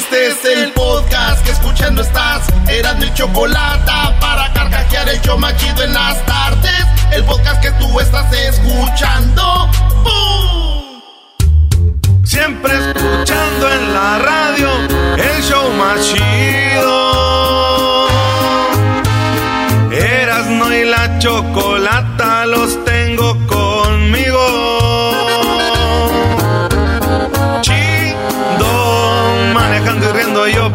Este es el podcast que escuchando estás. Eran mi chocolate para carcajear el yo machido en las tardes. El podcast que tú estás escuchando. ¡Bum! Siempre escuchando en la radio el show machido.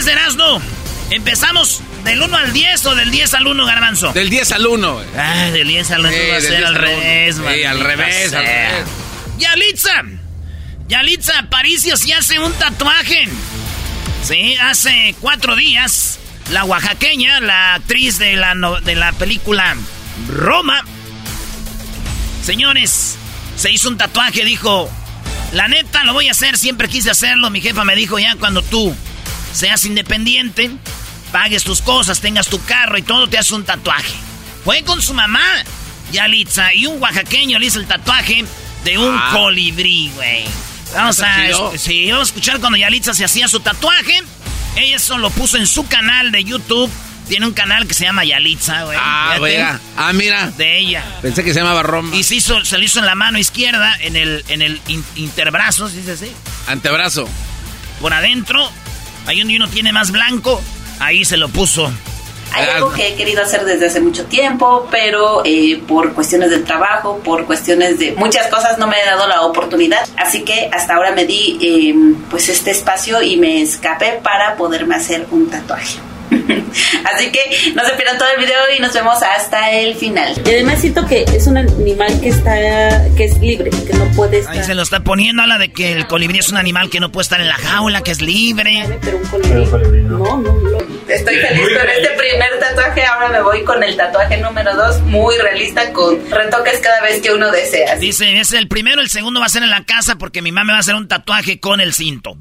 10 de Erasmo. Empezamos del 1 al 10 o del 10 al 1, Garbanzo. Del 10 al 1. Ah, del 10 al 1 Sí, va a ser 10 al revés, uno. Sí, al revés, al revés. Yalitza. Yalitza Aparicio se hace un tatuaje. Sí, hace cuatro días, la oaxaqueña, la actriz de la, no- de la película Roma, señores, se hizo un tatuaje, dijo, la neta lo voy a hacer, siempre quise hacerlo, mi jefa me dijo ya cuando tú seas independiente, pagues tus cosas, tengas tu carro y todo, te haces un tatuaje. Fue con su mamá, Yalitza, y un oaxaqueño le hizo el tatuaje de un Ah. colibrí, güey. Vamos a, sí, vamos a escuchar cuando Yalitza se hacía su tatuaje. Ella eso lo puso en su canal de YouTube. Tiene un canal que se llama Yalitza, güey. Ah, oiga. Ah, mira. De ella. Pensé que se llamaba Roma. Y se, hizo, se lo hizo en la mano izquierda, en el, en el in- interbrazo, ¿sí dice así? Antebrazo. Por adentro, ahí donde uno tiene más blanco, ahí se lo puso. Hay algo que he querido hacer desde hace mucho tiempo, pero eh, por cuestiones del trabajo, por cuestiones de muchas cosas no me he dado la oportunidad. Así que hasta ahora me di eh, pues este espacio y me escapé para poderme hacer un tatuaje. Así que no se pierdan todo el video y nos vemos hasta el final. Y además siento que es un animal que está, que es libre, que no puede estar. Ahí se lo está poniendo, habla de que el colibrí es un animal que no puede estar en la jaula, que es libre. Pero un colibrí. No, no, no. Estoy feliz con este primer tatuaje. Ahora me voy con el tatuaje número 2, muy realista, con retoques cada vez que uno desea. Dice, es el primero, el segundo va a ser en la casa porque mi mamá me va a hacer un tatuaje con el cinto.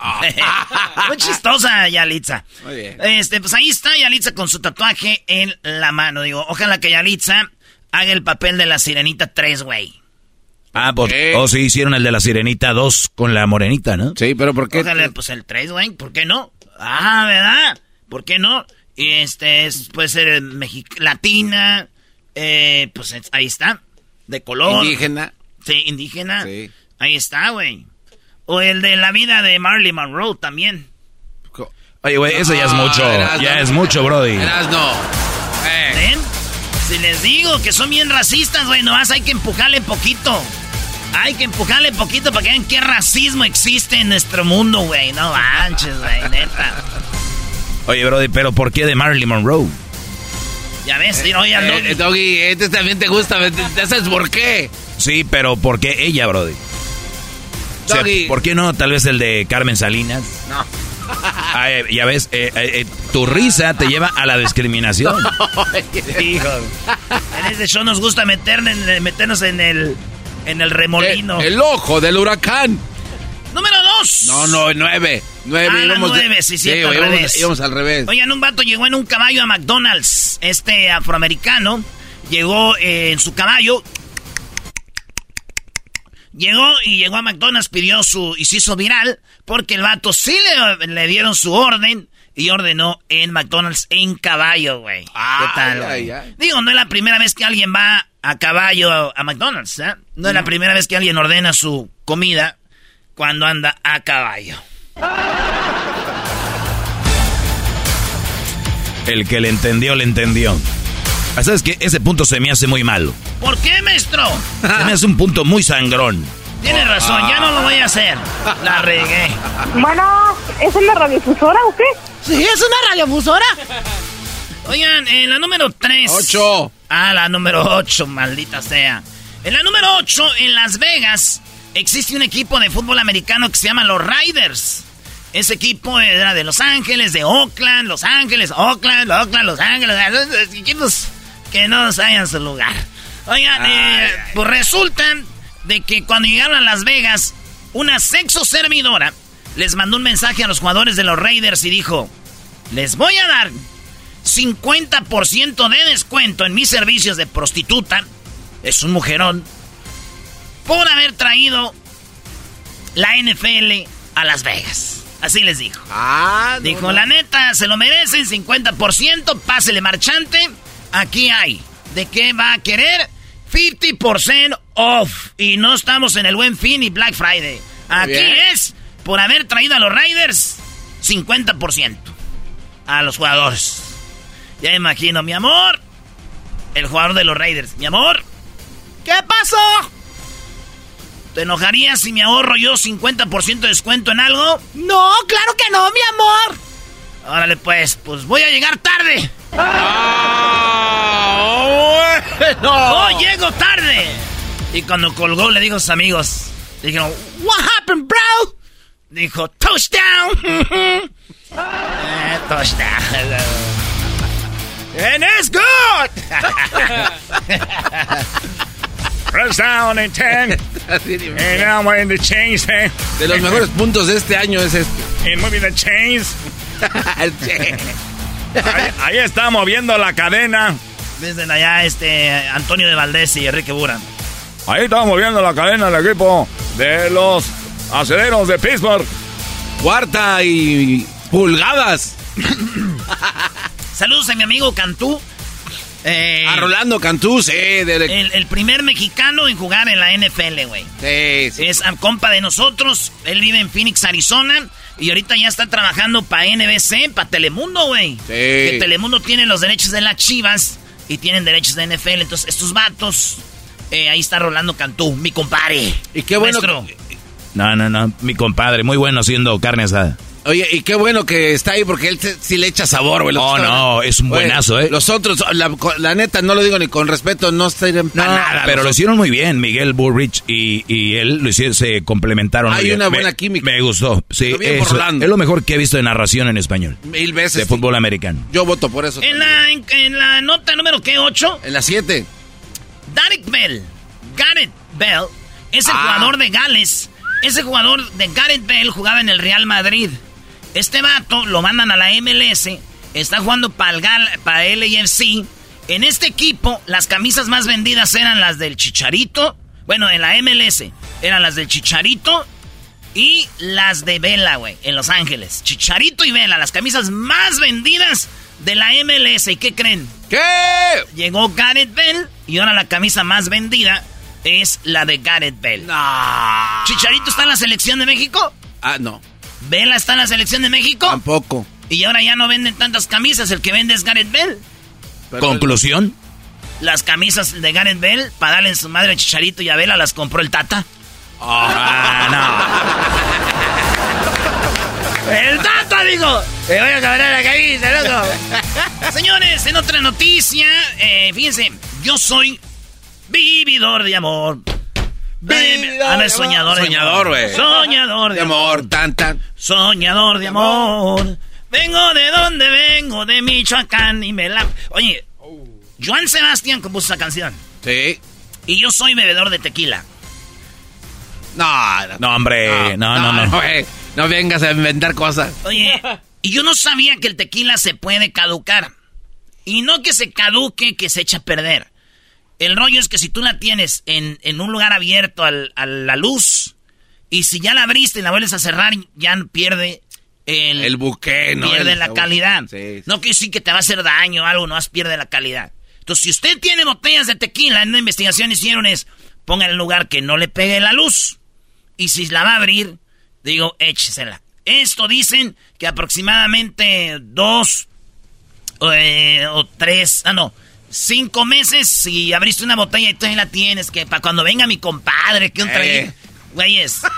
Muy chistosa, Yalitza. Muy bien. Este, pues ahí está Yalitza con su tatuaje en la mano. Digo, ojalá que Yalitza haga el papel de la sirenita 3, güey. Ah, pues, oh, sí, hicieron el de la sirenita 2 con la morenita, ¿no? Sí, pero ¿por qué? Ojalá, pues el 3, güey, ¿por qué no? Ah, ¿verdad? ¿Por qué no? Y este, es, puede ser mexi- latina, eh, pues es- ahí está, de color. Indígena. Sí, indígena. Sí. Ahí está, güey. O el de la vida de Marley Monroe también. Oye, güey, eso ya es mucho. Ya es mucho, Brody. Eh. ¿Ven? Si les digo que son bien racistas, güey, nomás hay que empujarle poquito. Hay que empujarle poquito para que vean qué racismo existe en nuestro mundo, güey. No manches, güey, neta. Oye, Brody, pero ¿por qué de Marilyn Monroe? Ya ves, sí, oye, al Eh, Doggy. eh, Doggy, este también te gusta. ¿Ya sabes por qué? Sí, pero ¿por qué ella, Brody? O sea, Doggy. ¿Por qué no tal vez el de Carmen Salinas? No. Ah, eh, ya ves, eh, eh, eh, tu risa te lleva a la discriminación. Hijo. En este show nos gusta meter en- meternos en el, en el remolino. El, el ojo del huracán. Número dos. No, no, nueve. Nueve. Ah, íbamos de- nueve, sí, güey, al íbamos, revés. íbamos al revés. Oigan, un vato llegó en un caballo a McDonald's. Este afroamericano llegó eh, en su caballo. Llegó y llegó a McDonald's, pidió su. y se hizo viral. Porque el vato sí le, le dieron su orden. Y ordenó en McDonald's en caballo, güey. ¿Qué Ay, tal? güey? ay, ay. Digo, no es la primera vez que alguien va a caballo a McDonald's, ¿eh? No es la primera vez que alguien ordena su comida cuando anda a caballo. El que le entendió, le entendió. Ah, ¿Sabes qué? Ese punto se me hace muy malo. ¿Por qué, maestro? Se me hace un punto muy sangrón. Tiene razón, ya no lo voy a hacer. La regué. Bueno, ¿es una radiodifusora o qué? Sí, es una radiofusora. Oigan, en la número 3. Ocho. Ah, la número 8, maldita sea. En la número 8, en Las Vegas, existe un equipo de fútbol americano que se llama los Riders. Ese equipo era de Los Ángeles, de Oakland, Los Ángeles, Oakland, Oakland, Los Ángeles. Equipos que no saben su lugar. Oigan, eh, pues resulta de que cuando llegaron a Las Vegas, una sexo servidora les mandó un mensaje a los jugadores de los Raiders y dijo, les voy a dar 50% de descuento en mis servicios de prostituta, es un mujerón, por haber traído la NFL a Las Vegas. Así les dijo. Ah, no, Dijo, no. la neta, se lo merecen, 50%, pásele marchante. Aquí hay. ¿De qué va a querer? 50% off. Y no estamos en el Buen Fin y Black Friday. Aquí bien. es, por haber traído a los Raiders, 50% a los jugadores. Ya imagino, mi amor, el jugador de los Raiders. Mi amor, ¿qué pasó? ¿Te enojarías si me ahorro yo 50% de descuento en algo? No, claro que no, mi amor. Órale, pues, pues voy a llegar tarde. Ah, bueno. ¡Oh, llego tarde! Y cuando colgó le dijo a sus amigos, dijeron, What happened, bro? Dijo, touchdown. eh, touchdown. And it's good. Press down in 10. And now I'm in the chains. eh. De los mejores puntos de este año es este. And moving the chains. Ahí, ahí está moviendo la cadena. Desde allá, este, Antonio de Valdés y Enrique Buran. Ahí está moviendo la cadena el equipo de los aceleros de Pittsburgh. Cuarta y pulgadas. Saludos a mi amigo Cantú. Eh, A Rolando Cantú, sí. del- el, el primer mexicano en jugar en la NFL, güey. sí, sí. Es compa de nosotros. Él vive en Phoenix, Arizona. Y ahorita ya está trabajando para NBC, para Telemundo, güey. Que Telemundo tiene los derechos de las chivas y tienen derechos de NFL. Entonces, estos vatos. eh, ahí está Rolando Cantú, mi compadre. Y qué bueno. No, no, no. Mi compadre, muy bueno haciendo carne asada. Oye, y qué bueno que está ahí porque él sí le echa sabor, güey. Oh, está- no, es un buenazo, ¿eh? Los otros, la, la neta, no lo digo ni con respeto, no sirven para No, nada. pero lo hicieron muy bien, Miguel Bullrich y, y él lo hicieron, se complementaron Hay una buena Me- química. Me gustó, sí. Es lo mejor que he visto de narración en español, Mil veces. de fútbol americano. Yo voto por eso. En también. la, en, en la nota número ¿qué? 8. En la 7. Derek Bell. Gareth Bell es el Ah. jugador de Gales. Ese jugador de Gareth Bell jugaba en el Real Madrid. Este vato lo mandan a la MLS. Está jugando para el LAFC. En este equipo, las camisas más vendidas eran las del Chicharito. Bueno, en la MLS eran las del Chicharito y las de Vela, güey, en Los Ángeles. Chicharito y Vela, las camisas más vendidas de la MLS. ¿Y qué creen? ¿Qué? Llegó Gareth Bell y ahora la camisa más vendida es la de Gareth Bell. No. ¿Chicharito está en la selección de México? Ah, no. ¿Vela está en la selección de México? Tampoco. Y ahora ya no venden tantas camisas, el que vende es Gareth Bell. Pero- Conclusión, Las camisas de Gareth Bell, para darle en su madre a Chicharito y a Vela, las compró el Tata. Ah, El Tata dijo, te voy a cabrar la cabeza, loco. Señores, en otra noticia, eh, fíjense, yo soy vividor de amor. Ah, no es soñador. Soñador, güey. Soñador de, De amor, tan, tan. Soñador de amor. Vengo de donde vengo, de Michoacán y me la... Oye, Joan Sebastián compuso esa canción. Sí. Y yo soy bebedor de tequila. No, no. No, hombre, no, no, no. güey. No vengas a inventar cosas. Oye, y yo no sabía que el tequila se puede caducar. Y no que se caduque, que se echa a perder. El rollo es que si tú la tienes en, en un lugar abierto al- a la luz, y si ya la abriste y la vuelves a cerrar, ya pierde el, El buque, ¿no? pierde El la calidad. Sí, sí. No que sí que te va a hacer daño o algo, no más pierde la calidad. Entonces, si usted tiene botellas de tequila, en una investigación hicieron es, ponga en el lugar que no le pegue la luz. Y si la va a abrir, digo, échesela. Esto dicen que aproximadamente dos eh, o tres, ah no, cinco meses si abriste una botella y ahí la tienes, que para cuando venga mi compadre, que un Eh. traguito. Güeyes.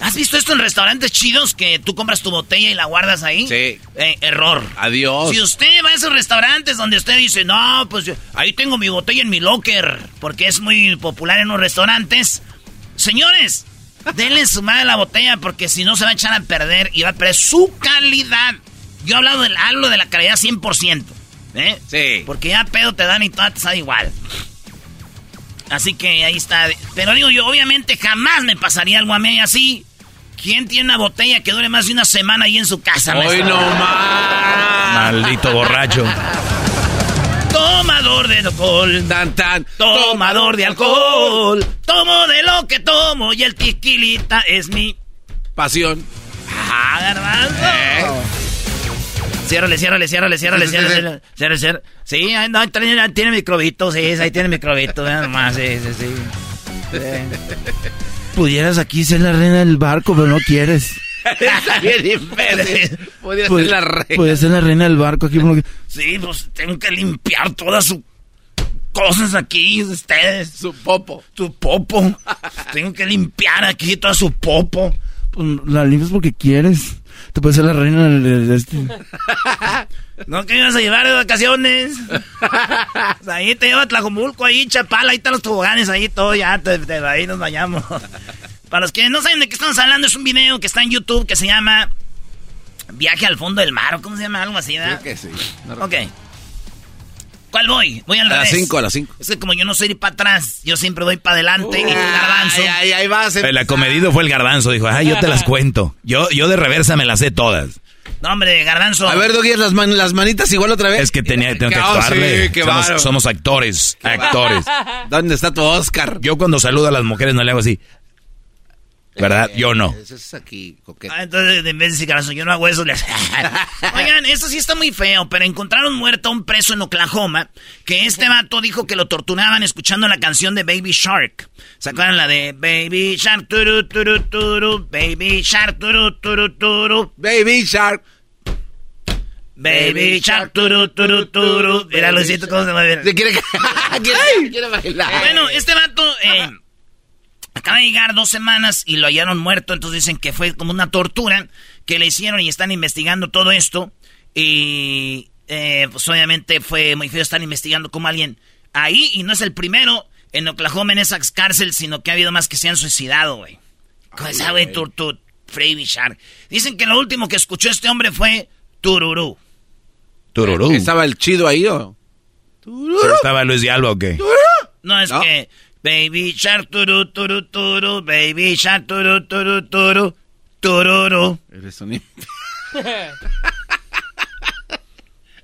¿Has visto esto en restaurantes chidos que tú compras tu botella y la guardas ahí? Sí. Eh, error. Adiós. Si usted va a esos restaurantes donde usted dice, no, pues yo- ahí tengo mi botella en mi locker, porque es muy popular en los restaurantes. Señores, denle su madre la botella porque si no se va a echar a perder y va a perder su calidad. Yo he hablado del, hablo de la calidad 100%. ¿Eh? Sí. Porque ya pedo te dan y todo te sabe igual. Así que ahí está. Pero digo yo, obviamente jamás me pasaría algo a mí así. ¿Quién tiene una botella que dure más de una semana ahí en su casa? Hoy no más. Maldito borracho. Tomador de alcohol. Tan, tan. Tomador de alcohol. Tomo de lo que tomo y el tequilita es mi... Pasión. Ah, garbanzo. Ciérrale, ciérrale, ciérrale, ciérrale, ciérrale, ciérrale, ciérrale. Sí, ahí, no, ahí tiene, tiene microbitos, sí, ahí tiene microbitos, vean nomás, sí, sí, sí. Sí. Pudieras aquí ser la reina del barco, pero no quieres. Podría Pues- ser la reina. Ser la reina del barco aquí. Sí, pues tengo que limpiar todas sus cosas aquí, ustedes. Su popo. Su popo. tengo que limpiar aquí toda su popo. Pues la limpias porque quieres. Te puedes ser la reina del, del- de este. ¿No que ibas a llevar de vacaciones? Ahí te lleva a Tlajomulco, ahí Chapala, ahí están los toboganes, ahí todo, ya, te- te- ahí nos vayamos. Para los que no saben de qué estamos hablando, es un video que está en YouTube que se llama Viaje al fondo del mar, o cómo se llama, algo así, ¿verdad? Creo que sí. No Ok. ¿Cuál voy? Voy al A las revés. 5, a las 5. Es que como yo no soy ir para atrás, yo siempre voy para adelante y garbanzo. Ay, ay, ahí vas. El acomedido fue el garbanzo. Dijo, ay, yo te las cuento. Yo, yo de reversa me las sé todas. No, hombre, garbanzo. A ver, Doggy, las, man- las manitas igual otra vez. Es que tenía, tengo que Que- oh, actuarle. sí, qué somos actores, actores. ¿Dónde está tu Oscar? Yo cuando saludo a las mujeres no le hago así. ¿Verdad? Yo no. Eso es aquí, coquete. Ah, entonces, en vez de decir yo no hago eso, Oigan, esto sí está muy feo, pero encontraron muerto a un preso en Oklahoma que este vato dijo que lo torturaban escuchando la canción de Baby Shark. ¿Se acuerdan la de Baby Shark, turu, turu, turu, Baby Shark, turu, turu, turu, Baby Shark. Baby Shark, turu, turu, turu? Mira, Luisito, cómo se mueve. ¿Te quiere, quiere, quiere bailar? Bueno, este vato eh, acaba de llegar dos semanas y lo hallaron muerto, entonces dicen que fue como una tortura que le hicieron y están investigando todo esto. Y eh, pues obviamente fue muy feo estar investigando como alguien ahí y no es el primero en Oklahoma en esa cárcel, sino que ha habido más que se han suicidado, güey. Con esa, güey, tu, tu, Baby Shark. Dicen que lo último que escuchó este hombre fue Tururú. Tururú. ¿Estaba el chido ahí o? ¿Pero ¿Estaba Luis de Alba o qué? No, es ¿No? que. Baby Shark, turu, turu, turu, Baby Shark, turu, turu, turu, tururu. Eres un...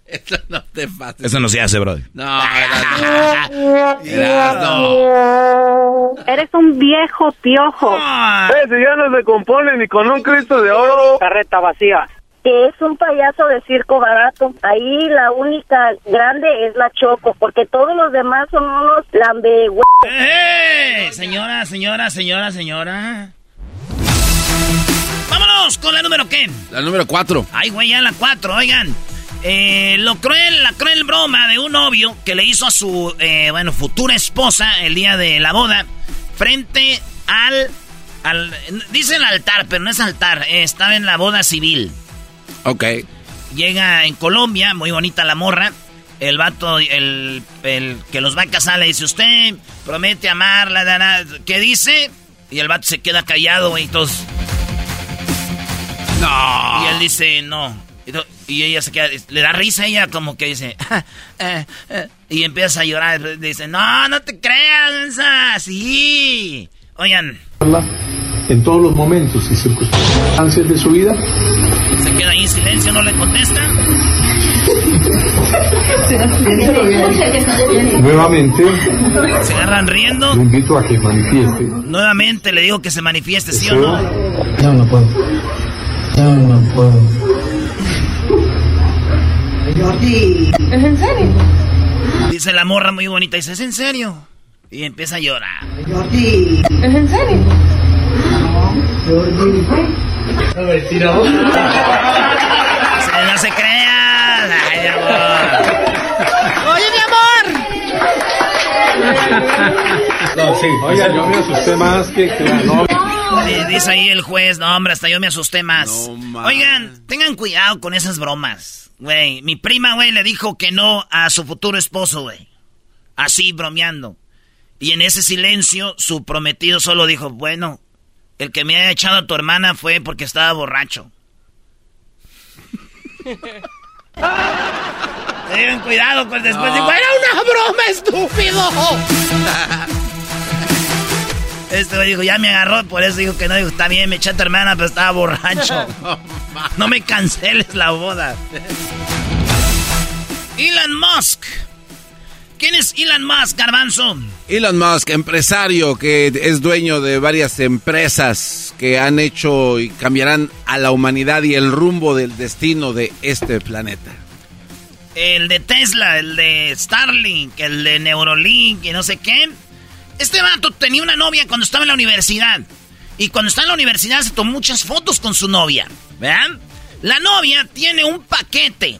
Eso no te pasa. Eso no se hace, brother. No, era- era- no. Eres un viejo piojo. Ah, Ese ya no se compone ni con un Cristo de oro. Carreta vacía. Que es un payaso de circo barato. Ahí la única grande es la Choco, porque todos los demás son unos lambe ¡Eh! Señora, señora, señora, señora. Vámonos con la número qué. La número 4. Ay, güey, ya la cuatro, oigan. Eh, lo cruel, la cruel broma de un novio que le hizo a su, eh, bueno, futura esposa el día de la boda frente al, Al, dicen altar, pero no es altar. eh, estaba en la boda civil. Ok. Llega en Colombia, muy bonita la morra. El vato, el, el que los va a casar, le dice, usted promete amarla, da, da". ¿qué dice? Y el vato se queda callado, güey, y todos... No. Y él dice, no. Y, ella se queda, le da risa a ella como que dice, "Eh, eh", y empieza a llorar. Dice, no, no te creas, mensa, sí. Oigan, en todos los momentos y circunstancias de su vida. Queda ahí en silencio, no le contesta. Nuevamente, Se agarran riendo. invito a que manifieste. Nuevamente le digo que se manifieste, ¿sí o no? Ya no puedo. Ya no puedo. ¿Es en serio? Dice la morra muy bonita, dice, ¿es en serio? Y empieza a llorar. ¿Es en serio? Se, no se crean. Ay, mi amor. Oye, mi amor. No, sí. Oiga, yo me asusté más que, que la novia. Dice ahí el juez, no, hombre, hasta yo me asusté más. Oigan, tengan cuidado con esas bromas. Güey, mi prima, güey, le dijo que no a su futuro esposo, güey. Así, bromeando. Y en ese silencio, su prometido solo dijo, bueno, el que me haya echado a tu hermana fue porque estaba borracho. Tengan cuidado con después de... No. ¡Era una broma, estúpido! Este dijo, ya me agarró, por eso dijo que no. Dijo, está bien, me eché a tu hermana, pero estaba borracho. no me canceles la boda. Elon Musk. ¿Quién es Elon Musk, Garbanzo? Elon Musk, empresario que es dueño de varias empresas que han hecho y cambiarán a la humanidad y el rumbo del destino de este planeta. El de Tesla, el de Starlink, el de Neurolink y no sé qué. Este vato tenía una novia cuando estaba en la universidad. Y cuando estaba en la universidad se tomó muchas fotos con su novia. ¿Vean? La novia tiene un paquete.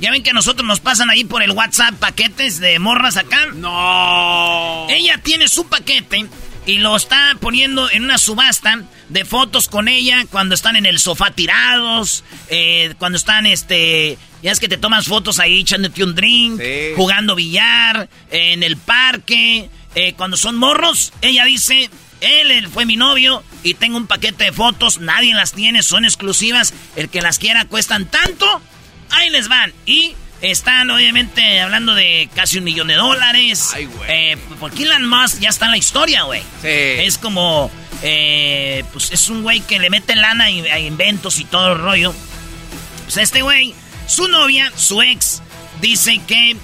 Ya ven que a nosotros nos pasan ahí por el WhatsApp paquetes de morras acá. No. Ella tiene su paquete y lo está poniendo en una subasta de fotos con ella cuando están en el sofá tirados, eh, cuando están, este, ya es que te tomas fotos ahí echándote un drink, jugando billar, en el parque, eh, cuando son morros, ella dice, él, él fue mi novio y tengo un paquete de fotos, nadie las tiene, son exclusivas, el que las quiera cuestan tanto, ahí les van. Y están obviamente hablando de casi un millón de dólares. Eh, porque Elon Musk ya está en la historia, güey. Es como, eh, pues es un güey que le mete lana a inventos y todo el rollo. Pues este güey, su novia, su ex, dice que,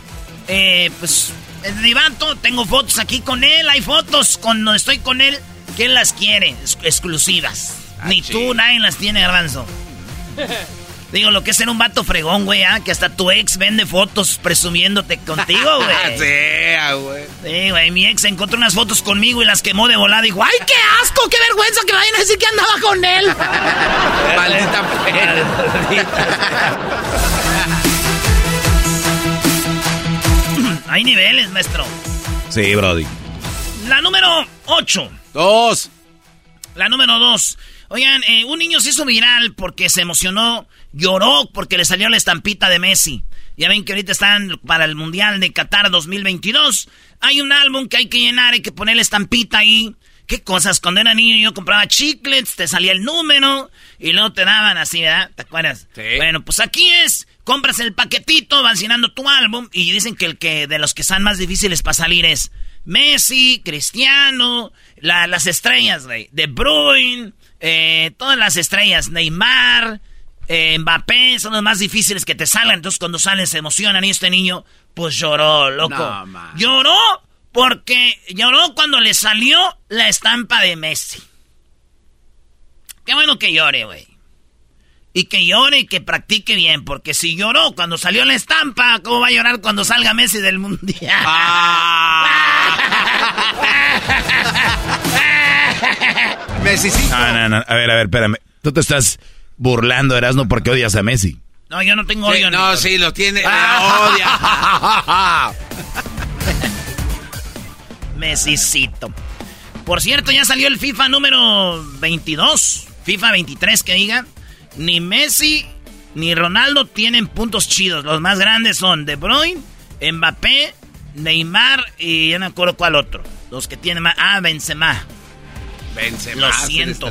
eh, pues, el divato, tengo fotos aquí con él, hay fotos cuando estoy con él, que él las quiere, ex- exclusivas. Ni tú, nadie las tiene, garbanzo. Digo, lo que es ser un vato fregón, güey, ¿ah? Que hasta tu ex vende fotos presumiéndote contigo, güey. sí, ah, güey. Sí, güey, mi ex encontró unas fotos conmigo y las quemó de volada. Dijo, ¡ay, qué asco, qué vergüenza que vayan a decir que andaba con él! Hay niveles, maestro. Sí, Brody. La número 8. Dos. La número 2. Oigan, eh, un niño se hizo viral porque se emocionó, lloró porque le salió la estampita de Messi. Ya ven que ahorita están para el Mundial de Qatar 2022. Hay un álbum que hay que llenar, hay que poner la estampita ahí. ¿Qué cosas? Cuando era niño yo compraba chiclets, te salía el número y luego te daban así, ¿verdad? ¿Te acuerdas? Bueno, pues aquí es, compras el paquetito, vas llenando tu álbum y dicen que el que de los que están más difíciles para salir es Messi, Cristiano, la- las estrellas, güey. De Bruyne, eh, todas las estrellas, Neymar, eh, Mbappé, son los más difíciles que te salgan. Entonces cuando salen se emocionan y este niño, pues lloró, loco. No, lloró porque lloró cuando le salió la estampa de Messi. Qué bueno que llore, güey. Y que llore y que practique bien, porque si lloró cuando salió la estampa, ¿cómo va a llorar cuando salga Messi del Mundial? Messi sí. No, no, no. A ver, a ver, espérame. Tú te estás burlando, Erasmo, porque odias a Messi. No, yo no tengo Sí, odio. no, sí, lo tiene. la odia. Messicito. Por cierto, ya salió el FIFA número 22, FIFA 23 que diga. Ni Messi ni Ronaldo tienen puntos chidos. Los más grandes son De Bruyne, Mbappé, Neymar y ya no acuerdo cuál otro. Los que tienen más... Ah, Benzema. Benzema. Lo siento.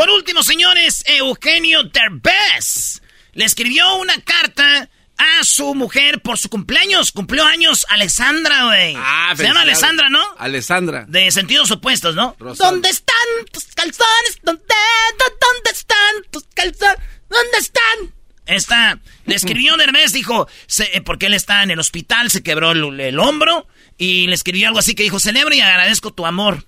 Por último, señores, Eugenio Derbez le escribió una carta a su mujer por su cumpleaños. Cumplió años Alessandra, güey. Ah, Se llama Alessandra, ¿no? Alessandra. De sentidos opuestos, ¿no? Rosal. ¿Dónde están tus calzones? ¿Dónde, ¿Dónde están tus calzones? ¿Dónde están? Esta, le escribió Derbez, dijo, se- eh, porque él está en el hospital, se quebró el, el hombro, y le escribió algo así que dijo, celebro y agradezco tu amor,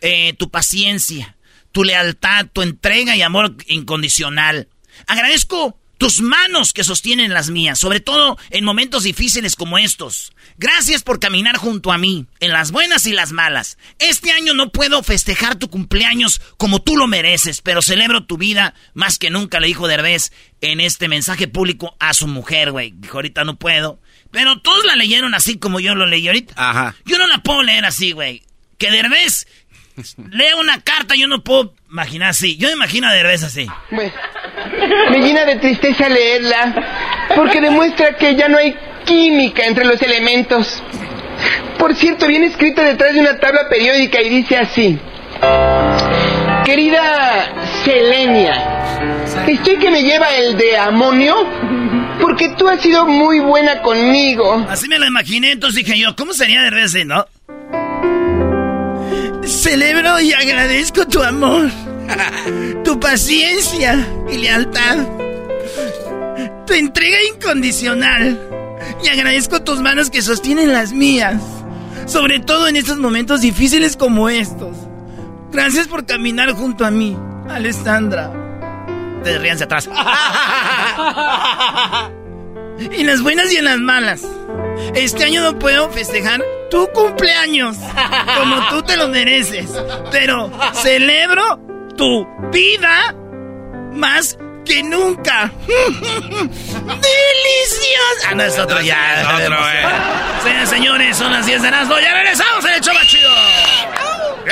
eh, tu paciencia, tu lealtad, tu entrega y amor incondicional. Agradezco tus manos que sostienen las mías, sobre todo en momentos difíciles como estos. Gracias por caminar junto a mí, en las buenas y las malas. Este año no puedo festejar tu cumpleaños como tú lo mereces, pero celebro tu vida más que nunca, le dijo Derbez en este mensaje público a su mujer, güey. Dijo, ahorita no puedo. Pero todos la leyeron así como yo lo leí ahorita. Ajá. Yo no la puedo leer así, güey. Que Derbez lea una carta, yo no puedo imaginar así. Yo me imagino a Derbez así. Me llena de tristeza leerla, porque demuestra que ya no hay química entre los elementos. Por cierto, viene escrito detrás de una tabla periódica y dice así. Querida Selenia, estoy que me lleva el de amonio, porque tú has sido muy buena conmigo. Así me lo imaginé, entonces dije yo, ¿cómo sería Derbez, eh, no? Celebro y agradezco tu amor, tu paciencia y lealtad, tu entrega incondicional. Y agradezco tus manos que sostienen las mías, sobre todo en estos momentos difíciles como estos. Gracias por caminar junto a mí, Alessandra. Te ríanse atrás. en las buenas y en las malas. Este año no puedo festejar tu cumpleaños como tú te lo mereces, pero celebro tu vida más que nunca. ¡Delicioso! Ah, no es otro ya. es otro, eh. Señores, son las 10 de las Ya regresamos en el show más chido.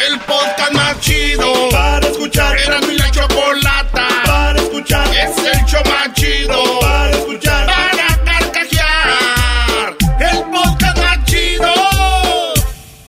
El podcast más chido para escuchar. Era mi la chocolata para escuchar. Es el show más chido para escuchar.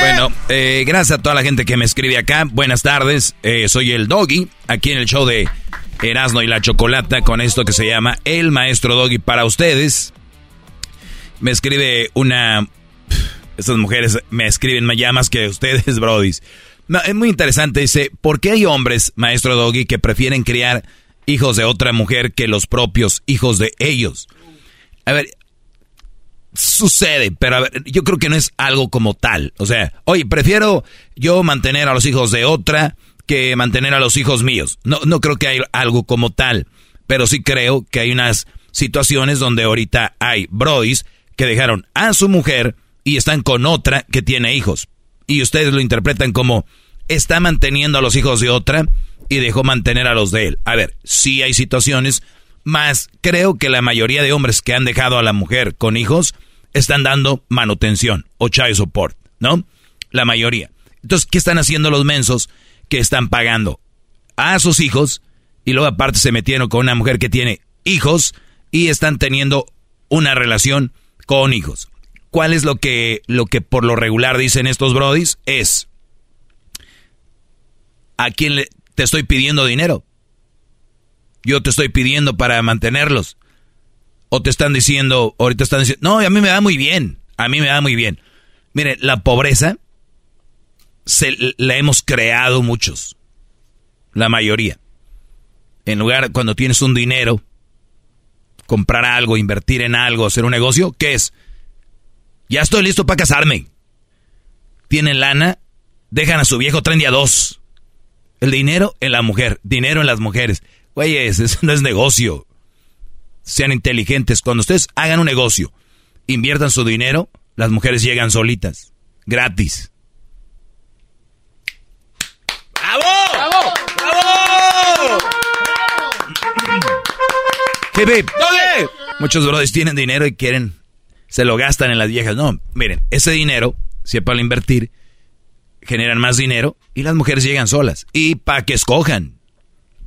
Bueno, eh, gracias a toda la gente que me escribe acá. Buenas tardes, eh, soy el Doggy, aquí en el show de Erasmo y la Chocolata con esto que se llama El Maestro Doggy para ustedes. Me escribe una Estas mujeres me escriben más que ustedes, brodis. Es muy interesante, dice, ¿por qué hay hombres, maestro Doggy, que prefieren criar hijos de otra mujer que los propios hijos de ellos? A ver, sucede, pero a ver, yo creo que no es algo como tal. O sea, oye, prefiero yo mantener a los hijos de otra que mantener a los hijos míos. No, no creo que hay algo como tal, pero sí creo que hay unas situaciones donde ahorita hay brodis que dejaron a su mujer y están con otra que tiene hijos. Y ustedes lo interpretan como está manteniendo a los hijos de otra y dejó mantener a los de él. A ver, sí hay situaciones, más creo que la mayoría de hombres que han dejado a la mujer con hijos están dando manutención o child support, ¿no? La mayoría. Entonces, ¿qué están haciendo los mensos que están pagando a sus hijos y luego aparte se metieron con una mujer que tiene hijos y están teniendo una relación con hijos? ¿Cuál es lo que, lo que por lo regular dicen estos brodis? Es, ¿a quién le, te estoy pidiendo dinero? Yo te estoy pidiendo para mantenerlos. O te están diciendo, ahorita están diciendo, no, a mí me da muy bien, a mí me da muy bien. Mire, la pobreza se, la hemos creado muchos, la mayoría. En lugar, cuando tienes un dinero, comprar algo, invertir en algo, hacer un negocio, ¿qué es? Ya estoy listo para casarme. Tienen lana, dejan a su viejo, tren día dos. El dinero en la mujer, dinero en las mujeres. Güeyes, eso no es negocio. Sean inteligentes. Cuando ustedes hagan un negocio, inviertan su dinero, las mujeres llegan solitas. Gratis. ¡Bravo! ¡Bravo! ¡Bravo! ¿Dónde? Muchos brothers tienen dinero y quieren, se lo gastan en las viejas. No, miren, ese dinero, si es para invertir, generan más dinero y las mujeres llegan solas. Y para que escojan.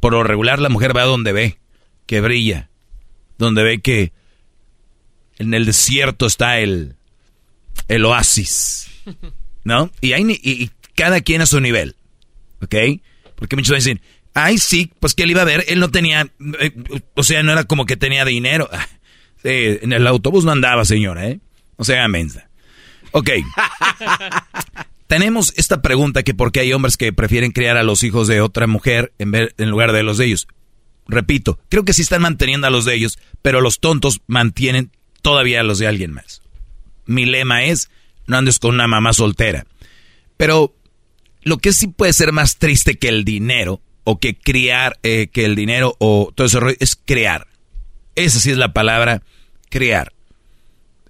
Por lo regular la mujer va donde ve, que brilla, donde ve que en el desierto está el, el oasis, ¿no? Y, hay, y, cada quien a su nivel, ¿ok? Porque muchos dicen, ay, sí, pues que él iba a ver, él no tenía, eh, o sea, no era como que tenía dinero. En el autobús no andaba, señora, ¿eh? O sea, mensa. Ok. Tenemos esta pregunta que por qué hay hombres que prefieren criar a los hijos de otra mujer en, en lugar de los de ellos. Repito, creo que sí están manteniendo a los de ellos, pero los tontos mantienen todavía a los de alguien más. Mi lema es, no andes con una mamá soltera. Pero lo que sí puede ser más triste que el dinero, o que criar, eh, que el dinero, o todo eso, es crear. Esa sí es la palabra, crear.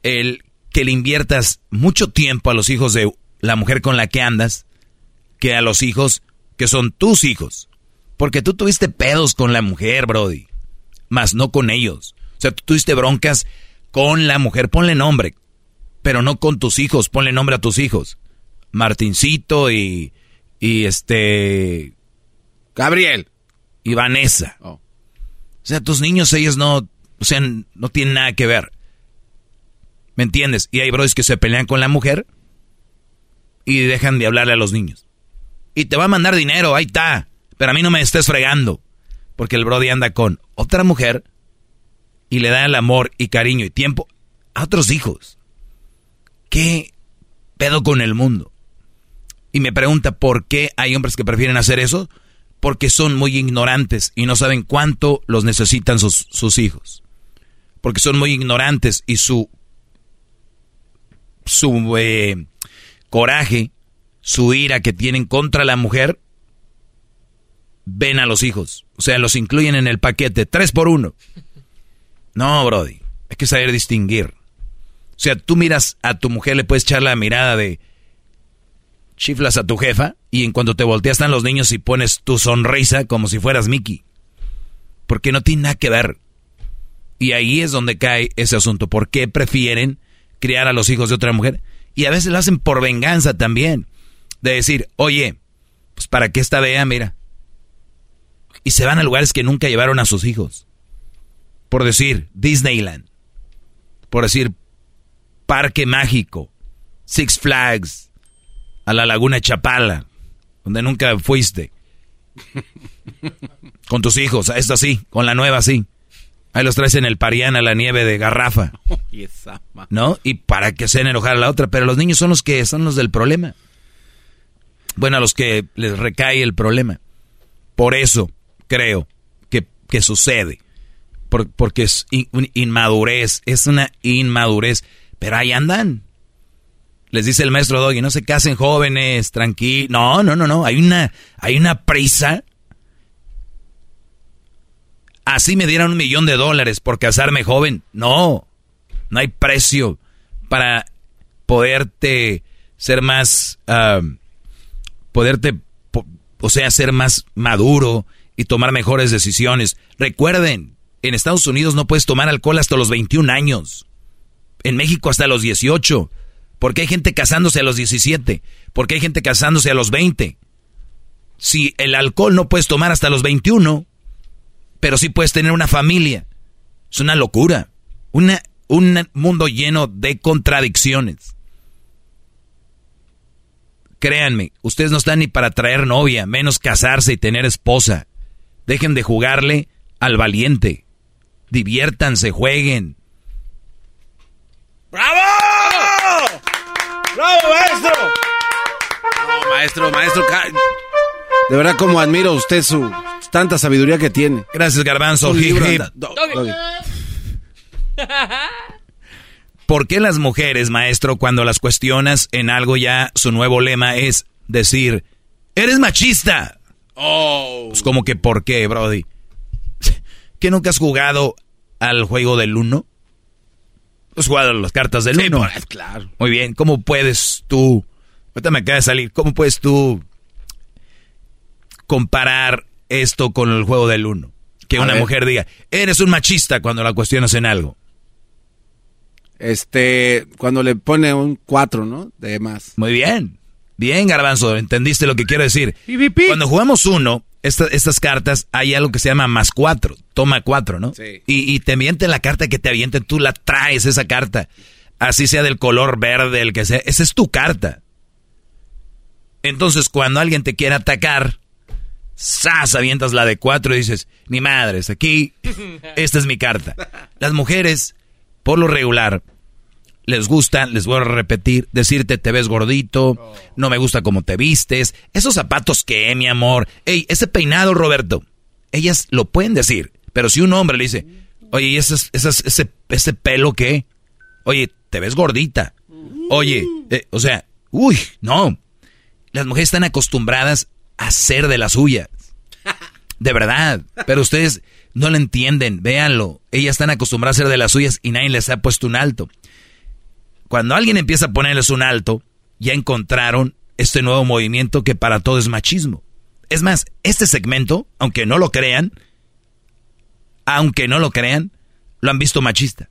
El que le inviertas mucho tiempo a los hijos de la mujer con la que andas, que a los hijos que son tus hijos. Porque tú tuviste pedos con la mujer, Brody, más no con ellos. O sea, tú tuviste broncas con la mujer, ponle nombre, pero no con tus hijos, ponle nombre a tus hijos. Martincito y, y este... Gabriel y Vanessa. Oh. O sea, tus niños, ellos no, o sea, no tienen nada que ver. ¿Me entiendes? Y hay bros que se pelean con la mujer y dejan de hablarle a los niños. Y te va a mandar dinero, ahí está. Pero a mí no me estés fregando. Porque el Brody anda con otra mujer y le da el amor y cariño y tiempo a otros hijos. ¿Qué pedo con el mundo? Y me pregunta por qué hay hombres que prefieren hacer eso. Porque son muy ignorantes y no saben cuánto los necesitan sus, sus hijos. Porque son muy ignorantes y su, su eh, coraje, su ira que tienen contra la mujer, ven a los hijos. O sea, los incluyen en el paquete, tres por uno. No, Brody, hay que saber distinguir. O sea, tú miras a tu mujer, le puedes echar la mirada de chiflas a tu jefa y en cuanto te volteas están los niños y pones tu sonrisa como si fueras Mickey. Porque no tiene nada que ver. Y ahí es donde cae ese asunto. ¿Por qué prefieren criar a los hijos de otra mujer? Y a veces lo hacen por venganza también. De decir, oye, pues para que esta vea, mira. Y se van a lugares que nunca llevaron a sus hijos. Por decir, Disneyland. Por decir, Parque Mágico. Six Flags. A la Laguna Chapala. Donde nunca fuiste. Con tus hijos, esto sí, con la nueva sí. Ahí los traes en el Pariana, la nieve de garrafa. ¿No? Y para que se enojar a la otra. Pero los niños son los que son los del problema. Bueno, a los que les recae el problema. Por eso creo que, que sucede. porque es inmadurez, es una inmadurez. Pero ahí andan. Les dice el maestro Doggy, no se casen jóvenes, tranquilos. No, no, no, no. Hay una, hay una prisa. Así me dieran un millón de dólares por casarme joven. No, no hay precio para poderte ser más, poderte, o sea, ser más maduro y tomar mejores decisiones. Recuerden, en Estados Unidos no puedes tomar alcohol hasta los 21 años. En México hasta los 18. Porque hay gente casándose a los 17. Porque hay gente casándose a los 20. Si el alcohol no puedes tomar hasta los 21, pero sí puedes tener una familia. Es una locura. Una, un mundo lleno de contradicciones. Créanme, ustedes no están ni para traer novia, menos casarse y tener esposa. Dejen de jugarle al valiente. Diviértanse, jueguen. ¡Bravo! ¡Bravo, maestro! maestro, maestro. De verdad, como admiro a usted su tanta sabiduría que tiene. Gracias, Garbanzo. ¿Por qué las mujeres, maestro, cuando las cuestionas en algo ya su nuevo lema es decir, eres machista? Oh. Pues como que, ¿por qué, Brody? ¿Que nunca has jugado al juego del uno? Has jugado las cartas del uno. claro. Muy bien, ¿cómo puedes tú? Ahorita me acaba de salir. ¿Cómo puedes tú comparar esto con el juego del uno? Que una mujer diga, eres un machista cuando la cuestionas en algo. Este, cuando le pone un 4, ¿no? De más. Muy bien. Bien, Garbanzo, entendiste lo que quiero decir. Cuando jugamos uno, estas cartas, hay algo que se llama más cuatro. Toma cuatro, ¿no? Sí. Y, y te miente la carta que te avienten, tú la traes esa carta. Así sea del color verde, el que sea. Esa es tu carta. Entonces, cuando alguien te quiere atacar, ¡zas! avientas la de cuatro y dices, ni madres, aquí, esta es mi carta. Las mujeres, por lo regular, les gusta, les voy a repetir, decirte te ves gordito, no me gusta cómo te vistes, esos zapatos que, mi amor, ey, ese peinado, Roberto, ellas lo pueden decir, pero si un hombre le dice, oye, ese, ese, ese pelo qué? Oye, te ves gordita. Oye, eh, o sea, uy, no. Las mujeres están acostumbradas a ser de las suyas. De verdad. Pero ustedes no lo entienden, véanlo. Ellas están acostumbradas a ser de las suyas y nadie les ha puesto un alto. Cuando alguien empieza a ponerles un alto, ya encontraron este nuevo movimiento que para todo es machismo. Es más, este segmento, aunque no lo crean, aunque no lo crean, lo han visto machista.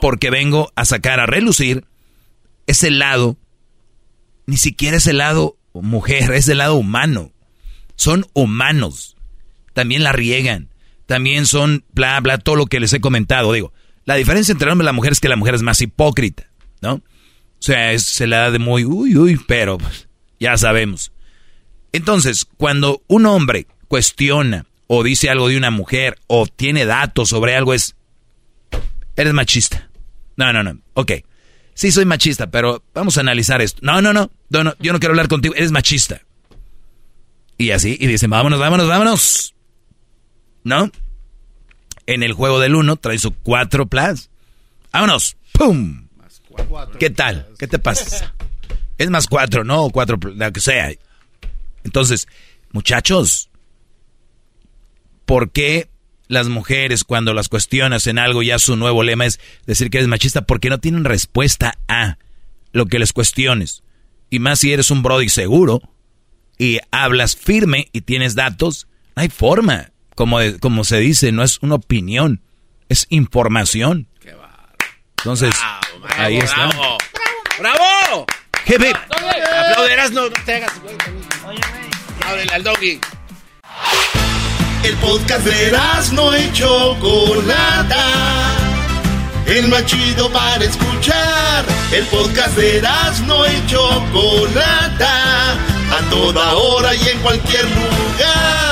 Porque vengo a sacar a relucir ese lado, ni siquiera ese lado mujer, es el lado humano. Son humanos. También la riegan. También son bla, bla, todo lo que les he comentado. Digo, la diferencia entre el hombre y la mujer es que la mujer es más hipócrita. ¿No? O sea, se le da de muy, uy, uy, pero pues, ya sabemos. Entonces, cuando un hombre cuestiona o dice algo de una mujer o tiene datos sobre algo, es, eres machista. No, no, no, ok. Sí, soy machista, pero vamos a analizar esto. No, no, no, no, no yo no quiero hablar contigo, eres machista. Y así, y dicen, vámonos, vámonos, vámonos. ¿No? En el juego del uno trae su cuatro plus. Vámonos, ¡pum! ¿Qué tal? ¿Qué te pasa? Es más cuatro, ¿no? Cuatro, lo que sea. Entonces, muchachos, ¿por qué las mujeres cuando las cuestionas en algo ya su nuevo lema es decir que eres machista? Porque no tienen respuesta a lo que les cuestiones. Y más si eres un brody seguro y hablas firme y tienes datos, no hay forma. Como, como se dice, no es una opinión, es información. Entonces, ahí está. ¡Bravo! ¡Bravo! Jefe. Aplaudirás, no, te hagas. Oye, al doggy. El podcast de no hecho Chocolata. El más chido para escuchar. El podcast de no hecho Chocolata. A toda hora y en cualquier lugar.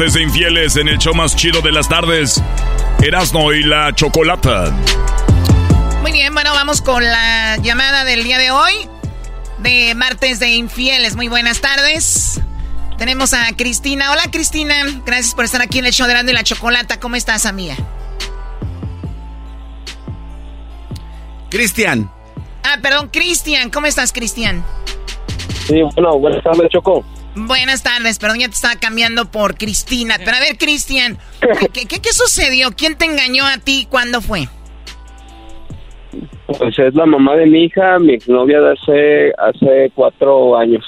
Martes de infieles en el show más chido de las tardes. Erasno y la Chocolata. Muy bien, bueno, vamos con la llamada del día de hoy. De martes de infieles. Muy buenas tardes. Tenemos a Cristina. Hola Cristina, gracias por estar aquí en el show de Erasno y la Chocolata. ¿Cómo estás, amiga? Cristian. Ah, perdón, Cristian. ¿Cómo estás, Cristian? Sí, bueno, buenas tardes, Choco. Buenas tardes, perdón, ya te estaba cambiando por Cristina. Pero a ver, Cristian, ¿qué, qué, qué sucedió? ¿Quién te engañó a ti? ¿Cuándo fue? Pues es la mamá de mi hija, mi exnovia de hace, hace cuatro años.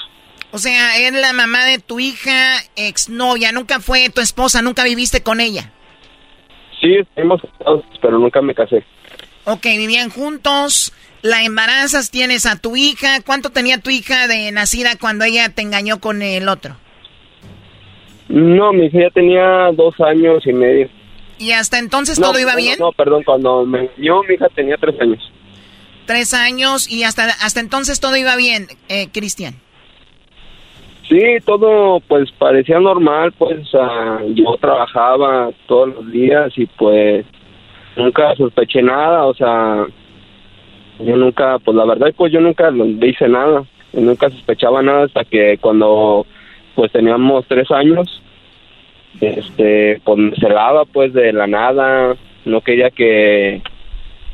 O sea, es la mamá de tu hija, exnovia, nunca fue tu esposa, nunca viviste con ella. Sí, estuvimos casados, pero nunca me casé. Ok, vivían juntos, la embarazas, tienes a tu hija. ¿Cuánto tenía tu hija de nacida cuando ella te engañó con el otro? No, mi hija ya tenía dos años y medio. ¿Y hasta entonces No, todo iba no, bien? No, perdón, cuando me engañó mi hija tenía tres años. Tres años y hasta, hasta entonces todo iba bien, eh, Cristian. Sí, todo pues parecía normal, pues ah, yo trabajaba todos los días y pues nunca sospeché nada, o sea, yo nunca, pues la verdad pues yo nunca le hice nada, nunca sospechaba nada hasta que cuando pues teníamos tres años, este, pues me cerraba pues de la nada, no quería que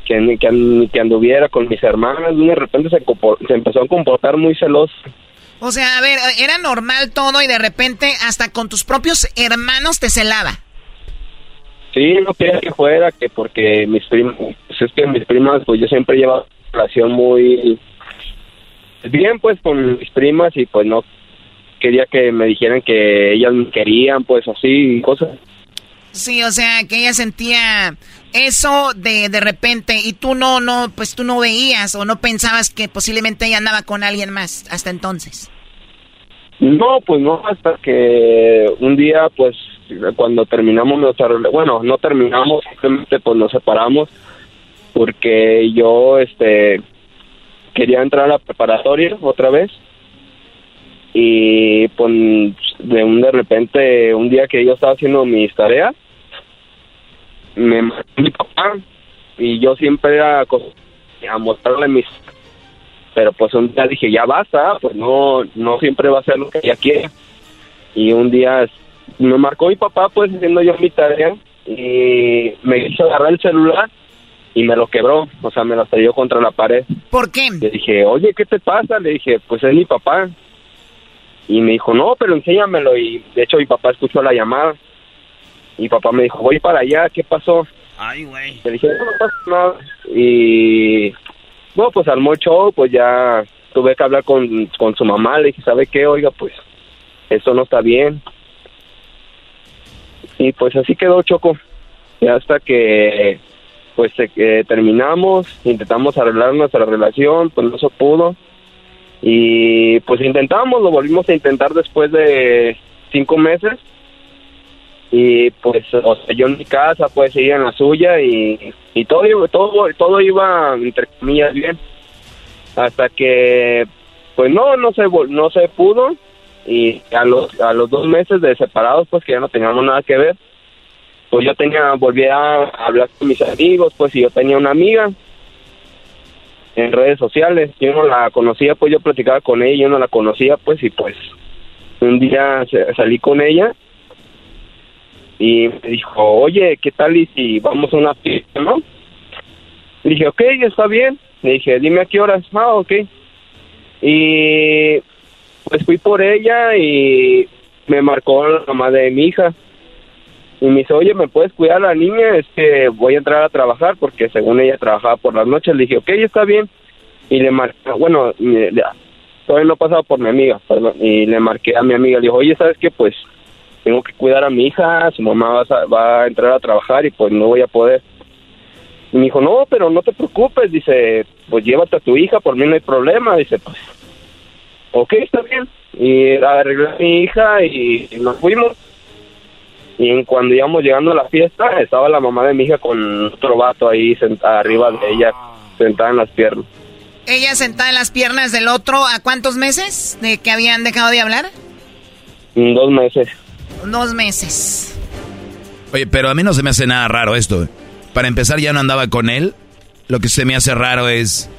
que, que, que anduviera con mis hermanas, de repente se empezó a comportar muy celoso. O sea, a ver, era normal todo y de repente hasta con tus propios hermanos te celaba. Sí, no quería que fuera, que porque mis primas, pues es que mis primas, pues yo siempre llevaba una relación muy bien, pues con mis primas y pues no quería que me dijeran que ellas me querían, pues así, cosas. Sí, o sea, que ella sentía eso de, de repente y tú no, no, pues tú no veías o no pensabas que posiblemente ella andaba con alguien más hasta entonces. No, pues no, hasta que un día, pues cuando terminamos nuestra bueno, no terminamos, simplemente pues nos separamos porque yo, este, quería entrar a la preparatoria otra vez y pues de un de repente un día que yo estaba haciendo mis tareas me mi papá y yo siempre era a mostrarle mis pero pues un día dije ya basta pues no no siempre va a ser lo que ella quiere y un día me marcó mi papá pues haciendo yo mi tarea y me hizo agarrar el celular y me lo quebró o sea me lo estrelló contra la pared ¿Por qué? le dije, oye, ¿qué te pasa? Le dije, pues es mi papá. Y me dijo, no, pero enséñamelo. Y de hecho mi papá escuchó la llamada. Y papá me dijo, voy para allá, ¿qué pasó? Ay, güey. Le dije, no, no pasa nada. Y, bueno, pues armó el show, pues ya tuve que hablar con, con su mamá. Le dije, ¿sabe qué? Oiga, pues eso no está bien. Y pues así quedó Choco. Y hasta que pues eh, terminamos, intentamos arreglar nuestra relación, pues no se pudo. Y pues intentamos, lo volvimos a intentar después de cinco meses. Y pues, o sea, yo en mi casa, pues ella en la suya y, y todo, todo, todo iba, entre comillas, bien. Hasta que, pues no, no se, no se pudo. Y a los, a los dos meses de separados, pues que ya no teníamos nada que ver, pues yo tenía, volví a hablar con mis amigos, pues y yo tenía una amiga en redes sociales, yo no la conocía, pues yo platicaba con ella, yo no la conocía, pues y pues un día salí con ella y me dijo, oye, ¿qué tal y si vamos a una fiesta, no? Le dije, ok, está bien. Le dije, dime a qué horas. Ah, ok. Y pues fui por ella y me marcó la mamá de mi hija. Y me dice, oye, ¿me puedes cuidar a la niña? Es que voy a entrar a trabajar porque según ella trabajaba por las noches. Le dije, ok, está bien. Y le marqué, bueno, todavía no pasaba por mi amiga. Y le marqué a mi amiga. Le dijo, oye, ¿sabes qué? Pues tengo que cuidar a mi hija, su mamá va a, va a entrar a trabajar y pues no voy a poder. Y me dijo, no, pero no te preocupes, dice, pues llévate a tu hija, por mí no hay problema, dice, pues, ok, está bien. Y arreglé a mi hija y nos fuimos. Y en cuando íbamos llegando a la fiesta, estaba la mamá de mi hija con otro vato ahí sentada arriba de ella, sentada en las piernas. Ella sentada en las piernas del otro, ¿a cuántos meses de que habían dejado de hablar? Dos meses. Dos meses. Oye, pero a mí no se me hace nada raro esto. Para empezar, ya no andaba con él. Lo que se me hace raro es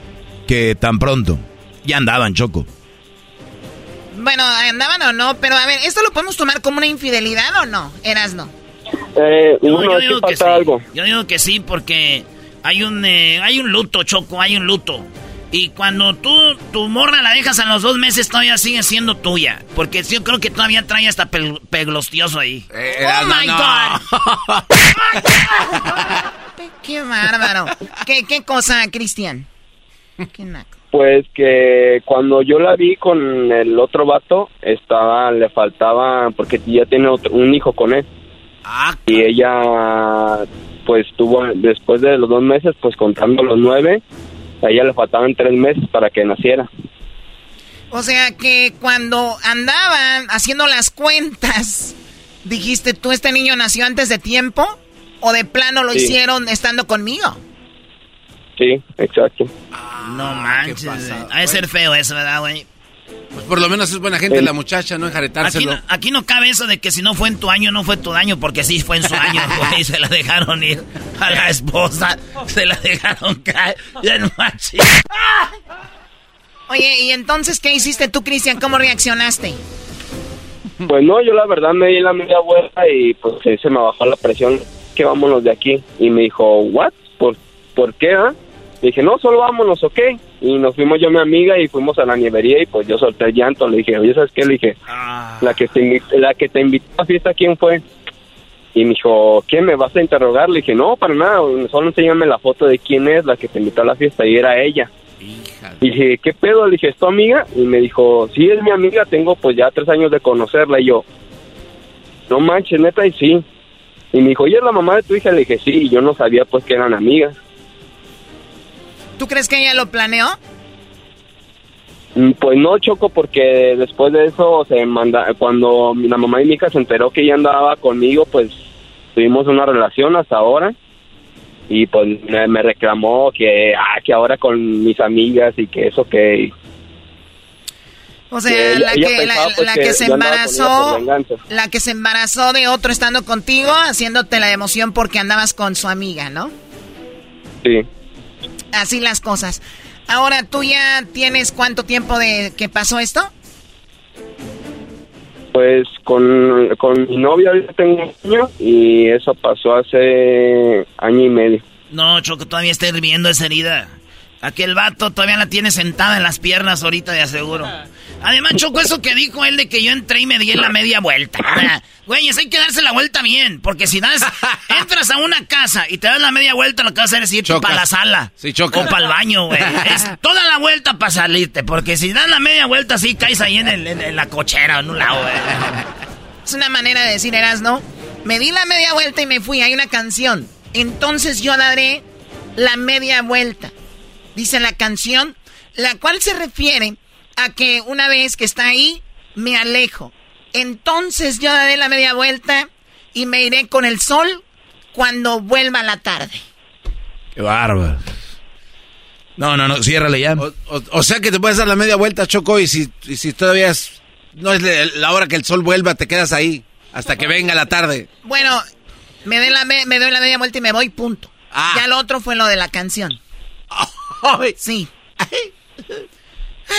que tan pronto ya andaban, Choco. Bueno, andaban o no, pero a ver, ¿esto lo podemos tomar como una infidelidad o no? Eras no. Eh, No, yo digo que sí. algo. Yo digo que sí porque hay un eh, hay un luto, Choco, hay un luto. Y cuando tú tu morra la dejas a los dos meses todavía sigue siendo tuya, porque yo creo que todavía trae hasta pel- peglostioso ahí. oh my God. Qué bárbaro. ¿Qué, qué cosa, Cristian? Qué naco. Pues que cuando yo la vi con el otro vato, estaba, le faltaba, porque ya tiene otro- un hijo con él. Y ella, pues tuvo, después de los dos meses, pues contando los nueve, a ella le faltaban tres meses para que naciera. O sea que cuando andaban haciendo las cuentas, dijiste, ¿tú este niño nació antes de tiempo? ¿O de plano lo Sí. hicieron estando conmigo? Sí, exacto. No manches. güey. Ha de ser feo eso, ¿verdad, güey? Pues por lo menos es buena gente Sí. la muchacha, no Aquí enjaretárselo. no, aquí no cabe eso de que si no fue en tu año, no fue tu año, porque sí fue en su año, güey. Se la dejaron ir a la esposa. Se la dejaron caer. Ya no manches. Oye, ¿y entonces qué hiciste tú, Cristian? ¿Cómo reaccionaste? Pues no, yo la verdad me di la media vuelta y pues se me bajó la presión, que vámonos de aquí. Y me dijo, ¿what? ¿Por, ¿por qué, ah? Dije, no, solo vámonos, ¿ok? Y nos fuimos yo y mi amiga y fuimos a la nievería y pues yo solté el llanto. Le dije, oye, ¿sabes qué? Le dije, la que te invitó, la que te invitó a la fiesta, ¿quién fue? Y me dijo, ¿quién me vas a interrogar? Le dije, no, para nada, solo enséñame la foto de quién es la que te invitó a la fiesta y era ella. Y dije, ¿qué pedo? Le dije, ¿es tu amiga? Y me dijo, sí, es mi amiga, tengo pues ya tres años de conocerla. Y yo, no manches, neta, y sí. Y me dijo, ¿y es la mamá de tu hija? Le dije, sí, y yo no sabía pues que eran amigas. ¿Tú crees que ella lo planeó? Mm, Pues no, Choco, porque después de eso, se manda, cuando la mamá de mi hija se enteró que ella andaba conmigo, pues tuvimos una relación hasta ahora. Y pues me, reclamó que, ah, que ahora con mis amigas y que eso que... O sea, que la, que, pensaba, la, pues, la que que se embarazó, la que se embarazó de otro estando contigo, haciéndote la emoción porque andabas con su amiga, ¿no? Sí. Así las cosas. Ahora, ¿tú ya tienes cuánto tiempo de que pasó esto? Pues con, con mi novia ahorita tengo un año y eso pasó hace año y medio. No, Choco, todavía está hirviendo esa herida. Aquel vato todavía la tiene sentada en las piernas ahorita, de aseguro. Además, Choco, eso que dijo él de que yo entré y me di en la media vuelta. Güeyes, hay que darse la vuelta bien, porque si das, entras a una casa y te das la media vuelta, lo que vas a hacer es irte para la sala. Sí, choca. O para el baño, güey. Es toda la vuelta para salirte, porque si das la media vuelta, sí caes ahí en, el- en- en la cochera, en un lado, güey. Es una manera de decir, eras, ¿no? Me di la media vuelta y me fui. Hay una canción. Entonces yo daré la media vuelta. Dice la canción, la cual se refiere a que una vez que está ahí, me alejo. Entonces yo daré la media vuelta y me iré con el sol cuando vuelva la tarde. Qué bárbaro. No, no, no, ciérrale ya. O, o- o sea que te puedes dar la media vuelta, Choco, y si, y si todavía es, no es la hora que el sol vuelva, te quedas ahí hasta que venga la tarde. Bueno, Me doy la, me, doy la media vuelta y me voy, punto. Ah. Ya lo otro fue lo de la canción. Sí.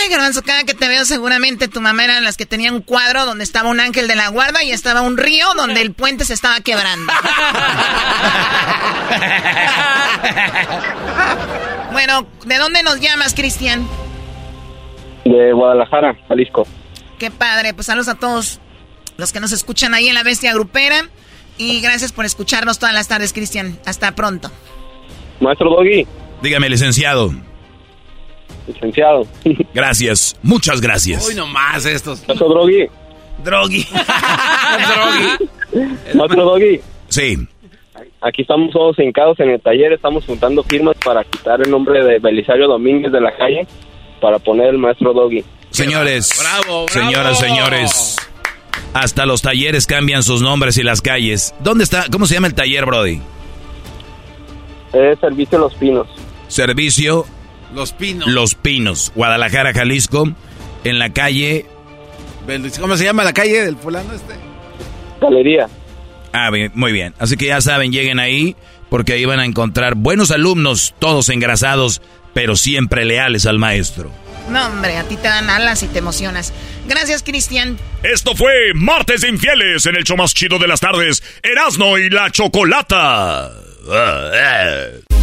Ay, garbanzo, cada que te veo seguramente tu mamá era las que tenía un cuadro donde estaba un ángel de la guarda y estaba un río donde el puente se estaba quebrando. bueno, ¿de dónde nos llamas, Cristian? De Guadalajara, Jalisco. Qué padre, pues saludos a todos los que nos escuchan ahí en la Bestia Grupera y gracias por escucharnos todas las tardes, Cristian. Hasta pronto. Maestro Doggy. Dígame, licenciado licenciado. Gracias, muchas gracias. Hoy nomás estos. Otro drogui. Drogui. Otro doggy. Sí. Aquí estamos todos hincados en el taller, estamos juntando firmas para quitar el nombre de Belisario Domínguez de la calle para poner el maestro Doggy. Señores, bravo, bravo. señoras, señores, hasta los talleres cambian sus nombres y las calles. ¿Dónde está? ¿Cómo se llama el taller, Brody? Es Servicio Los Pinos. Servicio los Pinos. Los Pinos, Guadalajara, Jalisco, en la calle... ¿Cómo se llama la calle del fulano este? Galería. Ah, bien, muy bien. Así que ya saben, lleguen ahí porque ahí van a encontrar buenos alumnos, todos engrasados, pero siempre leales al maestro. No, hombre, a ti te dan alas y te emocionas. Gracias, Cristian. Esto fue Martes de Infieles en el show más chido de las tardes, Erasno y la Chocolata. Ah, eh.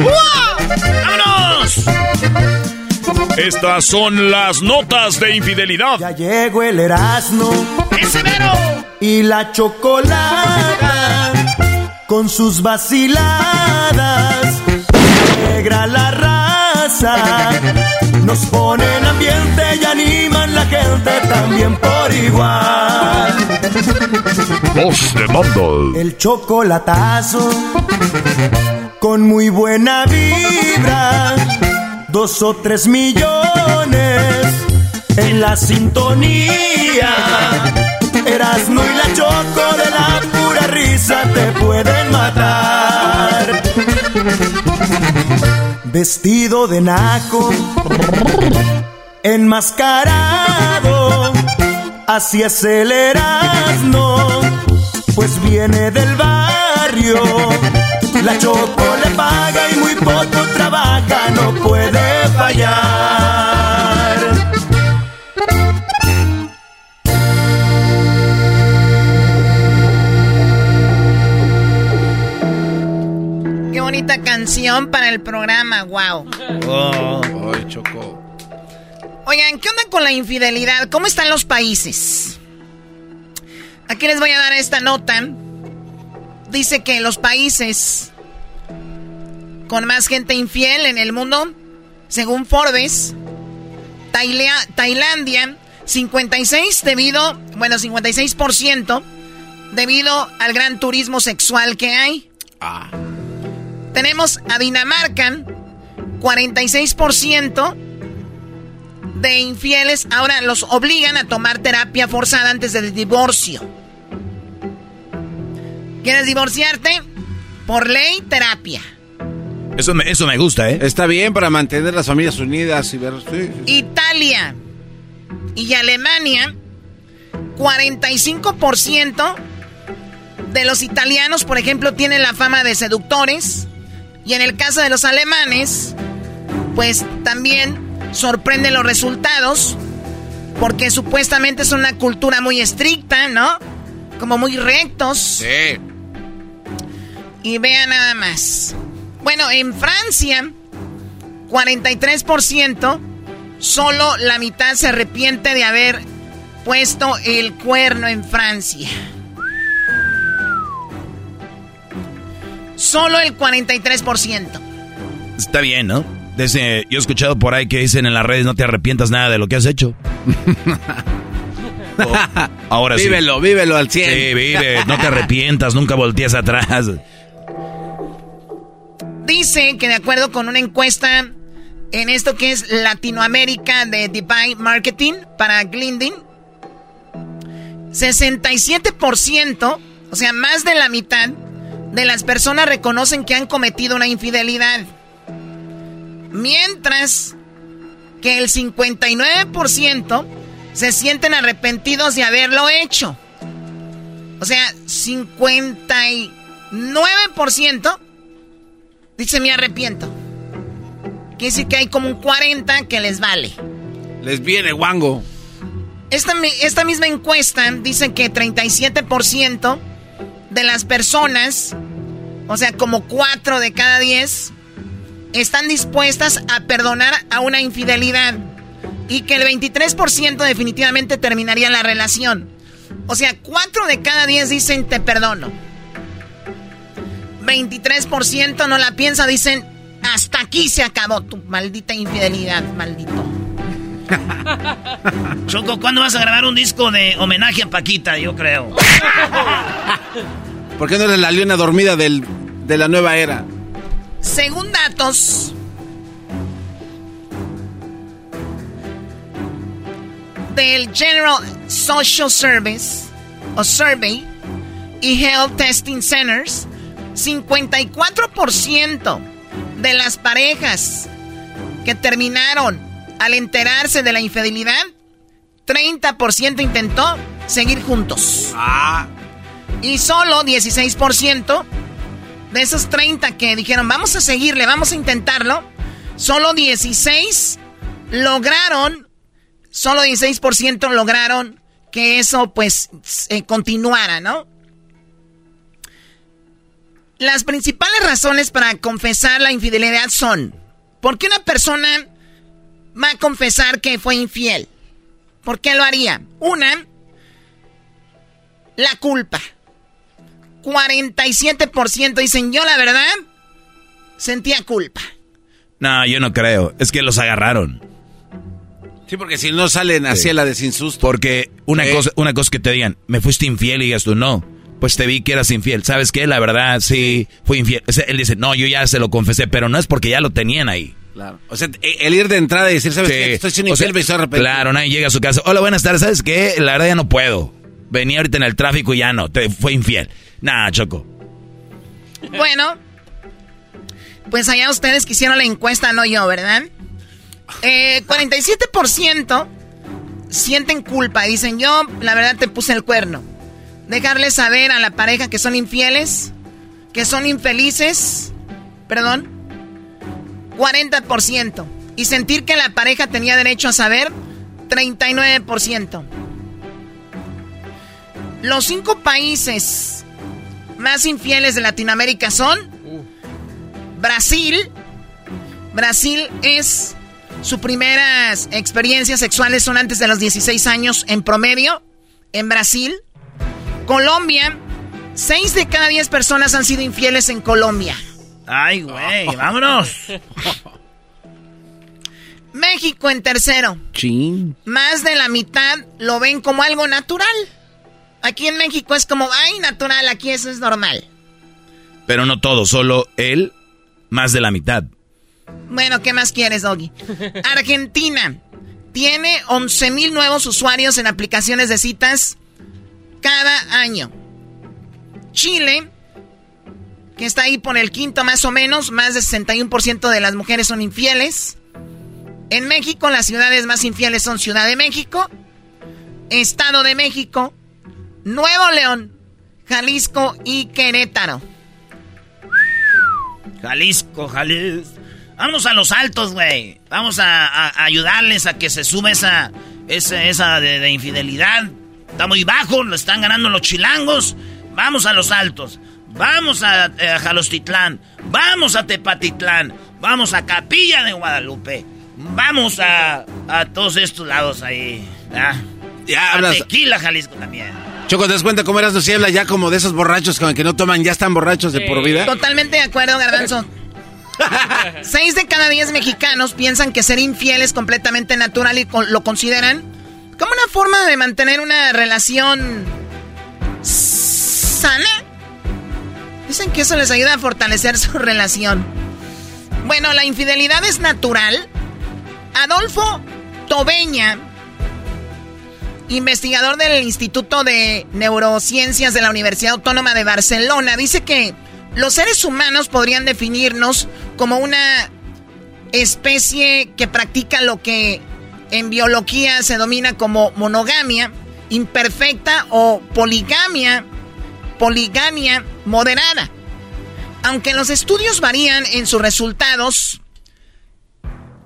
¡Vámonos! Estas son las notas de infidelidad. Ya llegó el Erasmo. ¡Ese mero! Y la chocolata. Con sus vaciladas. Negra la raza. Nos ponen ambiente y animan la gente también por igual. Voz de mando. El chocolatazo con muy buena vibra, dos o tres millones en la sintonía. Erasmo y la choco de la pura risa te pueden matar. Vestido de naco, enmascarado, así es el Erasmo, pues viene del barrio la Choco le paga y muy poco trabaja, no puede fallar. Qué bonita canción para el programa, wow. Oh, Choco. Oigan, ¿qué onda con la infidelidad? ¿Cómo están los países? Aquí les voy a dar esta nota dice que los países con más gente infiel en el mundo, según Forbes, Tailandia, 56 debido, bueno, 56% debido al gran turismo sexual que hay. Ah. Tenemos a Dinamarca, 46% de infieles ahora los obligan a tomar terapia forzada antes del divorcio. ¿Quieres divorciarte? Por ley, terapia. Eso me, eso me gusta, ¿eh? Está bien para mantener las familias unidas y ver... Italia y Alemania, 45% de los italianos, por ejemplo, tienen la fama de seductores. Y en el caso de los alemanes, pues también sorprenden los resultados. Porque supuestamente es una cultura muy estricta, ¿no? Como muy rectos. Sí. Y vean nada más. Bueno, en Francia, 43%, solo la mitad se arrepiente de haber puesto el cuerno en Francia. Solo el 43%. Está bien, ¿no? Desde, yo he escuchado por ahí que dicen en las redes no te arrepientas nada de lo que has hecho. ahora sí. Vívelo, vívelo al 100. Sí, vive, no te arrepientas, nunca voltees atrás. Dice que de acuerdo con una encuesta en esto que es Latinoamérica de Divine Marketing para Glinding, 67%, o sea, más de la mitad de las personas reconocen que han cometido una infidelidad. Mientras que el 59% se sienten arrepentidos de haberlo hecho. O sea, 59% dice me arrepiento. Quiere decir que hay como un 40 que les vale. Les viene guango. Esta, esta misma encuesta dice que 37% de las personas, o sea, como 4 de cada 10, están dispuestas a perdonar a una infidelidad. Y que el 23% definitivamente terminaría la relación. O sea, 4 de cada 10 dicen te perdono. 23% no la piensa, dicen hasta aquí se acabó tu maldita infidelidad, maldito. Choco, ¿cuándo vas a grabar un disco de homenaje a Paquita? Yo creo. ¿Por qué no eres la leona dormida del, de la nueva era? Según datos del General Social Service o Survey y Health Testing Centers, 54% de las parejas que terminaron al enterarse de la infidelidad, 30% intentó seguir juntos. Ah. Y solo 16% de esos 30 que dijeron, vamos a seguirle, vamos a intentarlo, solo 16 lograron, solo 16% lograron que eso pues eh, continuara, ¿no? Las principales razones para confesar la infidelidad son, ¿por qué una persona va a confesar que fue infiel? ¿Por qué lo haría? Una, la culpa. 47% dicen, yo la verdad, sentía culpa. No, yo no creo. Es que los agarraron. Sí, porque si no salen así a la desinsusto. Porque una, cosa, una cosa que te digan, me fuiste infiel y digas tú, no, pues te vi que eras infiel. ¿Sabes qué? La verdad, sí, fui infiel. él dice, no, yo ya se lo confesé, pero no es porque ya lo tenían ahí. Claro. O sea, e, el ir de entrada y decir, ¿sabes qué? Estoy siendo infiel, me hizo Claro, nadie llega a su casa. Hola, buenas tardes. ¿Sabes qué? La verdad ya no puedo. Venía ahorita en el tráfico y ya no. Te fue infiel. Nah, Choco. Bueno, pues allá ustedes que hicieron la encuesta, no yo, ¿verdad? Eh, 47% sienten culpa. Dicen, yo la verdad te puse el cuerno. Dejarles saber a la pareja que son infieles, que son infelices, perdón, 40%. Y sentir que la pareja tenía derecho a saber, 39%. Los cinco países más infieles de Latinoamérica son Brasil. Brasil es sus primeras experiencias sexuales son antes de los 16 años en promedio en Brasil. Colombia, 6 de cada 10 personas han sido infieles en Colombia. Ay, güey, vámonos. México en tercero. Más de la mitad lo ven como algo natural. Aquí en México es como, ay, natural, aquí eso es normal. Pero no todo, solo él, más de la mitad. Bueno, ¿qué más quieres, Doggy? Argentina tiene 11 mil nuevos usuarios en aplicaciones de citas cada año. Chile, que está ahí por el quinto más o menos, más de 61% de las mujeres son infieles. En México, las ciudades más infieles son Ciudad de México, Estado de México, Nuevo León, Jalisco y Querétaro. Jalisco, Jalisco. Vamos a los altos, güey. Vamos a, ayudarles a que se suba esa, esa, de, infidelidad. Está muy bajo, lo están ganando los chilangos. Vamos a los altos. Vamos a, eh, a Jalostitlán. Vamos a Tepatitlán. Vamos a Capilla de Guadalupe. Vamos a, a todos estos lados ahí. Ya hablas. Tequila, Jalisco también. Choco, ¿te das cuenta cómo eras si habla ya como de esos borrachos con que no toman, ya están borrachos de por vida? Totalmente de acuerdo, Garbanzo. Seis de cada diez mexicanos piensan que ser infiel es completamente natural y lo consideran como una forma de mantener una relación sana. Dicen que eso les ayuda a fortalecer su relación. Bueno, la infidelidad es natural. Adolfo Tobeña, investigador del Instituto de Neurociencias de la Universidad Autónoma de Barcelona, dice que los seres humanos podrían definirnos como una especie que practica lo que en biología se domina como monogamia imperfecta o poligamia, poligamia moderada. Aunque los estudios varían en sus resultados,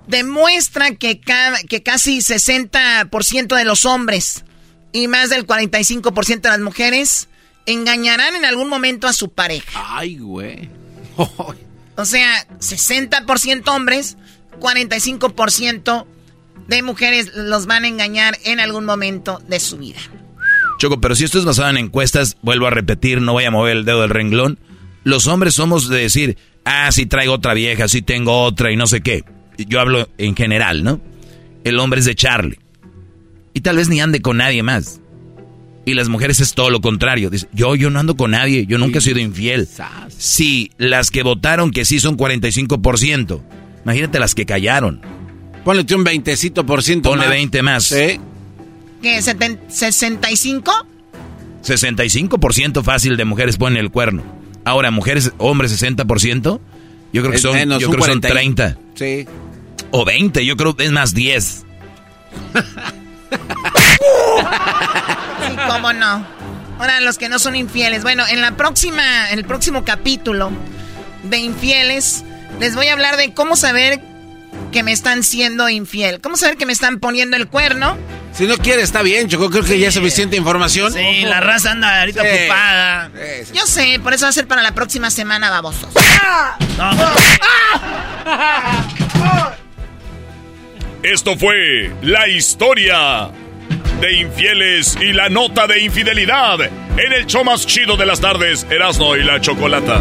demuestra que, que casi 60% de los hombres y más del 45% de las mujeres engañarán en algún momento a su pareja. Ay, güey. o sea, 60% hombres, 45% de mujeres los van a engañar en algún momento de su vida. Choco, pero si esto es basado en encuestas, vuelvo a repetir, no voy a mover el dedo del renglón. Los hombres somos de decir, ah, si traigo otra vieja, si tengo otra y no sé qué. Yo hablo en general, ¿no? El hombre es de Charlie. Y tal vez ni ande con nadie más. Y las mujeres es todo lo contrario. Dice, yo, yo no ando con nadie, yo nunca he sido infiel. Sí, las que votaron que sí son 45%. Imagínate las que callaron. Ponle un 20 por ciento Ponle 20 más. ¿Sí? ¿Qué? ¿65? 65% fácil de mujeres ponen el cuerno. Ahora, mujeres, hombres 60%, yo creo que son, yo creo que son 30. Sí. O 20, yo creo que es más 10. sí, cómo no. Ahora, los que no son infieles. Bueno, en la próxima, en el próximo capítulo de infieles, les voy a hablar de cómo saber que me están siendo infiel. ¿Cómo saber que me están poniendo el cuerno? Si no quiere, está bien. Yo creo que ya es suficiente información. Sí, la raza anda ahorita ocupada. Yo sé, por eso va a ser para la próxima semana, babosos. Esto fue la historia de infieles y la nota de infidelidad en el show más chido de las tardes, Erasmo y la Chocolata.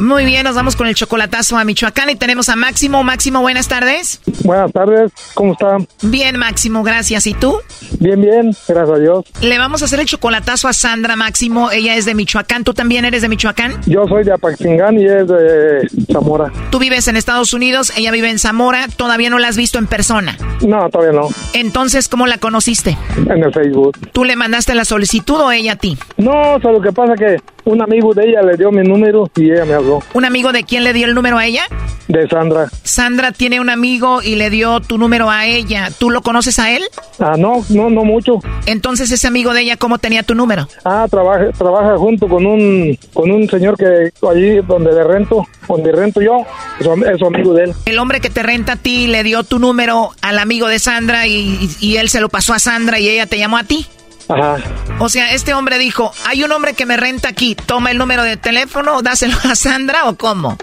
Muy bien, nos vamos con el chocolatazo a Michoacán y tenemos a Máximo. Máximo, buenas tardes. Buenas tardes, ¿cómo están? Bien, Máximo, gracias. ¿Y tú? Bien, bien, gracias a Dios. Le vamos a hacer el chocolatazo a Sandra Máximo. Ella es de Michoacán. ¿Tú también eres de Michoacán? Yo soy de Apaxingán y es de Zamora. Tú vives en Estados Unidos, ella vive en Zamora. ¿Todavía no la has visto en persona? No, todavía no. Entonces, ¿cómo la conociste? En el Facebook. ¿Tú le mandaste la solicitud o ella a ti? No, o sea, lo que pasa que un amigo de ella le dio mi número y ella me habló. ¿Un amigo de quién le dio el número a ella? De Sandra. Sandra tiene un amigo y le dio tu número a ella. ¿Tú lo conoces a él? Ah, no, no, no mucho. Entonces ese amigo de ella, ¿cómo tenía tu número? Ah, trabaja, trabaja junto con un, con un señor que allí donde le rento, donde rento yo, es su amigo de él. El hombre que te renta a ti le dio tu número al amigo de Sandra y, y él se lo pasó a Sandra y ella te llamó a ti. Ajá. O sea, este hombre dijo, hay un hombre que me renta aquí, toma el número de teléfono, dáselo a Sandra o cómo?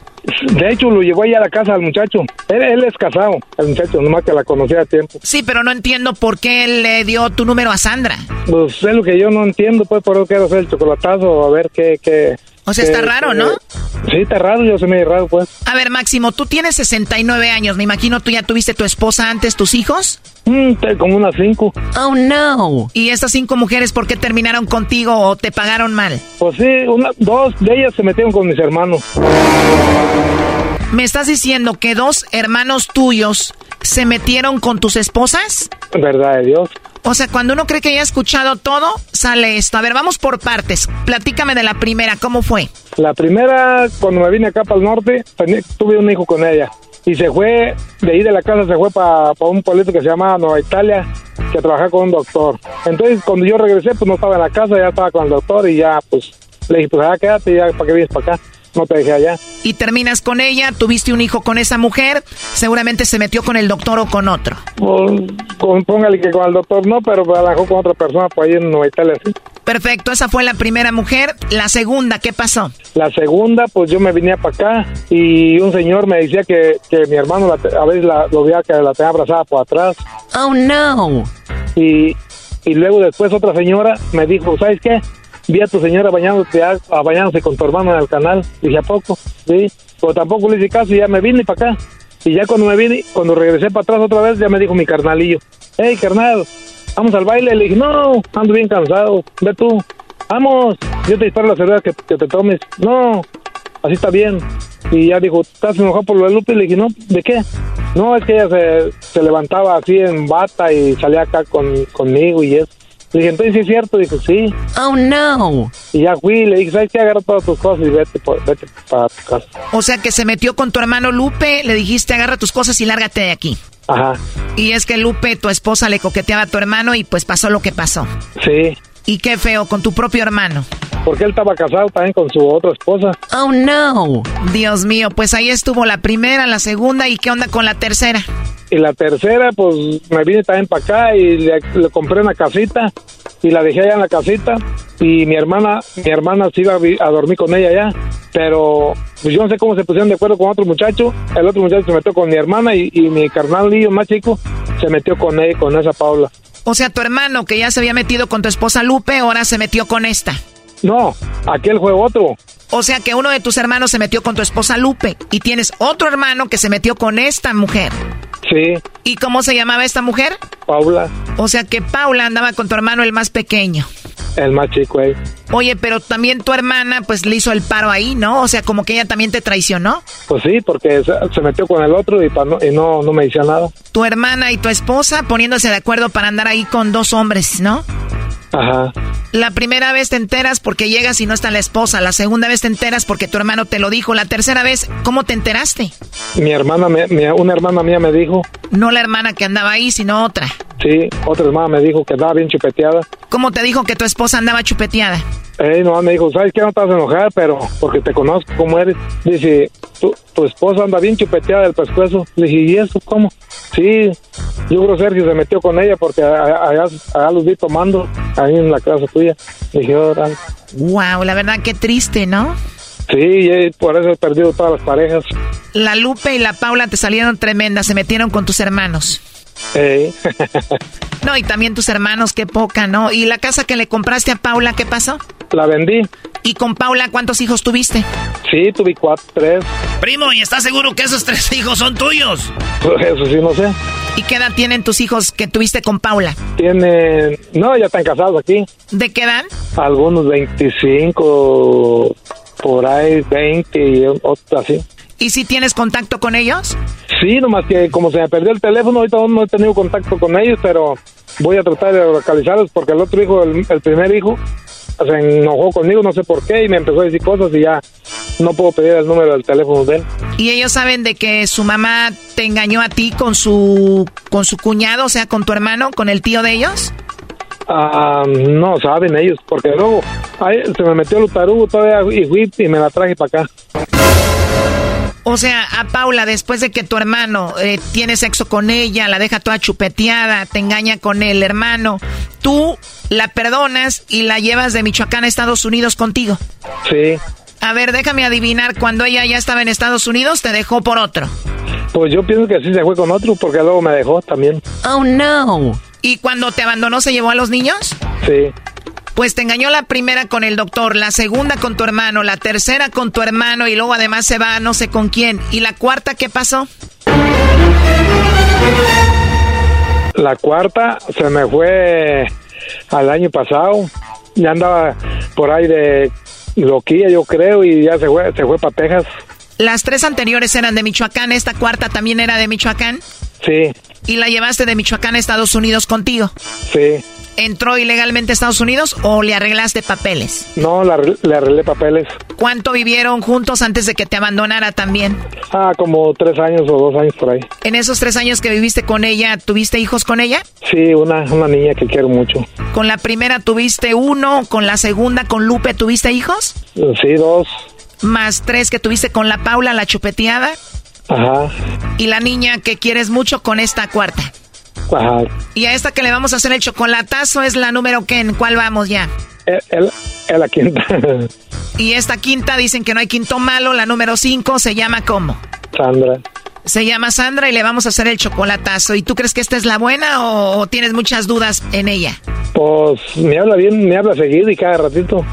De hecho, lo llevó allá a la casa al muchacho. Él, es casado, el muchacho, nomás que la conocía a tiempo. Sí, pero no entiendo por qué él le dio tu número a Sandra. Pues es lo que yo no entiendo, pues por eso quiero hacer el chocolatazo, a ver qué... qué o sea, está raro, ¿no? Sí, está raro, yo se me raro, pues. A ver, Máximo, tú tienes 69 años, me imagino tú ya tuviste tu esposa antes, tus hijos. Mm, como unas cinco. Oh, no. ¿Y estas cinco mujeres por qué terminaron contigo o te pagaron mal? Pues sí, una, dos de ellas se metieron con mis hermanos. ¿Me estás diciendo que dos hermanos tuyos se metieron con tus esposas? Verdad de Dios. O sea, cuando uno cree que ya ha escuchado todo, sale esto. A ver, vamos por partes. Platícame de la primera, ¿cómo fue? La primera, cuando me vine acá para el norte, tuve un hijo con ella. Y se fue, de ahí de la casa se fue para un pueblito que se llama Nueva Italia, que trabajaba con un doctor. Entonces, cuando yo regresé, pues no estaba en la casa, ya estaba con el doctor y ya, pues, le dije, pues ya quédate, ya, ¿para qué vienes para acá? No te dejé allá. Y terminas con ella, tuviste un hijo con esa mujer, seguramente se metió con el doctor o con otro. Pues, póngale que con el doctor no, pero trabajó con otra persona por ahí en Nueva Italia, sí. Perfecto, esa fue la primera mujer. La segunda, ¿qué pasó? La segunda, pues yo me venía para acá y un señor me decía que, que mi hermano a veces la, lo veía que la tenía abrazada por atrás. Oh, no. Y, y luego después otra señora me dijo, ¿sabes qué? Vi a tu señora bañándose, a, bañándose con tu hermano en el canal. Dije, ¿a poco? Sí. Pero tampoco le hice caso y ya me vine para acá. Y ya cuando me vine, cuando regresé para atrás otra vez, ya me dijo mi carnalillo, hey, carnal, vamos al baile. Le dije, no, ando bien cansado, ve tú, vamos, yo te disparo la cerveza que, que te tomes. No, así está bien. Y ya dijo, ¿estás enojado por lo de Lupe? Le dije, no, ¿de qué? No, es que ella se, se levantaba así en bata y salía acá con, conmigo y eso. Le dije, entonces sí es cierto. Dijo, sí. Oh, no. Y ya fui le dije, ¿sabes qué? Agarra todas tus cosas y vete, vete para tu casa. O sea que se metió con tu hermano Lupe, le dijiste, agarra tus cosas y lárgate de aquí. Ajá. Y es que Lupe, tu esposa, le coqueteaba a tu hermano y pues pasó lo que pasó. Sí. Y qué feo, con tu propio hermano. Porque él estaba casado también con su otra esposa. Oh, no. Dios mío, pues ahí estuvo la primera, la segunda y qué onda con la tercera. Y la tercera, pues me vine también para acá y le, compré una casita y la dejé allá en la casita y mi hermana, mi hermana se iba a, dormir con ella allá, pero pues yo no sé cómo se pusieron de acuerdo con otro muchacho, el otro muchacho se metió con mi hermana y, y mi carnal lío más chico se metió con él, con esa Paula. O sea, tu hermano que ya se había metido con tu esposa Lupe, ahora se metió con esta. No, aquel fue otro. O sea que uno de tus hermanos se metió con tu esposa Lupe y tienes otro hermano que se metió con esta mujer. Sí. ¿Y cómo se llamaba esta mujer? Paula. O sea que Paula andaba con tu hermano el más pequeño. El más chico ahí. Oye, pero también tu hermana pues le hizo el paro ahí, ¿no? O sea, como que ella también te traicionó. Pues sí, porque se metió con el otro y, no, y no, no me decía nada. Tu hermana y tu esposa poniéndose de acuerdo para andar ahí con dos hombres, ¿no? Ajá. La primera vez te enteras porque llegas y no está la esposa. La segunda vez te enteras porque tu hermano te lo dijo. La tercera vez, ¿cómo te enteraste? Mi hermana, una hermana mía me dijo. No la hermana que andaba ahí, sino otra. Sí, otra hermana me dijo que andaba bien chupeteada. ¿Cómo te dijo que tu esposa andaba chupeteada? Eh, no, me dijo, ¿sabes qué? No te vas a enojar, pero porque te conozco cómo eres. Dice, tu, tu esposa anda bien chupeteada del pescuezo. Le dije, ¿y eso cómo? Sí, yo creo Sergio se metió con ella porque allá, allá los vi tomando ahí en la casa tuya. Dije, Wow, la verdad qué triste, ¿no? Sí, por eso he perdido todas las parejas. La Lupe y la Paula te salieron tremendas, se metieron con tus hermanos. Sí. no, y también tus hermanos, qué poca, ¿no? ¿Y la casa que le compraste a Paula, qué pasó? La vendí. ¿Y con Paula cuántos hijos tuviste? Sí, tuve cuatro, tres. Primo, ¿y estás seguro que esos tres hijos son tuyos? Pues eso sí, no sé. ¿Y qué edad tienen tus hijos que tuviste con Paula? Tienen... No, ya están casados aquí. ¿De qué edad? Algunos 25, por ahí 20 y otros así. ¿Y si tienes contacto con ellos? Sí, nomás que como se me perdió el teléfono, ahorita no he tenido contacto con ellos, pero voy a tratar de localizarlos porque el otro hijo, el, primer hijo, se enojó conmigo, no sé por qué, y me empezó a decir cosas y ya no puedo pedir el número del teléfono de él. ¿Y ellos saben de que su mamá te engañó a ti con su, con su cuñado, o sea, con tu hermano, con el tío de ellos? Ah, no saben ellos, porque luego ahí se me metió el tarugo todavía y y me la traje para acá. O sea, a Paula, después de que tu hermano eh, tiene sexo con ella, la deja toda chupeteada, te engaña con el hermano, tú la perdonas y la llevas de Michoacán a Estados Unidos contigo. Sí. A ver, déjame adivinar, cuando ella ya estaba en Estados Unidos, te dejó por otro. Pues yo pienso que sí se fue con otro, porque luego me dejó también. Oh, no. ¿Y cuando te abandonó, se llevó a los niños? Sí. Pues te engañó la primera con el doctor, la segunda con tu hermano, la tercera con tu hermano y luego además se va no sé con quién. ¿Y la cuarta qué pasó? La cuarta se me fue al año pasado. Ya andaba por ahí de loquilla, yo creo, y ya se fue, se fue para Texas. Las tres anteriores eran de Michoacán, esta cuarta también era de Michoacán. Sí. ¿Y la llevaste de Michoacán a Estados Unidos contigo? Sí. ¿Entró ilegalmente a Estados Unidos o le arreglaste papeles? No, la, le arreglé papeles. ¿Cuánto vivieron juntos antes de que te abandonara también? Ah, como tres años o dos años por ahí. ¿En esos tres años que viviste con ella, tuviste hijos con ella? Sí, una, una niña que quiero mucho. ¿Con la primera tuviste uno? ¿Con la segunda, con Lupe, tuviste hijos? Sí, dos. ¿Más tres que tuviste con la Paula, la chupeteada? Ajá. ¿Y la niña que quieres mucho con esta cuarta? Ajá. Y a esta que le vamos a hacer el chocolatazo es la número que en cuál vamos ya. Es la quinta. y esta quinta dicen que no hay quinto malo, la número cinco se llama ¿cómo? Sandra. Se llama Sandra y le vamos a hacer el chocolatazo. ¿Y tú crees que esta es la buena o, tienes muchas dudas en ella? Pues me habla bien, me habla seguido y cada ratito.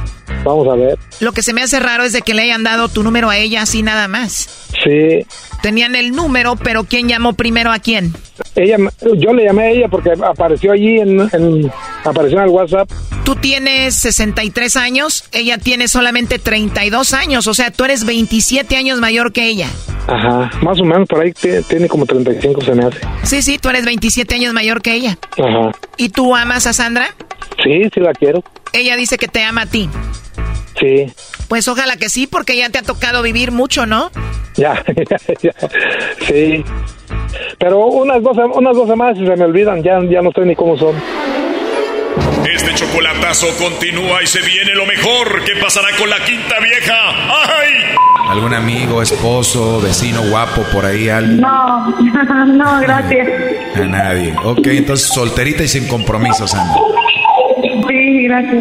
Vamos a ver. Lo que se me hace raro es de que le hayan dado tu número a ella así nada más. Sí. Tenían el número, pero ¿quién llamó primero a quién? Ella, yo le llamé a ella porque apareció allí en, en apareció en el WhatsApp. Tú tienes 63 años, ella tiene solamente 32 años, o sea, tú eres 27 años mayor que ella. Ajá, más o menos por ahí tiene como 35 se me hace. Sí, sí, tú eres 27 años mayor que ella. Ajá. ¿Y tú amas a Sandra? Sí, sí la quiero. Ella dice que te ama a ti. Sí. Pues ojalá que sí, porque ya te ha tocado vivir mucho, ¿no? Ya, ya, ya. Sí. Pero unas dos, unas dos semanas y se me olvidan, ya, ya no sé ni cómo son. Chocolatazo continúa y se viene lo mejor. ¿Qué pasará con la quinta vieja? ¡Ay! ¿Algún amigo, esposo, vecino guapo por ahí? Alguien? No, no, gracias. A nadie. Ok, entonces solterita y sin compromiso, Sandra. Sí, gracias.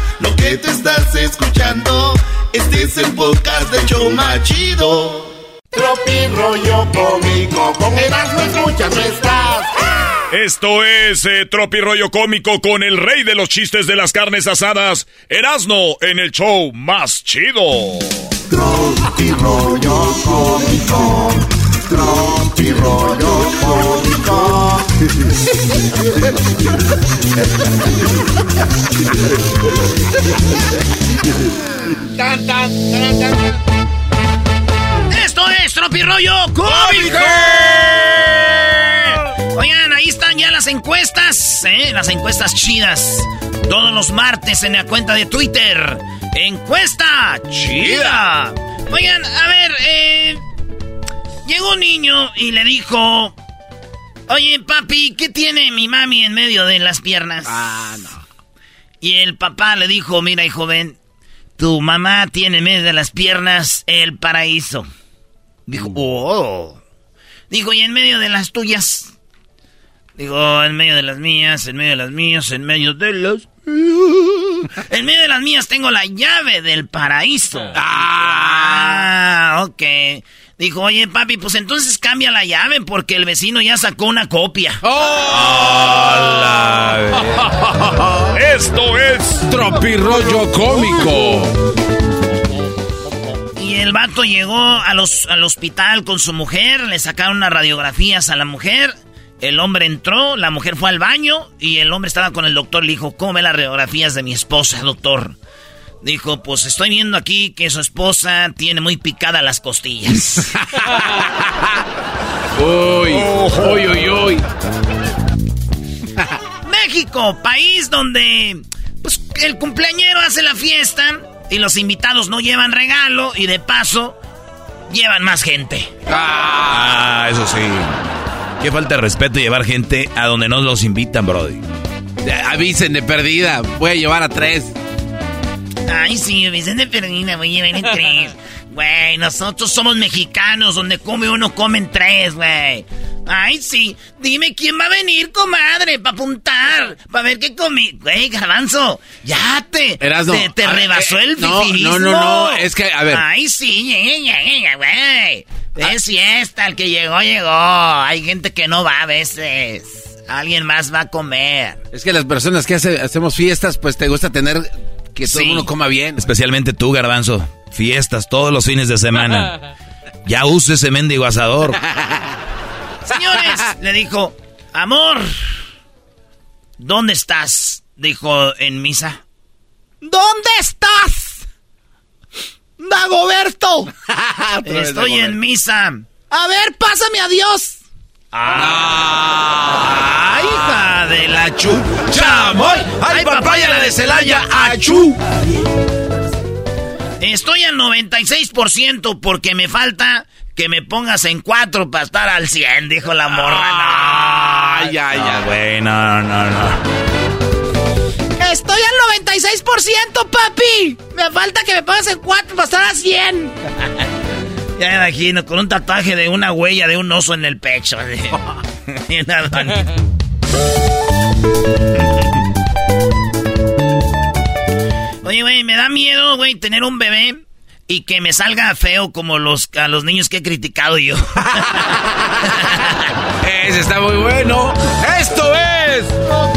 Lo que te estás escuchando, este es el podcast de Choma Chido. Tropi rollo cómico, con Eras no escuchas, no estás. Esto es eh, Tropi Rollo Cómico con el rey de los chistes de las carnes asadas, Erasno, en el show más chido. Tropi rollo cómico. Tropi rollo cómico. Tan, tan, tan. Esto es Tropirollo Cómico. Oigan, ahí están ya las encuestas, ¿eh? Las encuestas chidas. Todos los martes en la cuenta de Twitter. Encuesta chida. Oigan, a ver, eh, llegó un niño y le dijo, oye papi, ¿qué tiene mi mami en medio de las piernas? Ah, no. Y el papá le dijo, mira hijo, ven, tu mamá tiene en medio de las piernas el paraíso. Dijo, oh. Dijo, ¿y en medio de las tuyas? Digo, en medio de las mías, en medio de las mías, en medio de las... En medio de las mías tengo la llave del paraíso. Ah, ok. Dijo, oye, papi, pues entonces cambia la llave porque el vecino ya sacó una copia. ¡Oh! Esto es Tropirollo Cómico. Y el vato llegó a los, al hospital con su mujer, le sacaron unas radiografías a la mujer. El hombre entró, la mujer fue al baño y el hombre estaba con el doctor. Le dijo, ¿cómo ve las radiografías de mi esposa, doctor? Dijo, pues estoy viendo aquí que su esposa tiene muy picadas las costillas. uy, uy, uy, uy. México, país donde pues, el cumpleañero hace la fiesta y los invitados no llevan regalo y de paso llevan más gente. Ah, eso sí. Qué falta de respeto llevar gente a donde no los invitan, Brody. Avisen de perdida, voy a llevar a tres. Ay, sí, Vicente Perdina, voy a llevar en tres. Güey, nosotros somos mexicanos, donde come uno, comen tres, güey. Ay, sí, dime quién va a venir, comadre, para apuntar, para ver qué comí. Güey, garbanzo, ya te, Erasno, te, te ver, rebasó eh, el no, no, no, no, es que, a ver. Ay, sí, ya, güey. Es fiesta, el que llegó, llegó. Hay gente que no va a veces. Alguien más va a comer. Es que las personas que hace- hacemos fiestas, pues te gusta tener que todo el mundo coma bien. Especialmente tú, Garbanzo. Fiestas todos los fines de semana. Ya use ese mendigo asador. Señores, le dijo, amor, ¿dónde estás? Dijo en misa. ¿Dónde estás? Dagoberto. Estoy en misa. A ver, pásame a Dios. ¡Ah! ¡Hija de la chu! ¡Chamoy! ¡Ay, papaya la de Celaya! ¡Achú! Estoy al 96% porque me falta que me pongas en 4 para estar al 100, dijo la morra. Ay, ay, ay. Güey, no, no, no. Estoy al 96%, papi. Me falta que me pongas en 4 para estar al 100. Ya me imagino, con un tatuaje de una huella de un oso en el pecho. Oye, güey, me da miedo, güey, tener un bebé y que me salga feo como los, a los niños que he criticado yo. Ese está muy bueno. Esto es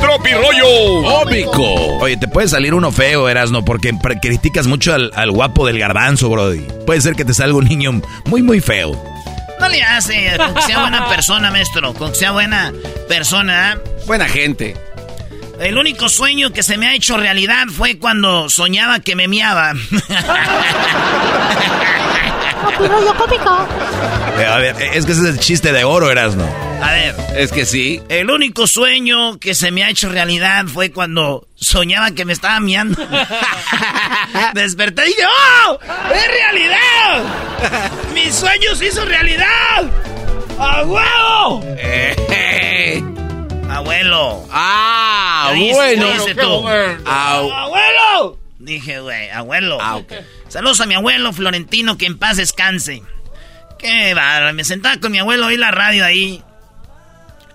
Tropirollo Cómico. Oye, te puede salir uno feo, Erasno, porque criticas mucho al, al guapo del garbanzo, Brody. Puede ser que te salga un niño muy, muy feo. No le hace, con que sea buena persona, maestro, con que sea buena persona. Buena gente. El único sueño que se me ha hecho realidad fue cuando soñaba que me miaba. Eh, A ver, es que ese es el chiste de oro, Erasno. A ver, Es que sí. el único sueño que se me ha hecho realidad fue cuando soñaba que me estaba miando. Desperté y dije, ¡Oh! ¡Es realidad! ¡Mi sueño se hizo realidad! ¡A huevo! Eh, Abuelo. ah, bueno. ¡Abuelo! Dije, güey, abuelo. Ah, ok. Saludos a mi abuelo Florentino, que en paz descanse. Qué bárbaro. Me sentaba con mi abuelo, oí la radio ahí.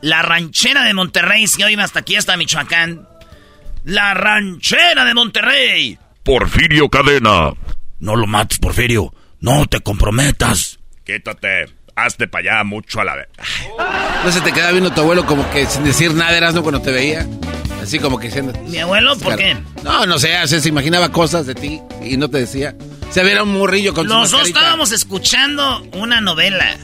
La ranchera de Monterrey, si hoy hasta aquí, hasta Michoacán. La ranchera de Monterrey. Porfirio Cadena. No lo mates, Porfirio. No te comprometas. Quítate. Hazte para allá mucho a la vez. ¿No se te queda viendo tu abuelo como que sin decir nada, Erasmo, cuando te veía? Así como que diciendo... ¿Mi abuelo? ¿Por qué? No, no sé, se imaginaba cosas de ti y no te decía. Se veía un morrillo con su Los dos estábamos escuchando una novela.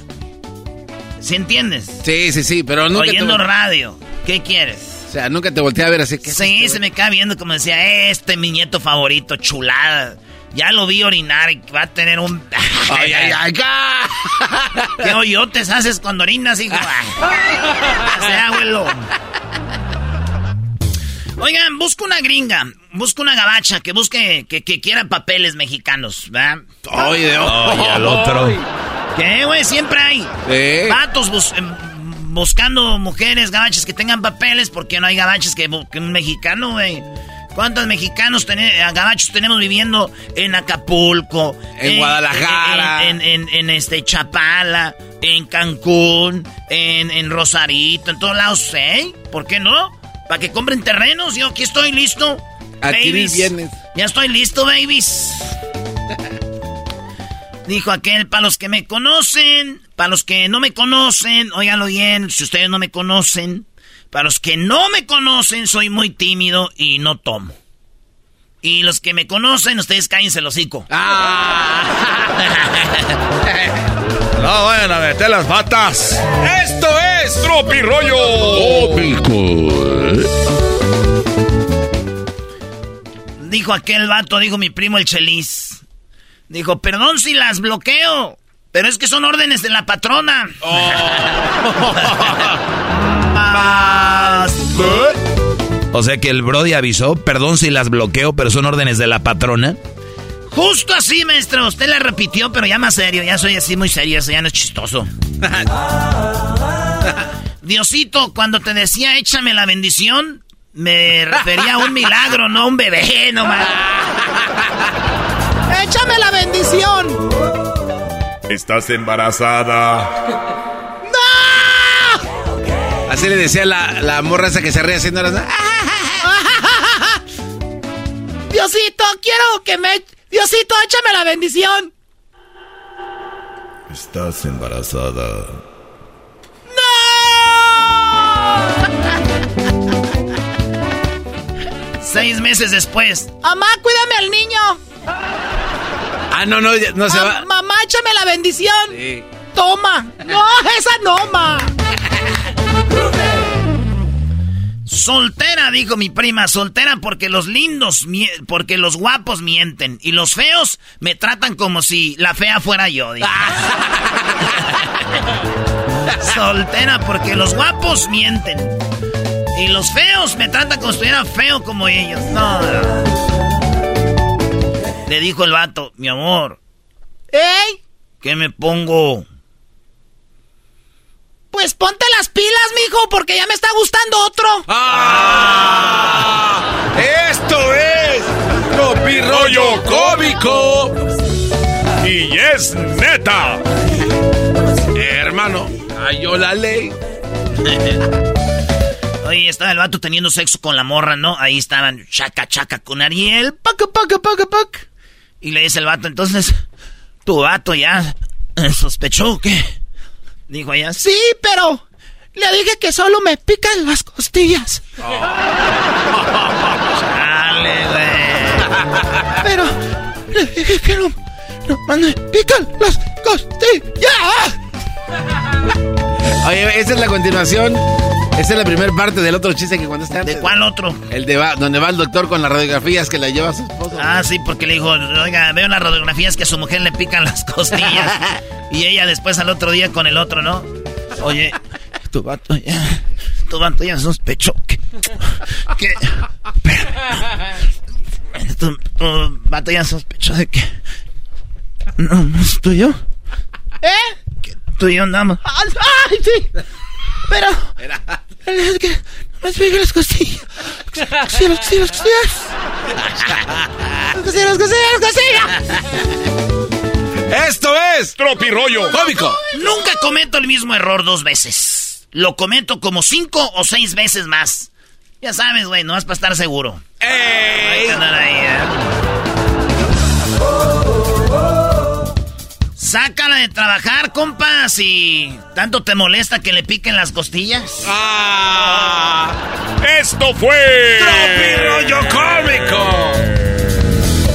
¿Sí entiendes? Sí, sí, sí, pero nunca Oyendo te... radio. ¿Qué quieres? O sea, nunca te volteé a ver así que... Sí, se me queda viendo como decía, este es mi nieto favorito, chulada. Ya lo vi orinar y va a tener un... Ay, ay, ay. ¿Qué hoyotes haces cuando orinas, hijo? Sea, abuelo. Oigan, busca una gringa, busca una gabacha que busque, que, que quiera papeles mexicanos, ¿verdad? Ay, de Oye, al otro. ¿Qué, güey? Siempre hay vatos bus- em, buscando mujeres gabachas que tengan papeles porque no hay gabachas que, que un mexicano, güey. ¿Cuántos mexicanos tene- eh, gabachos tenemos viviendo en Acapulco? En Guadalajara. En, en- este Chapala, en Cancún, en, en Rosarito, en todos lados, ¿eh? ¿Por qué no? Para que compren terrenos, yo aquí estoy listo. Babies. bienes. Ya estoy listo, babies. Dijo aquel, para los que me conocen, para los que no me conocen, óiganlo bien, si ustedes no me conocen, para los que no me conocen, soy muy tímido y no tomo. Y los que me conocen, ustedes cállense el hocico. Ah. no vayan a meter las patas. Esto es Tropi Rollo. Dijo aquel vato, dijo mi primo el Chelis. Dijo, perdón si las bloqueo, pero es que son órdenes de la patrona. Oh. o sea que el Brody avisó, perdón si las bloqueo, pero son órdenes de la patrona. Justo así, maestro. Usted la repitió, pero ya más serio. Ya soy así muy serio. Eso ya no es chistoso. Diosito, cuando te decía échame la bendición, me refería a un milagro, no a un bebé, nomás. ¡Échame la bendición! Estás embarazada. ¡No! Así le decía la, la morra esa que se ríe haciendo las... Diosito, quiero que me... Diosito, échame la bendición. Estás embarazada. Seis meses después. Mamá, cuídame al niño. Ah, no, no, no se va. Mamá, échame la bendición. Sí. Toma. No, esa no, ma. Soltera, dijo mi prima, soltera porque los lindos, porque los guapos mienten y los feos me tratan como si la fea fuera yo. soltera porque los guapos mienten y los feos me tratan como si estuviera feo como ellos. No. Le dijo el vato, mi amor. ¿Ey? ¿Qué me pongo? Pues ponte las pilas, mijo, porque ya me está gustando otro. ¡Ah! ¡Esto es Tropi Rollo Cómico! Y es neta. hermano, cayó la ley. Oye, estaba el vato teniendo sexo con la morra, ¿no? Ahí estaban chaca chaca con Ariel. Paca, paca, paca, paca. Y le dice el vato, entonces, tu vato ya sospechó que... Dijo ella, sí, pero le dije que solo me pican las costillas. Chale, güey. Pero le dije que no, no me pican las costillas. Oye, esa es la continuación esa es la primera parte del otro chiste que cuando está ¿De cuál otro? El de va, donde va el doctor con las radiografías que la lleva a su esposo. Ah, sí, porque le dijo, oiga, veo las radiografías que a su mujer le pican las costillas. y ella después al otro día con el otro, ¿no? Oye, tu vato ya, tu vato ya sospechó que, que, tu, tu vato ya sospechó de que, no, no estoy yo. ¿Eh? Tú y yo andamos. ¡Ay, sí! Pero. Es que. Me pegue las costillas. Costillas, costillas, costillas. Costillas, costillas, costillas. Esto es Tropi Rollo Cómico. Nunca cometo el mismo error dos veces. Lo cometo como cinco o seis veces más. Ya sabes, güey, no vas para estar seguro. ¡Ey! Hay que andar ahí, ¿eh? Sácala de trabajar, compa, si tanto te molesta que le piquen las costillas. ¡Ah! Esto fue. Tropi Rollo Cómico.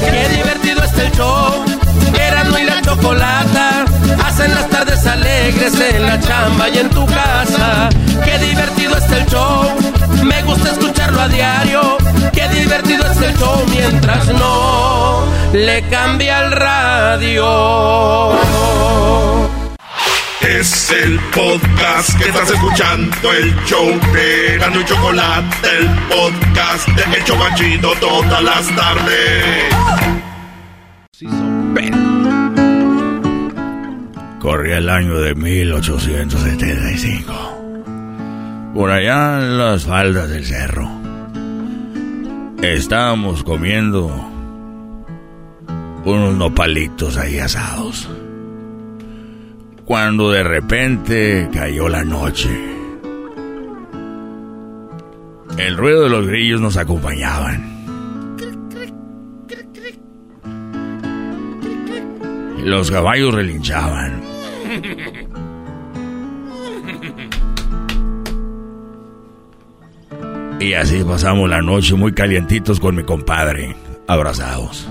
Qué divertido está el show. Erasmo y la chocolata. Hacen las tardes alegres en la chamba y en tu casa. Qué divertido está el show. Me gusta escucharlo a diario. Qué divertido el show mientras no le cambia el radio. Es el podcast que estás escuchando, el show de Gano y Chocolate, el podcast de El Chocachito todas las tardes. Corría el año de 1875. Por allá en las faldas del cerro. Estábamos comiendo unos nopalitos ahí asados. Cuando de repente cayó la noche. El ruido de los grillos nos acompañaban. los caballos relinchaban. Y así pasamos la noche muy calientitos con mi compadre, abrazados.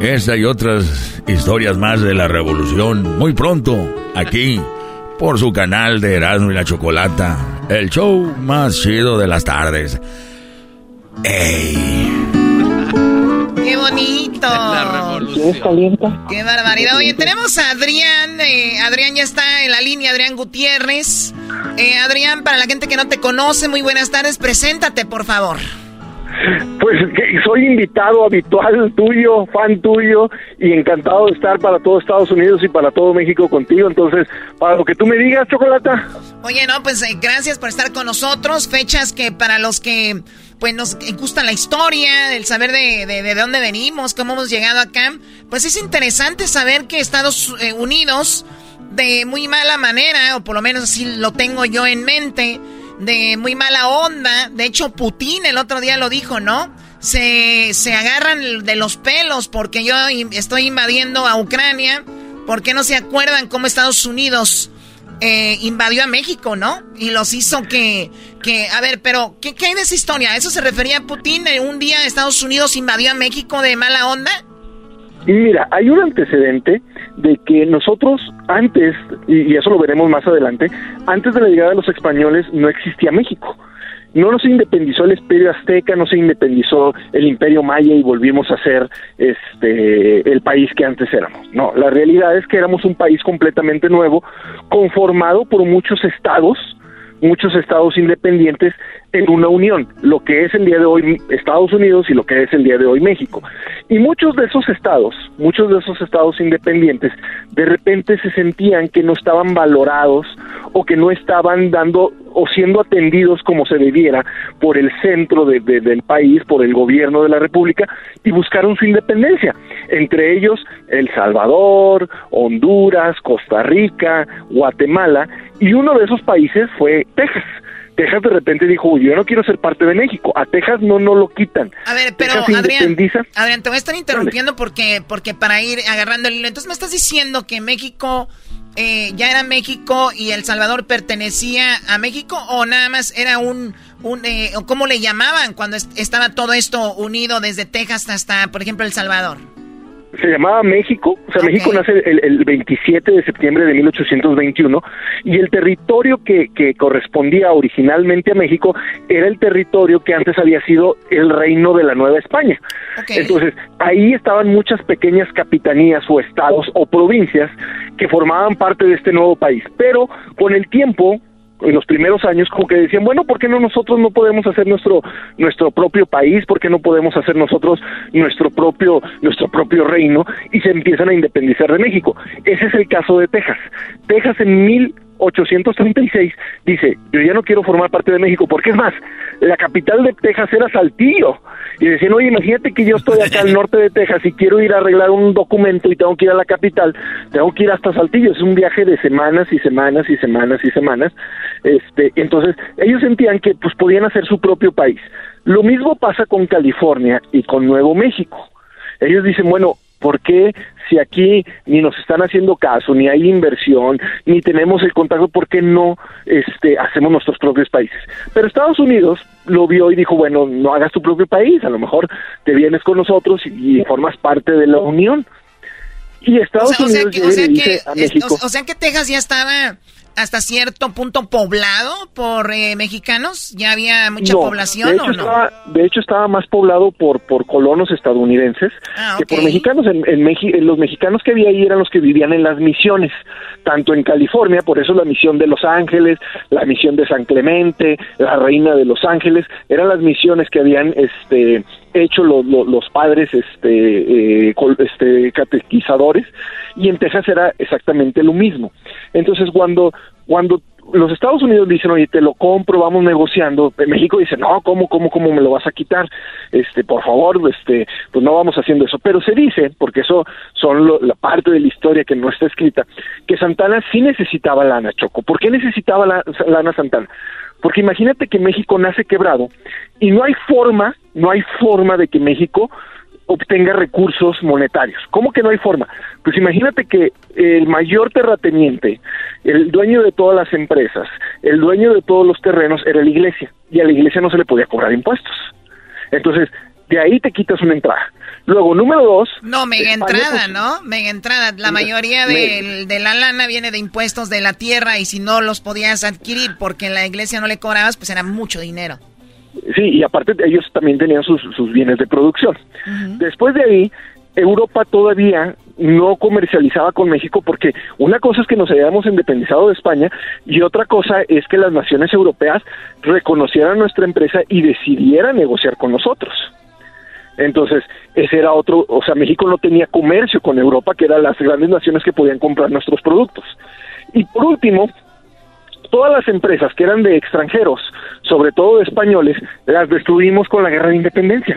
Esta y otras historias más de la revolución muy pronto aquí por su canal de Erasmo y la Chocolata, el show más chido de las tardes. ¡Ey! ¡Qué bonito! La revolución. ¡Qué barbaridad! Oye, tenemos a Adrián. Eh, Adrián ya está en la línea, Adrián Gutiérrez. Eh, Adrián, para la gente que no te conoce, muy buenas tardes. Preséntate, por favor. Pues soy invitado habitual tuyo, fan tuyo, y encantado de estar para todo Estados Unidos y para todo México contigo. Entonces, para lo que tú me digas, Chocolata. Oye, no, pues eh, gracias por estar con nosotros. Fechas que para los que pues nos gusta la historia, el saber de, de, dónde venimos, cómo hemos llegado acá, pues es interesante saber que Estados eh, Unidos, de muy mala manera, o por lo menos así lo tengo yo en mente, de muy mala onda. De hecho, Putin el otro día lo dijo, ¿no? Se, se agarran de los pelos porque yo estoy invadiendo a Ucrania. ¿Por qué no se acuerdan cómo Estados Unidos eh, invadió a México, no? Y los hizo que, que a ver, pero ¿qué, ¿qué hay de esa historia? ¿Eso se refería a Putin? ¿Un día Estados Unidos invadió a México de mala onda? Mira, hay un antecedente de que nosotros antes, y, eso lo veremos más adelante, antes de la llegada de los españoles no existía México. No nos independizó el imperio azteca, no se independizó el imperio maya y volvimos a ser este el país que antes éramos. No, la realidad es que éramos un país completamente nuevo, conformado por muchos estados, muchos estados independientes en una unión, lo que es el día de hoy Estados Unidos y lo que es el día de hoy México. Y muchos de esos estados, muchos de esos estados independientes, de repente se sentían que no estaban valorados o que no estaban dando o siendo atendidos como se debiera por el centro del país, por el gobierno de la República, y buscaron su independencia. Entre ellos El Salvador, Honduras, Costa Rica, Guatemala, y uno de esos países fue Texas. Texas de repente dijo, yo no quiero ser parte de México. A Texas no, no lo quitan. A ver, pero Adrián, Adrián, te voy a estar interrumpiendo porque, porque para ir agarrando el hilo. Entonces me estás diciendo que México eh, ya era México y El Salvador pertenecía a México o nada más era un, un eh, ¿cómo le llamaban cuando estaba todo esto unido desde Texas hasta, por ejemplo, El Salvador? Se llamaba México, o sea, México nace el, 27 de septiembre de 1821 y el territorio que, que correspondía originalmente a México era el territorio que antes había sido el reino de la Nueva España. Entonces, ahí estaban muchas pequeñas capitanías o estados o provincias que formaban parte de este nuevo país, pero con el tiempo en los primeros años como que decían, bueno, ¿por qué no nosotros no podemos hacer nuestro nuestro propio país? ¿Por qué no podemos hacer nosotros nuestro propio nuestro propio reino? Y se empiezan a independizar de México. Ese es el caso de Texas. Texas en mil 836 dice, yo ya no quiero formar parte de México, porque es más, la capital de Texas era Saltillo. Y decían, oye, imagínate que yo estoy acá al norte de Texas y quiero ir a arreglar un documento y tengo que ir a la capital, tengo que ir hasta Saltillo, es un viaje de semanas y semanas y semanas y semanas. Este, entonces, ellos sentían que pues podían hacer su propio país. Lo mismo pasa con California y con Nuevo México. Ellos dicen, bueno, ¿Por qué si aquí ni nos están haciendo caso, ni hay inversión, ni tenemos el contacto, por qué no este, hacemos nuestros propios países? Pero Estados Unidos lo vio y dijo, bueno, no hagas tu propio país, a lo mejor te vienes con nosotros y, formas parte de la Unión. Y Estados Unidos dice a México... O sea que Texas ya estaba hasta cierto punto poblado por eh, mexicanos? ¿Ya había mucha población de hecho, o no? Estaba, de hecho, estaba más poblado por, por colonos estadounidenses ah, que por mexicanos. En, en, los mexicanos que había ahí eran los que vivían en las misiones, tanto en California, por eso la misión de Los Ángeles, la misión de San Clemente, la Reina de Los Ángeles, eran las misiones que habían este hecho los padres este, eh, este catequizadores y en Texas era exactamente lo mismo. Entonces cuando cuando los Estados Unidos dicen, oye, te lo compro, vamos negociando, México dice, no, ¿cómo, cómo, cómo me lo vas a quitar? Este, por favor, este, pues no vamos haciendo eso. Pero se dice, porque eso son la parte de la historia que no está escrita, que Santana sí necesitaba lana, Choco. ¿Por qué necesitaba la, lana Santana? Porque imagínate que México nace quebrado y no hay forma, no hay forma de que México obtenga recursos monetarios. ¿Cómo que no hay forma? Pues imagínate que el mayor terrateniente, el dueño de todas las empresas, el dueño de todos los terrenos era la iglesia y a la iglesia no se le podía cobrar impuestos. Entonces, de ahí te quitas una entrada. Luego, número dos. No, mega entrada, ¿no? Mega entrada. La mayoría de, de, la lana viene de impuestos de la tierra y si no los podías adquirir porque en la iglesia no le cobrabas, pues era mucho dinero. Sí, y aparte ellos también tenían sus, sus bienes de producción. Después de ahí, Europa todavía no comercializaba con México porque una cosa es que nos hayamos independizado de España y otra cosa es que las naciones europeas reconocieran nuestra empresa y decidieran negociar con nosotros. Entonces, ese era otro, o sea, México no tenía comercio con Europa, que eran las grandes naciones que podían comprar nuestros productos. Y por último, todas las empresas que eran de extranjeros, sobre todo de españoles, las destruimos con la guerra de independencia.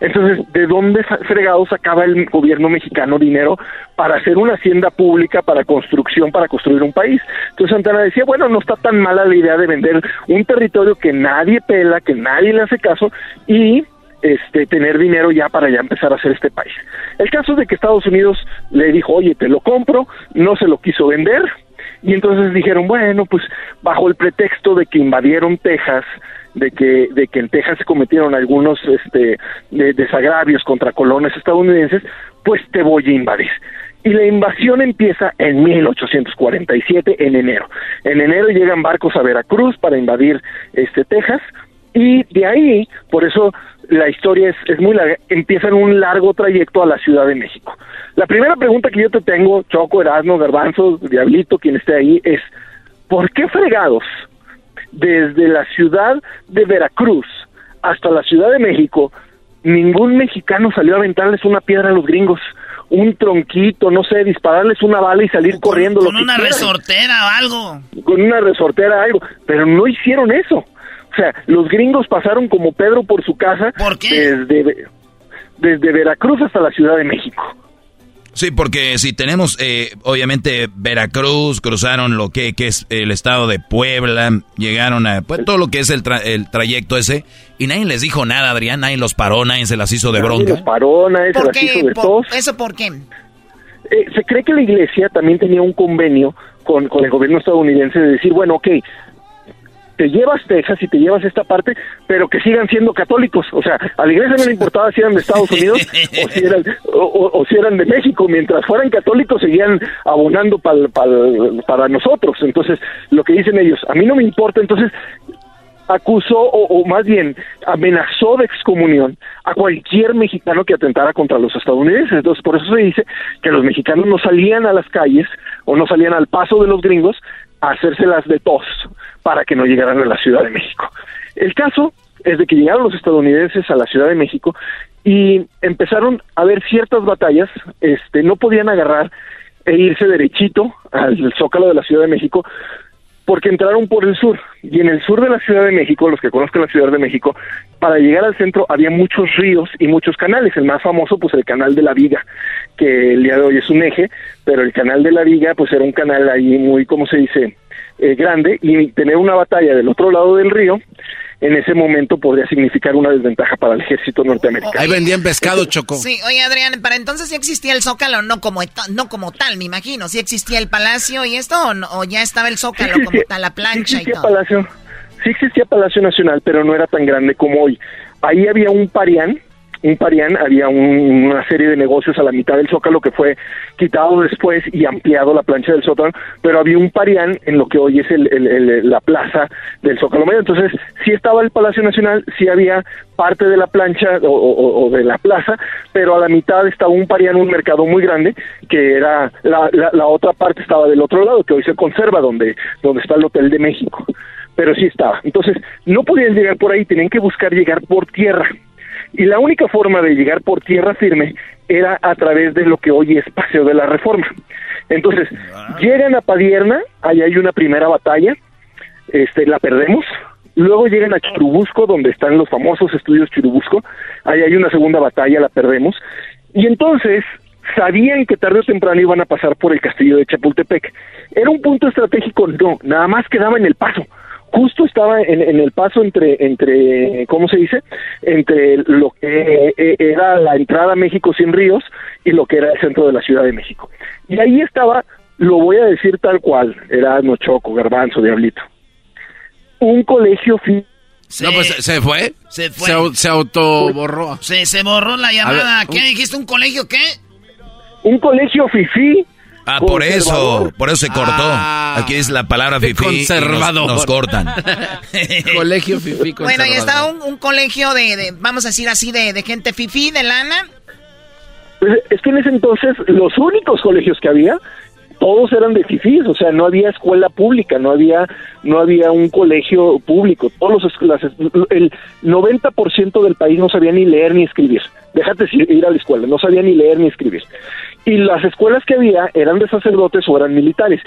Entonces, ¿de dónde fregado sacaba el gobierno mexicano dinero para hacer una hacienda pública, para construcción, para construir un país? Entonces Santana decía, bueno, no está tan mala la idea de vender un territorio que nadie pela, que nadie le hace caso y este, tener dinero ya para ya empezar a hacer este país. El caso de que Estados Unidos le dijo, oye, te lo compro, no se lo quiso vender, y entonces dijeron, bueno, pues bajo el pretexto de que invadieron Texas, de que, de que en Texas se cometieron algunos este, desagravios contra colones estadounidenses, pues te voy a invadir. Y la invasión empieza en 1847, en enero. En enero llegan barcos a Veracruz para invadir este Texas, y de ahí, por eso la historia es, es muy larga, empiezan un largo trayecto a la Ciudad de México. La primera pregunta que yo te tengo, Choco, Erasmo, Garbanzo, Diablito, quien esté ahí, es ¿por qué fregados desde la ciudad de Veracruz hasta la Ciudad de México ningún mexicano salió a aventarles una piedra a los gringos? un tronquito, no sé, dispararles una bala y salir corriendo. Con una resortera o algo. Con una resortera o algo. Pero no hicieron eso. O sea, los gringos pasaron como Pedro por su casa Desde, desde Veracruz hasta la Ciudad de México. Sí, porque si tenemos, eh, obviamente, Veracruz, cruzaron lo que, que, es el estado de Puebla, llegaron a pues, todo lo que es el, el trayecto ese, y nadie les dijo nada, Adrián, nadie los paró, nadie se las hizo de nadie bronca. Los paró, nadie se las hizo de tos. ¿Eso por qué? Eh, se cree que la iglesia también tenía un convenio con, con el gobierno estadounidense de decir, bueno, ok, te llevas Texas y te llevas esta parte, pero que sigan siendo católicos. O sea, a la iglesia no le importaba si eran de Estados Unidos o, si eran, o, si eran de México. Mientras fueran católicos, seguían abonando para nosotros. Entonces, lo que dicen ellos, a mí no me importa. Entonces, acusó o, o, más bien amenazó de excomunión a cualquier mexicano que atentara contra los estadounidenses. Entonces, por eso se dice que los mexicanos no salían a las calles o no salían al paso de los gringos a hacérselas de tos para que no llegaran a la Ciudad de México. El caso es de que llegaron los estadounidenses a la Ciudad de México y empezaron a ver ciertas batallas, este, no podían agarrar e irse derechito al zócalo de la Ciudad de México porque entraron por el sur y en el sur de la Ciudad de México, los que conozcan la Ciudad de México, para llegar al centro había muchos ríos y muchos canales, el más famoso pues el canal de la Viga, que el día de hoy es un eje, pero el canal de la Viga pues era un canal ahí muy, ¿cómo se dice?, eh, grande y tener una batalla del otro lado del río en ese momento podría significar una desventaja para el ejército norteamericano. Ahí vendían pescado, Choco. Sí, oye Adrián, para entonces sí existía el Zócalo, no como, no como tal, me imagino. ¿Sí existía el palacio y esto o, ya estaba el Zócalo como tal, la plancha y todo? Palacio, sí existía Palacio Nacional, pero no era tan grande como hoy. Ahí había un parián un Parián había una serie de negocios a la mitad del Zócalo que fue quitado después y ampliado la plancha del Zócalo, pero había un Parián en lo que hoy es el, la plaza del Zócalo Medio. Entonces, sí estaba el Palacio Nacional, sí había parte de la plancha o, de la plaza, pero a la mitad estaba un Parián, un mercado muy grande, que era la, la, otra parte estaba del otro lado, que hoy se conserva, donde, donde está el Hotel de México. Pero sí estaba. Entonces, no podían llegar por ahí, tenían que buscar llegar por tierra y la única forma de llegar por tierra firme era a través de lo que hoy es Paseo de la Reforma. Entonces, llegan a Padierna, ahí hay una primera batalla, este, la perdemos, luego llegan a Churubusco, donde están los famosos estudios Churubusco, ahí hay una segunda batalla, la perdemos, y entonces sabían que tarde o temprano iban a pasar por el castillo de Chapultepec. ¿Era un punto estratégico? No, nada más quedaba en el paso. Justo estaba en, en, el paso entre, entre, ¿cómo se dice? Entre lo que eh, era la entrada a México sin ríos y lo que era el centro de la Ciudad de México. Y ahí estaba, lo voy a decir tal cual, era Nochoco, Garbanzo, Diablito. Un colegio... No, pues se fue. Se fue. Se, se autoborró. Se, se borró la llamada. ¿Qué dijiste? ¿Un colegio qué? Un colegio fifí Ah, por eso, por eso se cortó. Ah. Aquí es la palabra fifi conservador. Nos, nos, cortan. colegio fifi Bueno, y está un, un colegio de, de, vamos a decir así, de, de gente fifi, de lana. Pues es que en ese entonces los únicos colegios que había todos eran de fifís, o sea, no había escuela pública, no había no había un colegio público, todos los las, el 90% del país no sabía ni leer ni escribir. Déjate ir a la escuela, no sabía ni leer ni escribir. Y las escuelas que había eran de sacerdotes o eran militares.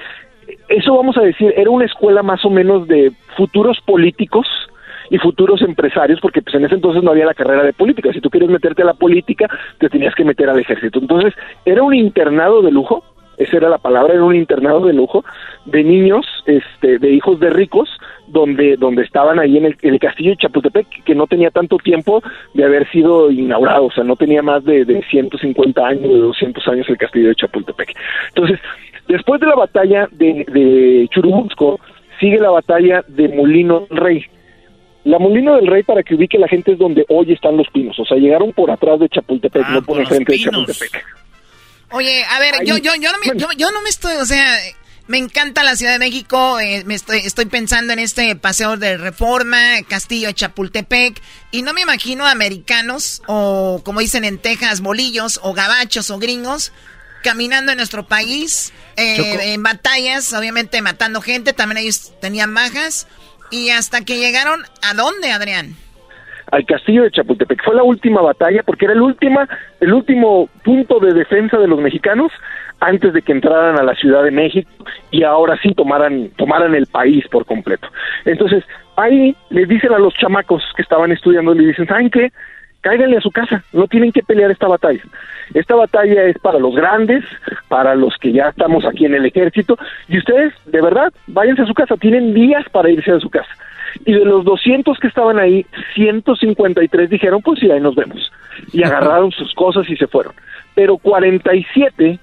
Eso vamos a decir, era una escuela más o menos de futuros políticos, y futuros empresarios, porque pues en ese entonces no había la carrera de política. Si tú quieres meterte a la política, te tenías que meter al ejército. Entonces, era un internado de lujo, esa era la palabra, era un internado de lujo de niños, este, de hijos de ricos, donde, donde estaban ahí en el, en el castillo de Chapultepec, que no tenía tanto tiempo de haber sido inaugurado, o sea, no tenía más de, de 150 años, de 200 años el castillo de Chapultepec. Entonces, después de la batalla de, de Churubusco, sigue la batalla de Molino Rey. La Molino del Rey, para que ubique la gente, es donde hoy están los pinos. O sea, llegaron por atrás de Chapultepec, ah, no por, por enfrente de. Chapultepec. Oye, a ver, yo, yo, yo, no me, yo, yo, no me estoy, o sea, me encanta la Ciudad de México, eh, me estoy, estoy pensando en este paseo de reforma, Castillo de Chapultepec, y no me imagino americanos, o como dicen en Texas, bolillos, o gabachos, o gringos, caminando en nuestro país, eh, en batallas, obviamente matando gente, también ellos tenían bajas, y hasta que llegaron, ¿a dónde, Adrián? al castillo de Chapultepec. Fue la última batalla porque era el última, el último punto de defensa de los mexicanos antes de que entraran a la Ciudad de México y ahora sí tomaran, tomaran el país por completo. Entonces, ahí les dicen a los chamacos que estaban estudiando, le dicen, ¿saben qué? Cáiganle a su casa, no tienen que pelear esta batalla. Esta batalla es para los grandes, para los que ya estamos aquí en el ejército, y ustedes, de verdad, váyanse a su casa, tienen días para irse a su casa. Y de los 200 que estaban ahí, 153 dijeron, pues sí, ahí nos vemos. Y agarraron sus cosas y se fueron. Pero 47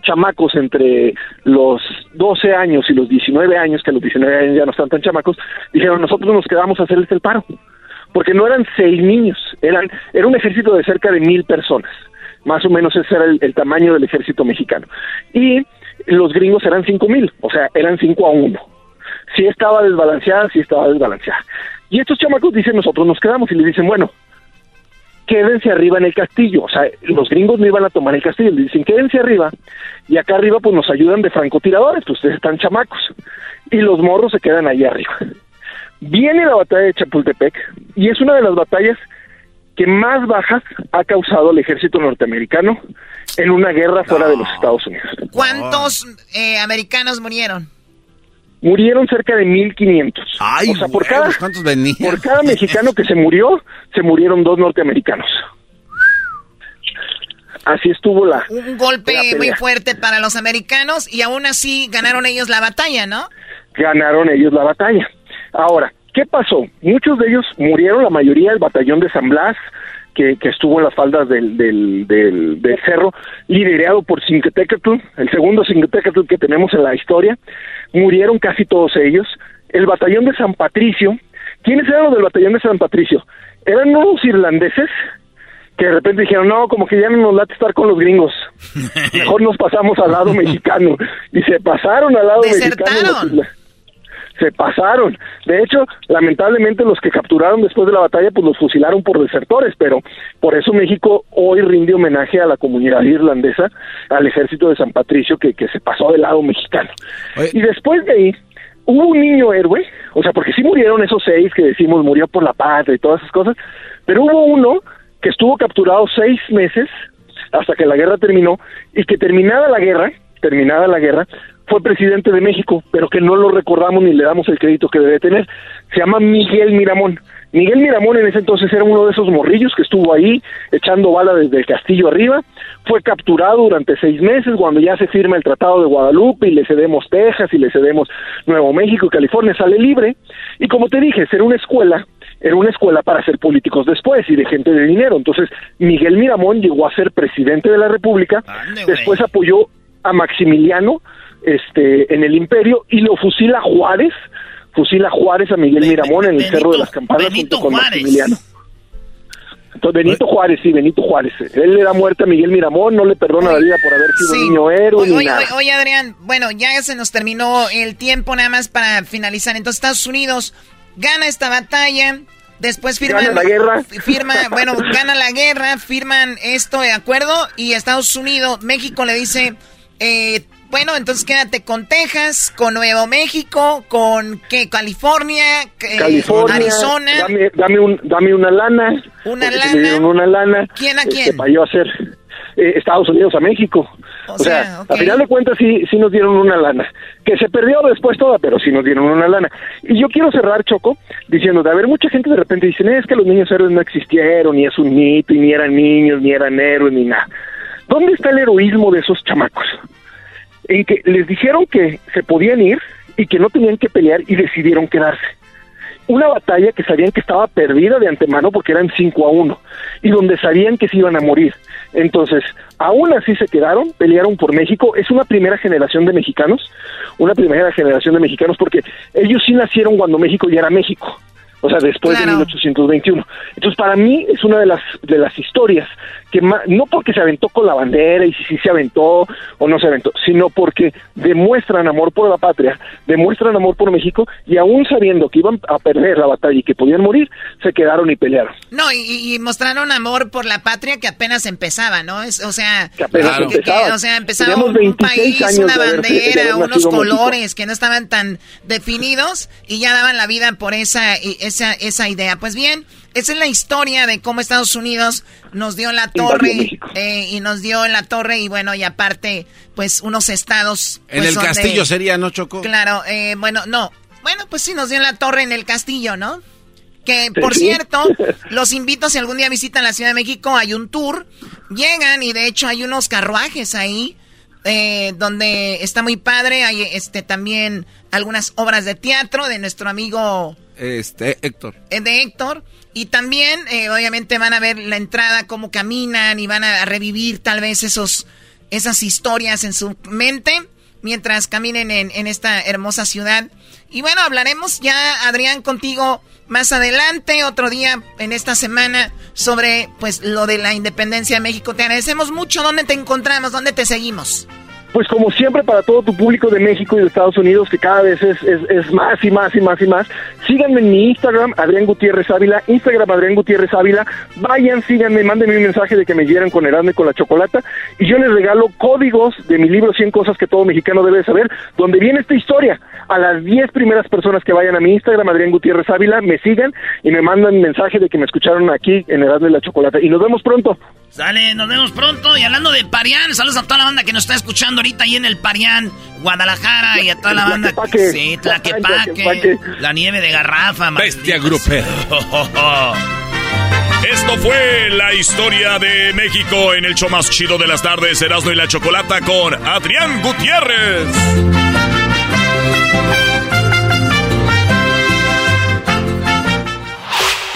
chamacos entre los 12 años y los 19 años, que los 19 años ya no están tan chamacos, dijeron, nosotros nos quedamos a hacerles el paro. Porque no eran seis niños, eran, era un ejército de cerca de mil personas. Más o menos ese era el, tamaño del ejército mexicano. Y los gringos eran cinco mil, o sea, eran cinco a uno sí estaba desbalanceada, sí estaba desbalanceada. Y estos chamacos dicen, nosotros nos quedamos y les dicen, bueno, quédense arriba en el castillo. O sea, los gringos no iban a tomar el castillo, les dicen, quédense arriba y acá arriba pues nos ayudan de francotiradores, pues ustedes están chamacos. Y los morros se quedan ahí arriba. Viene la batalla de Chapultepec y es una de las batallas que más bajas ha causado el ejército norteamericano en una guerra fuera de los Estados Unidos. ¿Cuántos eh, americanos murieron? Murieron cerca de 1500. Ay, o sea, por huevos, cada ¿cuántos venían? por cada mexicano que se murió, se murieron dos norteamericanos. Así estuvo la Un golpe la muy fuerte para los americanos y aún así ganaron ellos la batalla, ¿no? ganaron ellos la batalla. Ahora, ¿qué pasó? Muchos de ellos murieron, la mayoría del batallón de San Blas, que, que estuvo en las faldas del, del, del, del cerro, liderado por Cinquetecatl, el segundo Cinquetecatl que tenemos en la historia, murieron casi todos ellos. El batallón de San Patricio, ¿quiénes eran los del batallón de San Patricio? Eran unos irlandeses que de repente dijeron, no, como que ya no nos late estar con los gringos, mejor nos pasamos al lado mexicano, y se pasaron al lado mexicano. Se pasaron. De hecho, lamentablemente los que capturaron después de la batalla, pues los fusilaron por desertores, pero por eso México hoy rinde homenaje a la comunidad irlandesa, al ejército de San Patricio que, que se pasó del lado mexicano. Y después de ahí, hubo un niño héroe, o sea, porque sí murieron esos seis que decimos murió por la patria y todas esas cosas, pero hubo uno que estuvo capturado seis meses hasta que la guerra terminó y que terminada la guerra, terminada la guerra, fue presidente de México, pero que no lo recordamos ni le damos el crédito que debe tener. Se llama Miguel Miramón. Miguel Miramón en ese entonces era uno de esos morrillos que estuvo ahí echando bala desde el castillo arriba. Fue capturado durante seis meses cuando ya se firma el Tratado de Guadalupe y le cedemos Texas y le cedemos Nuevo México y California. Sale libre. Y como te dije, era una escuela era una escuela para ser políticos después y de gente de dinero. Entonces, Miguel Miramón llegó a ser presidente de la República, después apoyó a Maximiliano este, en el imperio y lo fusila Juárez, fusila Juárez a Miguel Miramón en el Cerro de las Campanas junto con Maximiliano. Entonces, Benito Juárez, sí, Benito Juárez. Él le da muerte a Miguel Miramón, no le perdona la vida por haber sido niño héroe. Oye, oye, oye, Adrián, bueno, ya se nos terminó el tiempo nada más para finalizar. Entonces, Estados Unidos gana esta batalla, después firman Gana la guerra. firma, bueno, gana la guerra, firman esto de acuerdo y Estados Unidos, México le dice, eh, bueno, entonces quédate con Texas, con Nuevo México, con ¿qué? California, eh, California, Arizona. Dame, dame, un, dame una lana. Una lana. una lana. ¿Quién a este, quién? para yo hacer eh, Estados Unidos a México. O O, sea, sea, ok. a final de cuentas sí, sí nos dieron una lana. Que se perdió después toda, pero sí nos dieron una lana. Y yo quiero cerrar, Choco, diciendo, de a ver, mucha gente de repente dice, es que los niños héroes no existieron, ni es un mito, y ni eran niños, ni eran héroes, ni nada. ¿Dónde está el heroísmo de esos chamacos? En que les dijeron que se podían ir y que no tenían que pelear y decidieron quedarse una batalla que sabían que estaba perdida de antemano porque eran 5 a 1 y donde sabían que se iban a morir. Entonces, aún así se quedaron, pelearon por México. Es una primera generación de mexicanos, una primera generación de mexicanos porque ellos sí nacieron cuando México ya era México. O sea, después de 1821. Entonces, para mí es una de las de las historias que ma- no porque se aventó con la bandera y si sí se aventó o no se aventó, sino porque demuestran amor por la patria, demuestran amor por México y aún sabiendo que iban a perder la batalla y que podían morir, se quedaron y pelearon. No, y, y mostraron amor por la patria que apenas empezaba, ¿no? Es, o sea, apenas que- que- empezaba. o sea, empezaba un 26 país, una bandera, unos nacido México. colores que no estaban tan definidos y ya daban la vida por esa, y- esa, esa idea. Pues bien, esa es la historia de cómo Estados Unidos nos dio la torre eh, y nos dio la torre y bueno, y aparte, pues unos estados. En pues, el donde- castillo sería, ¿no, Choco? Claro, eh, bueno, no. Bueno, pues sí, nos dio la torre en el castillo, ¿no? Que, por cierto, los invito si algún día visitan la Ciudad de México, hay un tour, llegan y de hecho hay unos carruajes ahí, eh, donde está muy padre, hay este también algunas obras de teatro de nuestro amigo Este, Héctor. eh, de Héctor. Y también, eh, obviamente, van a ver la entrada, cómo caminan y van a revivir tal vez esos, esas historias en su mente mientras caminen en, en esta hermosa ciudad. Y bueno, hablaremos ya, Adrián, contigo más adelante, otro día en esta semana, sobre pues lo de la independencia de México. Te agradecemos mucho. ¿Dónde te encontramos? ¿Dónde te seguimos? Pues como siempre para todo tu público de México y de Estados Unidos, que cada vez es, es, más y más y más y más, síganme en mi Instagram, Adrián Gutiérrez Ávila, Instagram Adrián Gutiérrez Ávila, vayan, síganme, mándenme un mensaje de que me quieran con Erasmo y con la chocolata, y yo les regalo códigos de mi libro 100 cosas que todo mexicano debe saber, donde viene esta historia. A las 10 primeras personas que vayan a mi Instagram, Adrián Gutiérrez Ávila, me sigan y me mandan mensaje de que me escucharon aquí en Erasmo y la chocolata. Y nos vemos pronto. Sale, nos vemos pronto. Y hablando de Parián, saludos a toda la banda que nos está escuchando ahorita ahí en el Parián, Guadalajara, y a toda la banda. Tlaquepaque. Sí, Tlaquepaque. Tlaquepaque. La nieve de garrafa, Bestia grupera. Esto fue la historia de México en el show más chido de las tardes, Erasmo y la Chocolata con Adrián Gutiérrez.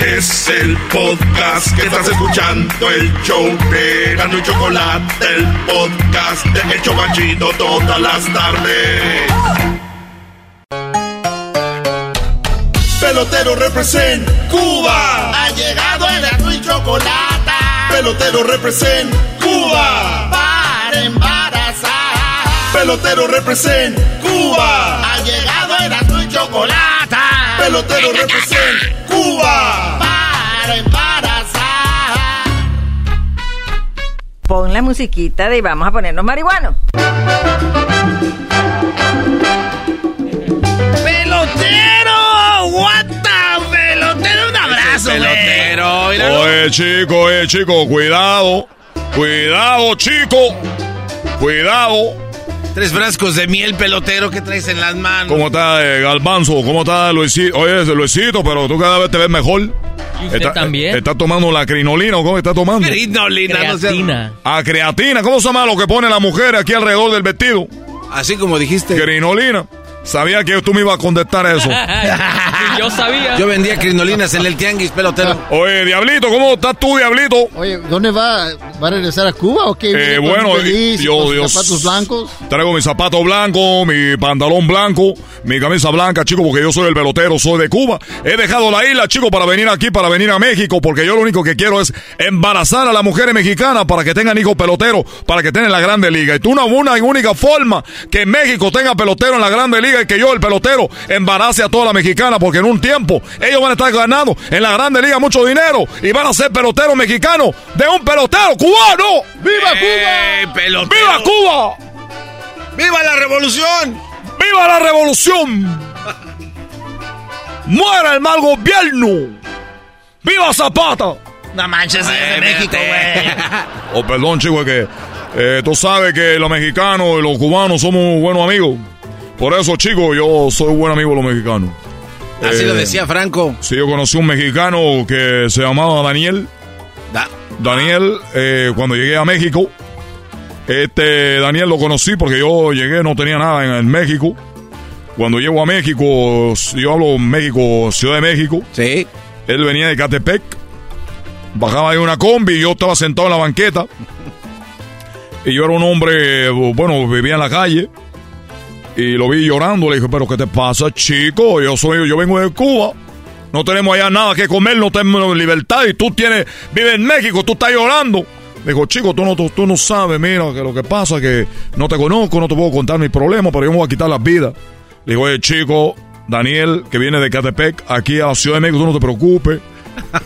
Es el podcast que estás escuchando, el show de Gano y Chocolate, el podcast de El Chocachito todas las tardes. Pelotero represent Cuba. Ha llegado el Gano y Chocolate. Pelotero represent Cuba. Para embarazar. Pelotero represent Cuba. Ha llegado el Gano y Chocolate. Pelotero represent Cuba. Pon la musiquita de vamos a ponernos marihuanos. ¡Pelotero! ¡What the pelotero! Un abrazo. Pelotero, Oye, chico, eh, chico, cuidado. Cuidado, chico. Cuidado. Tres frascos de miel pelotero que traes en las manos. ¿Cómo está eh, Galbanzo? ¿Cómo está Luisito? Oye, Luisito, pero tú cada vez te ves mejor. ¿Y usted también? ¿Está tomando la crinolina o cómo está tomando? Crinolina, no sé. Creatina. Ah, creatina. ¿Cómo se llama lo que pone la mujer aquí alrededor del vestido? Así como dijiste. Crinolina. Sabía que tú me ibas a contestar eso. Yo sabía. Yo vendía crinolinas en el tianguis pelotero. Oye, Diablito, ¿cómo estás tú, Diablito? Oye, ¿dónde va? ¿Va a regresar a Cuba o qué? Eh, ¿Viene con bueno, feliz, yo- con yo- zapatos blancos. Traigo mi zapato blanco, mi pantalón blanco, mi camisa blanca, chico, porque yo soy el pelotero, soy de Cuba. He dejado la isla, chico, para venir aquí, para venir a México, porque yo lo único que quiero es embarazar a las mujeres mexicanas para que tengan hijos peloteros, para que tengan la grande liga. Y tú una, una y única forma que México tenga pelotero en la grande liga que yo, el pelotero, embarace a toda la mexicana, porque en un tiempo ellos van a estar ganando en la grande liga mucho dinero y van a ser peloteros mexicanos de un pelotero cubano. ¡Viva ¡Eh, pelotero! ¡Viva Cuba! ¡Viva la revolución! ¡Viva la revolución! ¡Muera el mal gobierno! ¡Viva Zapata! No manches, es de México, güey. Oh, perdón, chico, es que eh, tú sabes que los mexicanos y los cubanos somos buenos amigos. Por eso, chico, yo soy buen amigo de los mexicanos. Así Eh, lo decía Franco. Sí, yo conocí un mexicano que se llamaba Daniel. Da- Daniel, eh, cuando llegué a México, este Daniel lo conocí porque yo llegué, no tenía nada en, en México. Cuando llego a México, yo hablo México, Ciudad de México. Sí. Él venía de Catepec. Bajaba ahí una combi y yo estaba sentado en la banqueta. Y yo era un hombre, bueno, vivía en la calle. Y lo vi llorando. Le dije, pero ¿qué te pasa, chico? Yo soy, yo vengo de Cuba. No tenemos allá nada que comer, no tenemos libertad. Y tú tienes, vives en México, tú estás llorando. Le digo, chico, tú no, tú, tú no sabes, mira, que lo que pasa es que no te conozco, no te puedo contar mis problemas, pero yo me voy a quitar las vidas. Le digo, oye, chico, Daniel, que viene de Catepec, aquí a la Ciudad de México, tú no te preocupes.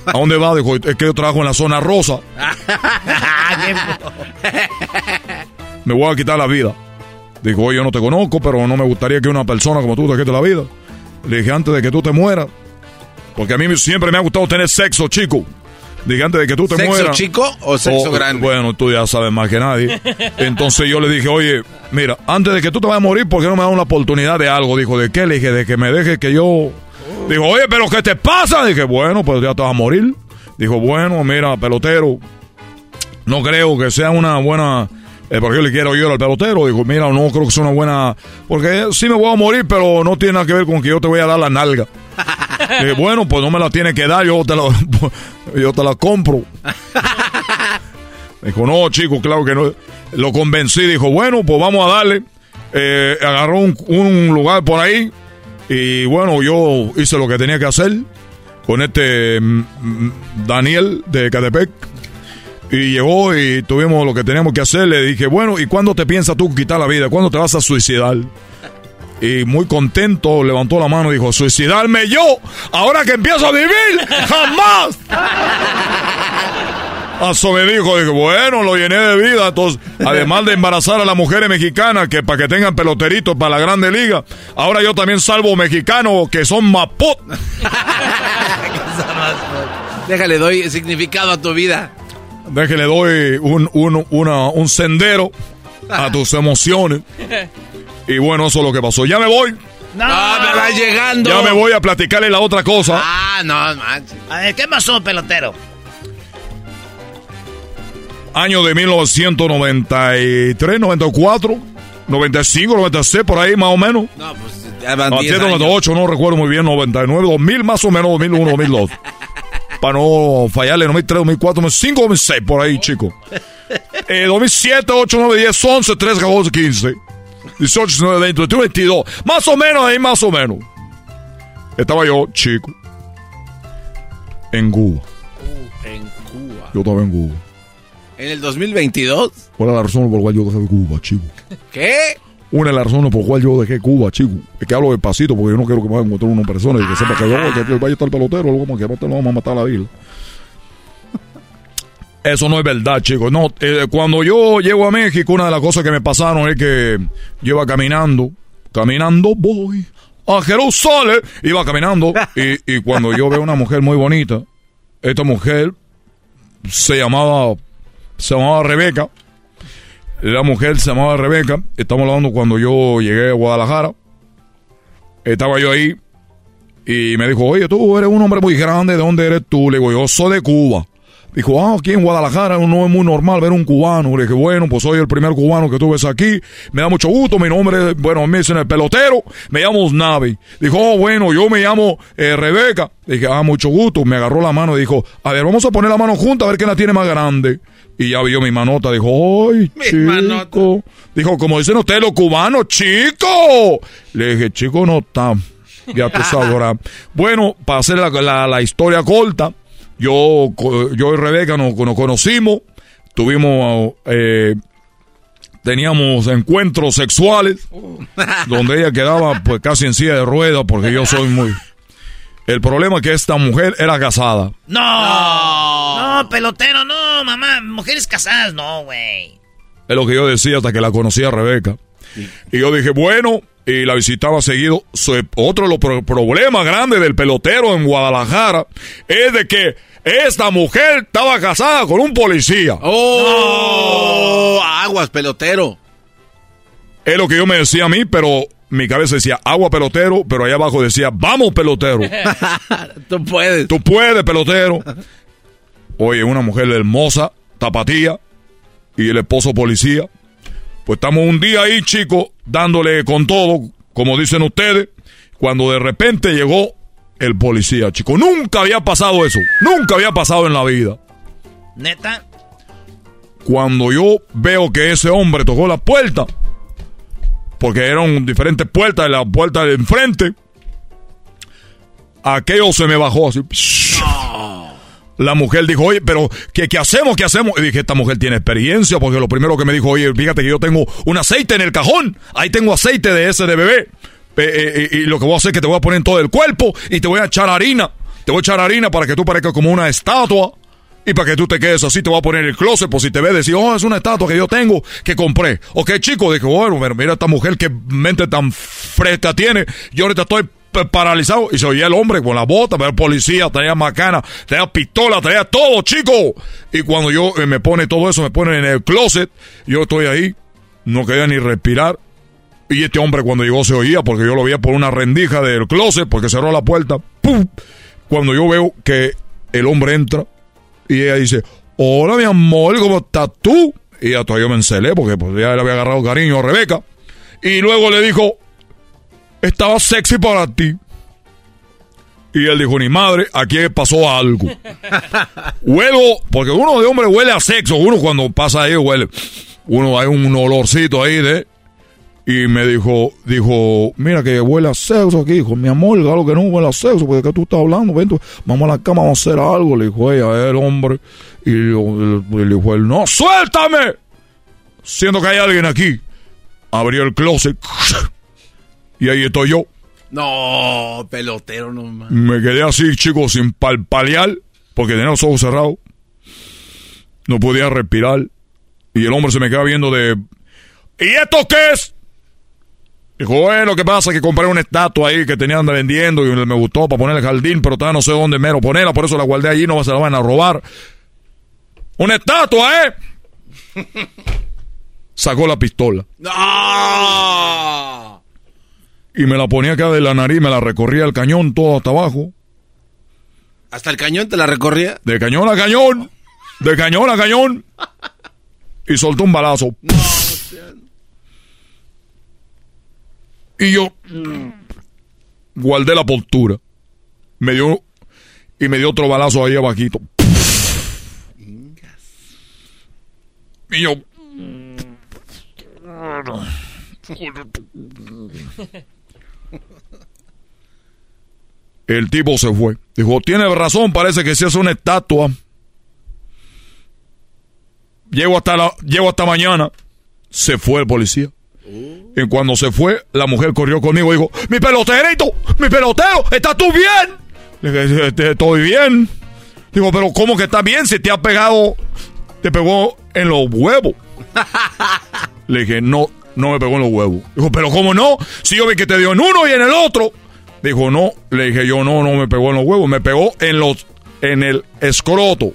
¿A dónde va? Dijo, es que yo trabajo en la zona rosa. Me voy a quitar la vida. Dijo, oye, yo no te conozco, pero no me gustaría que una persona como tú te quite la vida. Le dije, antes de que tú te mueras, porque a mí siempre me ha gustado tener sexo, chico. Dije, antes de que tú te ¿Sexo mueras. chico o sexo grande? Bueno, tú ya sabes más que nadie. Entonces yo le dije, oye, mira, antes de que tú te vayas a morir, ¿por qué no me das una oportunidad de algo? Dijo, ¿de qué? Le dije, de que me dejes que yo... Dijo, oye, ¿pero qué te pasa? Dije, bueno, pues ya te vas a morir. Dijo, bueno, mira, pelotero, no creo que sea una buena... Eh, porque yo le quiero yo al pelotero. Dijo, mira, no creo que sea una buena... Porque sí me voy a morir, pero no tiene nada que ver con que yo te voy a dar la nalga. Bueno, pues no me la tienes que dar, yo te la, yo te la compro. Dijo, no, chico, claro que no. Lo convencí, dijo, bueno, pues vamos a darle. Eh, agarró un, un lugar por ahí y bueno, yo hice lo que tenía que hacer con este mm, mm, Daniel de Catepec. Y llegó y tuvimos lo que teníamos que hacer. Le dije, bueno, ¿y cuándo te piensas tú quitar la vida? ¿Cuándo te vas a suicidar? Y muy contento levantó la mano y dijo, suicidarme yo, ahora que empiezo a vivir, jamás. Eso me dijo, dije, bueno, lo llené de vida. Entonces, además de embarazar a las mujeres mexicanas, que para que tengan peloteritos para la grande liga, ahora yo también salvo mexicanos que son maput. Déjale, doy significado a tu vida. Déjale, doy un, un, una- un sendero a tus emociones. Y bueno, eso es lo que pasó. Ya me voy. No, me va llegando. Ya me voy a platicarle la otra cosa. Ah, no, manches. A ver, ¿qué pasó, pelotero? Año de 1993, 94, 95, 96, por ahí más o menos. No, pues ya van 10 97, años. 98, no recuerdo muy bien, 99, 2000 más o menos, 2001, 2002. Para no fallarle, 2003, 2004, 2005, 2006, por ahí, chico. Eh, 2007, 8, 9, 10, 11, 13, 14, 15, 18, 19, 20, 21, 22. Más o menos, ahí más o menos. Estaba yo, chico. En Cuba. En Cuba. Yo estaba en Cuba. ¿En el 2022? ¿Cuál es la razón por la cual yo dejé Cuba, chico? ¿Qué? Una de las razones por la cual yo dejé Cuba, chico. Es que hablo despacito porque yo no quiero que me vayan a encontrar una persona y que sepa que yo, que vaya a estar el pelotero, luego como que no vamos a matar a la isla. Eso no es verdad, chicos. No, eh, cuando yo llego a México, una de las cosas que me pasaron es que iba caminando, caminando voy a Jerusalén, iba caminando y, y cuando yo veo una mujer muy bonita, esta mujer se llamaba, se llamaba Rebeca. La mujer se llamaba Rebeca. Estamos hablando cuando yo llegué a Guadalajara. Estaba yo ahí y me dijo, oye, tú eres un hombre muy grande. ¿De dónde eres tú? Le digo, yo soy de Cuba. Dijo, ah, aquí en Guadalajara no es muy normal ver un cubano. Le dije, bueno, pues soy el primer cubano que tú ves aquí. Me da mucho gusto. Mi nombre, bueno, me dicen el pelotero. Me llamo Navi. Dijo, oh, bueno, yo me llamo eh, Rebeca. dije, ah, mucho gusto. Me agarró la mano y dijo, a ver, vamos a poner la mano junta a ver quién la tiene más grande. Y ya vio mi manota. Dijo, ay, chico. Dijo, como dicen ustedes los cubanos, chico. Le dije, chico, no está. Ya tú sabrás. bueno, para hacer la, la historia corta yo, yo y Rebeca nos, conocimos, tuvimos, eh, teníamos encuentros sexuales, donde ella quedaba pues casi en silla de ruedas porque yo soy muy... El problema es que esta mujer era casada. No, no, pelotero, no, mamá, mujeres casadas, no, güey. Es lo que yo decía hasta que la conocí a Rebeca. Y yo dije, bueno, y la visitaba seguido. Otro de los problemas grandes del pelotero en Guadalajara es de que esta mujer estaba casada con un policía. ¡Oh! Aguas, pelotero. Es lo que yo me decía a mí, pero mi cabeza decía agua pelotero, pero allá abajo decía vamos pelotero. Tú puedes. Tú puedes, pelotero. Oye, una mujer hermosa, tapatía, y el esposo policía. Pues estamos un día ahí, chicos, dándole con todo, como dicen ustedes, cuando de repente llegó el policía, chico. Nunca había pasado eso. Nunca había pasado en la vida. ¿Neta? Cuando yo veo que ese hombre tocó la puerta, porque eran diferentes puertas, la puerta de enfrente, aquello se me bajó así. La mujer dijo, oye, pero ¿qué, ¿qué, hacemos? ¿Qué hacemos? Y dije, esta mujer tiene experiencia, porque lo primero que me dijo, oye, fíjate que yo tengo un aceite en el cajón. Ahí tengo aceite de ese de bebé. Eh, y lo que voy a hacer es que te voy a poner en todo el cuerpo y te voy a echar harina. Te voy a echar harina para que tú parezcas como una estatua. Y para que tú te quedes así, te voy a poner el closet por si te ves decir, oh, es una estatua que yo tengo, que compré. Ok, chico, dije, bueno, mira esta mujer que mente tan fresca tiene. Yo ahorita estoy paralizado. Y se oía el hombre con la bota, el policía, traía macana, traía pistola, traía todo, chico. Y cuando yo eh, me pone todo eso, me pone en el closet, yo estoy ahí, no quería ni respirar. Y este hombre cuando llegó se oía porque yo lo veía por una rendija del closet porque cerró la puerta. ¡Pum! Cuando yo veo que el hombre entra y ella dice, hola mi amor, ¿cómo estás tú? Y ya todavía me encelé porque pues, ya le había agarrado cariño a Rebeca. Y luego le dijo, estaba sexy para ti. Y él dijo, ni madre, aquí pasó algo. Huelo, porque uno de hombre huele a sexo, uno cuando pasa ahí huele, uno hay un olorcito ahí de y me dijo, dijo, mira que huele a sexo aquí, dijo, mi amor, claro que no huele a sexo, porque que tú estás hablando, ven, vamos a la cama, vamos a hacer algo, le dijo ella, el hombre, y le, dijo él, no, suéltame, siendo que hay alguien aquí, abrió el closet, y ahí estoy yo. No, pelotero no Me quedé así, chicos, sin palpalear, porque tenía los ojos cerrados, no podía respirar, y el hombre se me queda viendo de, ¿y esto qué es? Dijo, bueno, ¿qué pasa? Que compré una estatua ahí que tenían vendiendo y me gustó para poner el jardín, pero todavía no sé dónde mero ponerla, por eso la guardé allí, no se la van a robar. ¡Una estatua, eh! Sacó la pistola. Y me la ponía acá de la nariz, me la recorría el cañón todo hasta abajo. ¿Hasta el cañón te la recorría? De cañón a cañón. De cañón a cañón. Y soltó un balazo. Y yo guardé la postura. Me dio y me dio otro balazo ahí abajito. Y yo El tipo se fue. Dijo, tiene razón, parece que si es una estatua. Llego hasta la, llego hasta mañana. Se fue el policía. Y cuando se fue, la mujer corrió conmigo y dijo, mi peloterito, mi pelotero, ¿estás tú bien? Le dije, este, estoy bien. Digo, pero ¿cómo que estás bien si te ha pegado, te pegó en los huevos? Le dije, no, no me pegó en los huevos. Dijo, pero ¿cómo no? Si yo vi que te dio en uno y en el otro. Dijo, no. Le dije yo, no, no me pegó en los huevos. Me pegó en los, en el escroto.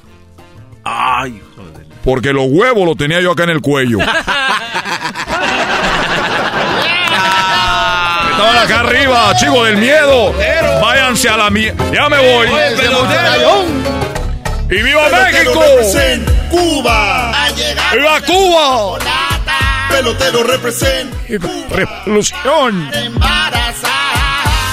Ay, joder. Porque los huevos los tenía yo acá en el cuello. Estaban acá arriba, chicos del miedo. Váyanse a la mierda. Ya me voy. ¡Y viva México! Cuba. ¡Viva Cuba! Pelotero represent Revolución. Embarazada.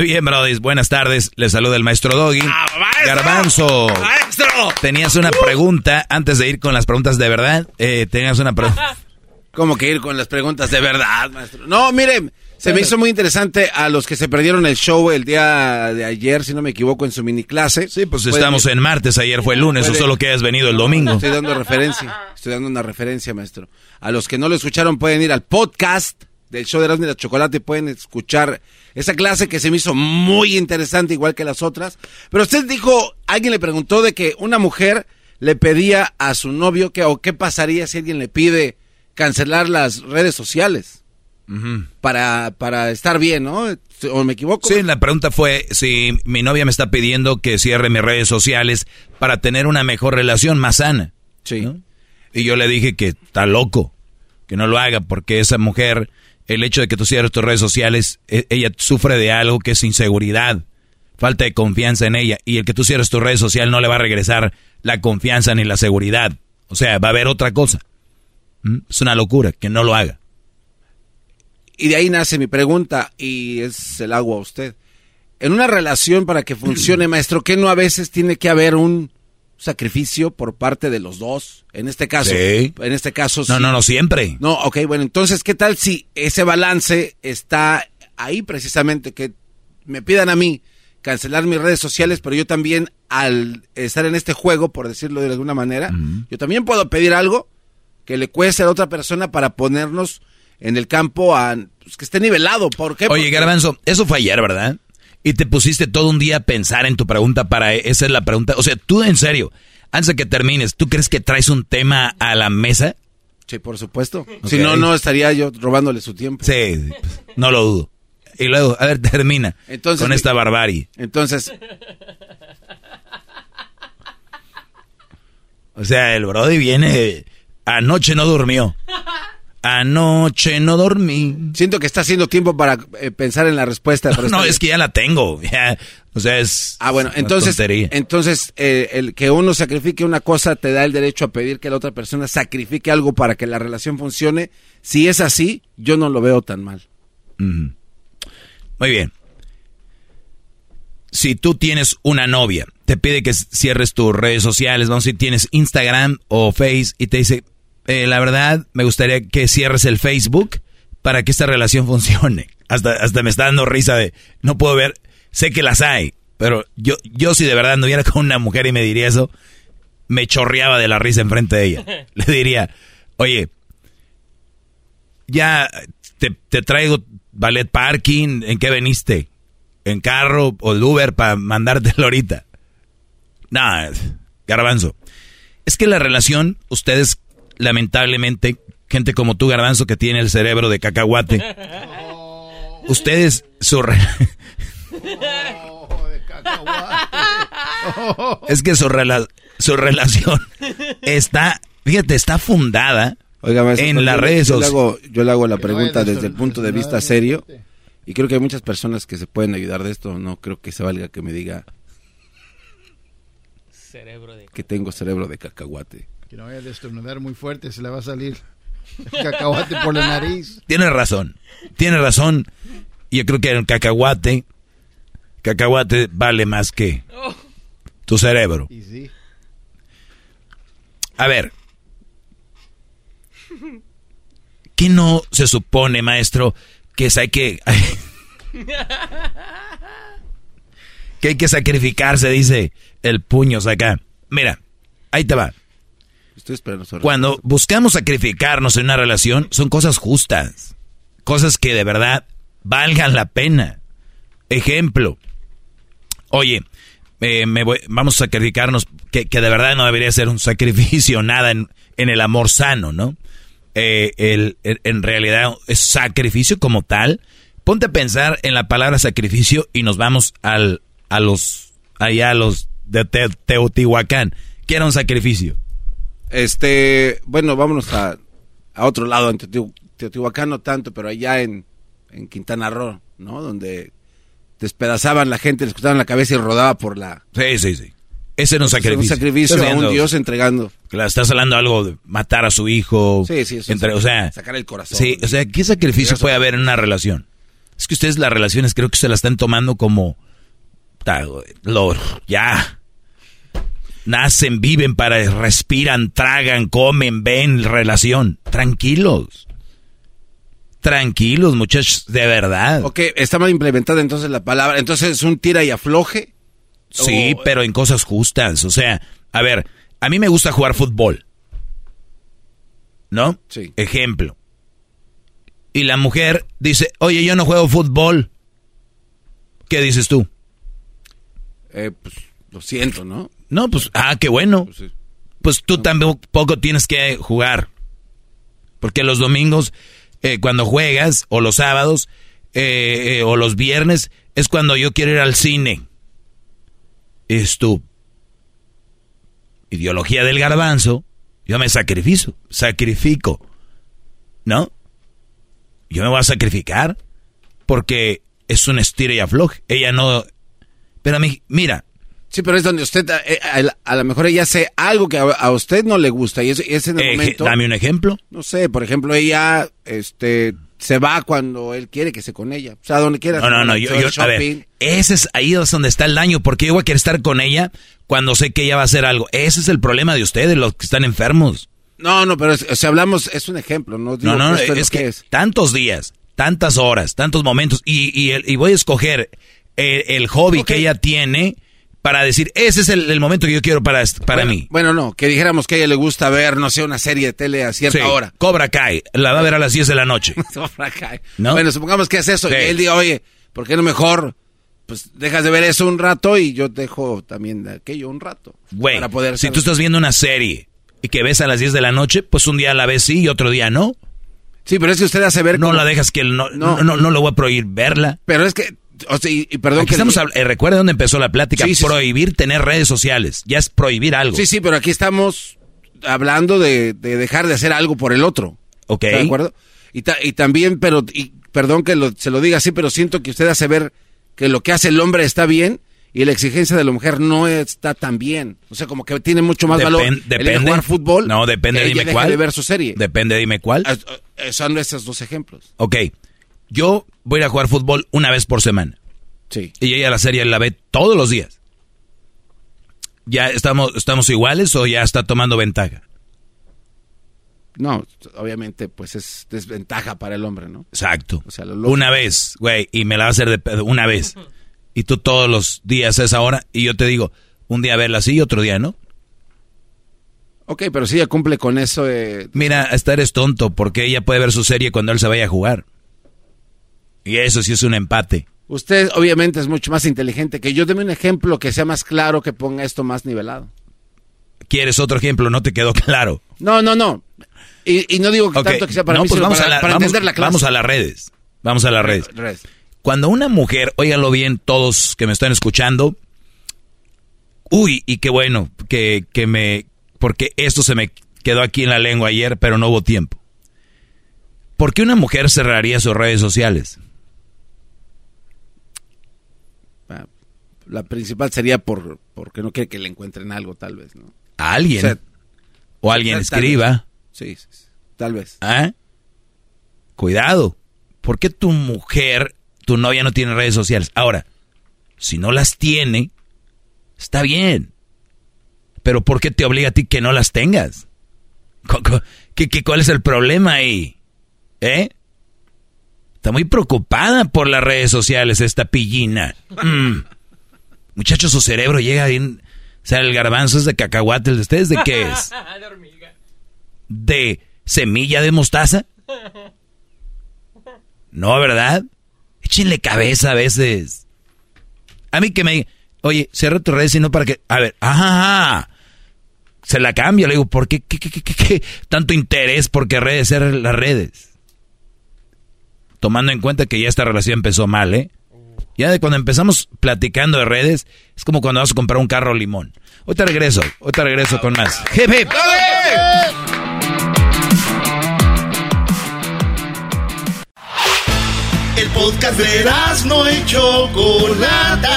Muy bien, Brody. Buenas tardes. Les saluda el maestro Doggy. Garbanzo. ¡Maestro! Tenías una pregunta antes de ir con las preguntas de verdad. Eh, tenías una pregunta. ¿Cómo que ir con las preguntas de verdad, maestro? No, mire, se me hizo muy interesante a los que se perdieron el show el día de ayer, si no me equivoco, en su mini clase. Sí, Pues estamos en martes, ayer fue el lunes, o solo que hayas venido el domingo. Estoy dando referencia, estoy dando una referencia, maestro. A los que no lo escucharon pueden ir al podcast del show de Erasmo y la Chocolate pueden escuchar esa clase que se me hizo muy interesante, igual que las otras. Pero usted dijo, alguien le preguntó de que una mujer le pedía a su novio que, o qué pasaría si alguien le pide cancelar las redes sociales para, para estar bien, ¿no? ¿O me equivoco? Sí, la pregunta fue si mi novia me está pidiendo que cierre mis redes sociales para tener una mejor relación más sana. Sí. Y yo le dije que está loco, que no lo haga, porque esa mujer, el hecho de que tú cierres tus redes sociales, e- ella sufre de algo que es inseguridad, falta de confianza en ella. Y el que tú cierres tus redes sociales no le va a regresar la confianza ni la seguridad. O sea, va a haber otra cosa. ¿Mm? Es una locura, que no lo haga. Y de ahí nace mi pregunta y es el agua a usted. En una relación para que funcione, maestro, ¿qué no a veces tiene que haber un sacrificio por parte de los dos? En este caso, Sí. en este caso No, sí. no, no, siempre. No, ok, bueno, entonces, ¿qué tal si ese balance está ahí precisamente? Que me pidan a mí cancelar mis redes sociales, pero yo también, al estar en este juego, por decirlo de alguna manera, yo también puedo pedir algo que le cueste a la otra persona para ponernos en el campo a pues, que esté nivelado. ¿Por qué? Oye, Porque- Garbanzo, eso fue ayer, ¿verdad? Y te pusiste todo un día a pensar en tu pregunta para... Esa es la pregunta. O sea, tú en serio, antes de que termines, ¿tú crees que traes un tema a la mesa? Sí, por supuesto. Si no, no estaría yo robándole su tiempo. Sí, pues, no lo dudo. Y luego, a ver, termina Entonces, con esta barbarie. Entonces, O sea, el Brody viene... Anoche no durmió. Anoche no dormí. siento que está haciendo tiempo para eh, pensar en la respuesta. pero No, está es que ya la tengo. ya. O sea, es... Ah, bueno, entonces, tontería. entonces eh, el que uno sacrifique una cosa te da el derecho a pedir que la otra persona sacrifique algo para que la relación funcione. Si es así, yo no lo veo tan mal. Muy bien. Si tú tienes una novia, te pide que cierres tus redes sociales, vamos decir, tienes Instagram o Face y te dice, eh, la verdad, me gustaría que cierres el Facebook para que esta relación funcione. Hasta, hasta me está dando risa de, no puedo ver, sé que las hay, pero yo, yo si de verdad anduviera con una mujer y me diría eso, me chorreaba de la risa enfrente de ella. Le diría, oye, ya te, te traigo ballet parking, ¿en qué veniste? ¿En carro o el Uber para mandártelo ahorita? Nada, garbanzo. Es que la relación, ustedes, lamentablemente, gente como tú, garbanzo, que tiene el cerebro de cacahuate, ustedes, su re- es que su, rela- su relación está, fíjate, está fundada Oiga, maestro, en las yo- redes yo le sociales. hago, yo le hago la pregunta desde el punto de vista serio y creo que hay muchas personas que se pueden ayudar de esto. No creo que se valga que me diga Cerebro de... que tengo cerebro de cacahuate. Que no vaya a destornudar muy fuerte, se le va a salir el cacahuate por la nariz. Tiene razón, tiene razón. Yo creo que el cacahuate, cacahuate vale más que tu cerebro. Y sí. A ver, ¿qué no se supone, maestro, que hay que... que hay que sacrificarse, dice el puño acá. Mira, ahí te va. Estoy esperando su Cuando buscamos sacrificarnos en una relación, son cosas justas. Cosas que de verdad valgan la pena. Ejemplo. Oye, eh, me voy, vamos a sacrificarnos, que, que, de verdad no debería ser un sacrificio, nada en, en el amor sano, ¿no? Eh, el, el, en realidad es sacrificio como tal. Ponte a pensar en la palabra sacrificio y nos vamos al, a los, allá a los de Te, Teotihuacán. ¿Qué era un sacrificio? Este, bueno, vámonos a, a otro lado, en Teotihuacán no tanto, pero allá en, en Quintana Roo, ¿no? Donde despedazaban la gente, les cortaban la cabeza y rodaba por la... Sí, sí, sí. Ese era un sacrificio. Un sacrificio a un Dios entregando. Claro, estás hablando algo de matar a su hijo. Sí, sí, eso entre, es, o sea, sacar el corazón. Sí, o sea, ¿qué sacrificio puede haber en una relación? Es que ustedes las relaciones creo que se las están tomando como... Ya. Nacen, viven para, respiran, tragan, comen, ven, relación. Tranquilos. Tranquilos, muchachos, de verdad. Ok, está mal implementada entonces la palabra. Entonces es un tira y afloje. Sí, o... pero en cosas justas. O sea, a ver, a mí me gusta jugar fútbol. ¿No? Sí. Ejemplo. Y la mujer dice, oye, yo no juego fútbol. ¿Qué dices tú? Eh, pues lo siento, ¿no? No, pues, ah, qué bueno. Pues, sí. pues tú no. tampoco tienes que jugar. Porque los domingos, eh, cuando juegas, o los sábados, eh, eh, o los viernes, es cuando yo quiero ir al cine. Es tu ideología del garbanzo. Yo me sacrifico, sacrifico. ¿No? Yo me voy a sacrificar porque es un estira y afloje. Ella no... Pero a mí, mira, Sí, pero es donde usted, eh, a, a, lo mejor ella hace algo que a, usted no le gusta y es, es en el eh, momento. Dame un ejemplo. No sé, por ejemplo, ella, este, se va cuando él quiere que se con ella. O sea, donde quiera. No, no, no, yo, yo a ver, ese es ahí es donde está el daño, porque yo voy a querer estar con ella cuando sé que ella va a hacer algo. Ese es el problema de ustedes, los que están enfermos. No, no, pero si hablamos, es un ejemplo, ¿no? Digo, no, no, es, es que, es. tantos días, tantas horas, tantos momentos, y, y, y voy a escoger el, el hobby okay. que ella tiene para decir, ese es el, el momento que yo quiero para, para bueno, mí. Bueno, no, que dijéramos que a ella le gusta ver, no sé, una serie de tele a cierta sí, hora. Cobra Kai, la va a ver a las 10 de la noche. Cobra Kai. ¿No? Bueno, supongamos que es eso, sí. y él diga, oye, ¿por qué no mejor pues dejas de ver eso un rato y yo dejo también aquello un rato? Güey, para poder si tú estás viendo una serie y que ves a las 10 de la noche, pues un día la ves sí y otro día no. Sí, pero es que usted hace ver... No como... la dejas que no, no, no, no, no lo voy a prohibir verla. Pero es que o sea, y, y, perdón aquí que estamos eh, recuerda dónde empezó la plática sí, sí, prohibir sí. tener redes sociales ya es prohibir algo. Sí sí pero aquí estamos hablando de, de dejar de hacer algo por el otro. Ok. De acuerdo y, ta, y también pero y, perdón que lo, se lo diga así pero siento que usted hace ver que lo que hace el hombre está bien y la exigencia de la mujer no está tan bien. O sea como que tiene mucho más Depen, valor depende. el jugar fútbol no depende dime cuál. de ver su serie. Depende dime cuál. Son esos dos ejemplos. Ok yo voy a jugar fútbol una vez por semana. Sí. Y ella la serie la ve todos los días. ¿Ya estamos, estamos iguales o ya está tomando ventaja? No, obviamente, pues es desventaja para el hombre, ¿no? Exacto. O sea, lo una vez, güey, y me la va a hacer de pedo, una vez. Y tú todos los días a esa hora, y yo te digo, un día verla así y otro día no. Ok, pero si ella cumple con eso. Eh... Mira, hasta eres tonto, porque ella puede ver su serie cuando él se vaya a jugar. Y eso sí es un empate. Usted obviamente es mucho más inteligente que yo. Deme un ejemplo que sea más claro, que ponga esto más nivelado. ¿Quieres otro ejemplo? No te quedó claro. No, no, no. Y, y no digo que okay. tanto que sea para no, mí, pues sino vamos para, a la, para vamos, entender la clase. Vamos a las redes. Vamos a las redes. redes. Cuando una mujer, óiganlo bien todos que me están escuchando, uy, y qué bueno que, que me, porque esto se me quedó aquí en la lengua ayer, pero no hubo tiempo. ¿Por qué una mujer cerraría sus redes sociales? La principal sería por porque no quiere que le encuentren algo, tal vez, ¿no? A alguien. O, sea, o alguien escriba. Sí, tal vez. ¿Ah? Cuidado. ¿Por qué tu mujer, tu novia no tiene redes sociales? Ahora, si no las tiene, está bien. Pero ¿por qué te obliga a ti que no las tengas? ¿Qué, qué, cuál es el problema ahí? ¿Eh? Está muy preocupada por las redes sociales esta pillina. Mm. Muchachos, su cerebro llega bien... O sea, el garbanzo es de cacahuate, ¿el de ustedes de qué es? ¿De semilla de mostaza? No, ¿verdad? Échenle cabeza a veces. A mí que me... Oye, cierra tu redes y no para que... A ver, ajá, Se la cambio, le digo, ¿por qué, qué, qué, qué, qué tanto interés por querer hacer las redes? Tomando en cuenta que ya esta relación empezó mal, ¿eh? Ya de cuando empezamos platicando de redes, es como cuando vas a comprar un carro limón. Hoy te regreso, hoy te regreso con más. ¡Hip, hip! El podcast de no y Chocolata.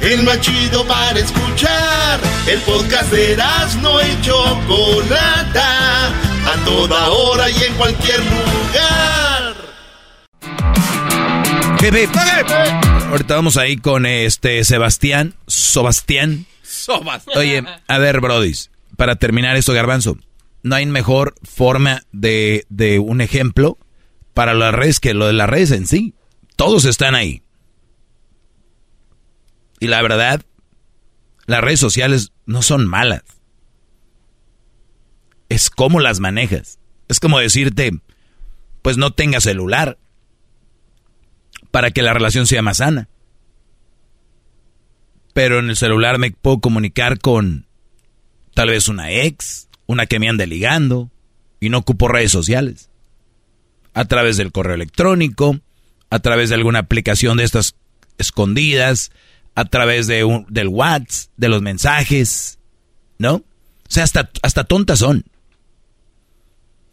El más chido para escuchar. El podcast de no y Chocolata. A toda hora y en cualquier lugar. Hip. Ahorita vamos ahí con este Sebastián. Sebastián. Oye, a ver, Brodis, para terminar esto, Garbanzo, no hay mejor forma de, de un ejemplo para las redes que lo de las redes en sí. Todos están ahí. Y la verdad, las redes sociales no son malas. Es cómo las manejas. Es como decirte, pues no tenga celular para que la relación sea más sana. Pero en el celular me puedo comunicar con tal vez una ex, una que me ande ligando, y no ocupo redes sociales a través del correo electrónico, a través de alguna aplicación de estas escondidas, a través de un, del WhatsApp, de los mensajes, ¿no? O sea, hasta, hasta tontas son.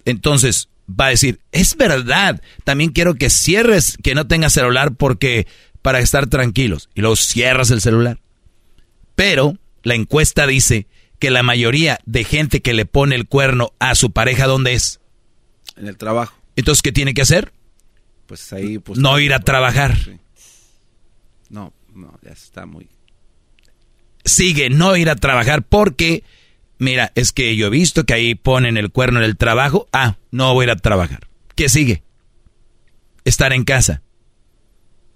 Entonces, va a decir, es verdad, también quiero que cierres, que no tengas celular porque para estar tranquilos. Y luego cierras el celular. Pero la encuesta dice que la mayoría de gente que le pone el cuerno a su pareja, ¿dónde es? En el trabajo. Entonces, ¿qué tiene que hacer? Pues ahí... Pues, no ir a trabajar. No, no, ya está muy... Sigue, no ir a trabajar porque, mira, es que yo he visto que ahí ponen el cuerno en el trabajo. Ah, no voy a ir a trabajar. ¿Qué sigue? Estar en casa.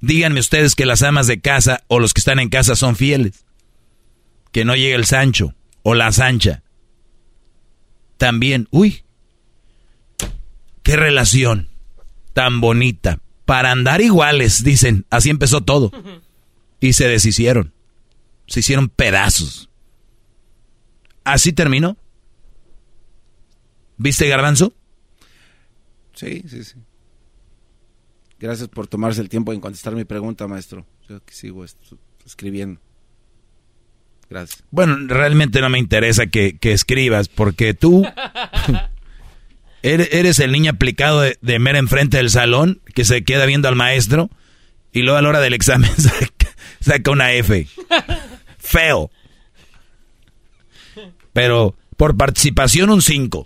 Díganme ustedes que las amas de casa o los que están en casa son fieles. Que no llegue el Sancho o la Sancha. También, uy, Qué relación tan bonita. Para andar iguales, dicen. Así empezó todo. Y se deshicieron. Se hicieron pedazos. Así terminó. ¿Viste, Garbanzo? Sí, sí, sí. Gracias por tomarse el tiempo en contestar mi pregunta, maestro. Yo que sigo escribiendo. Gracias. Bueno, realmente no me interesa que, que escribas, porque tú Eres el niño aplicado de, de mera enfrente del salón que se queda viendo al maestro y luego a la hora del examen saca, una F. Feo. Pero por participación un 5.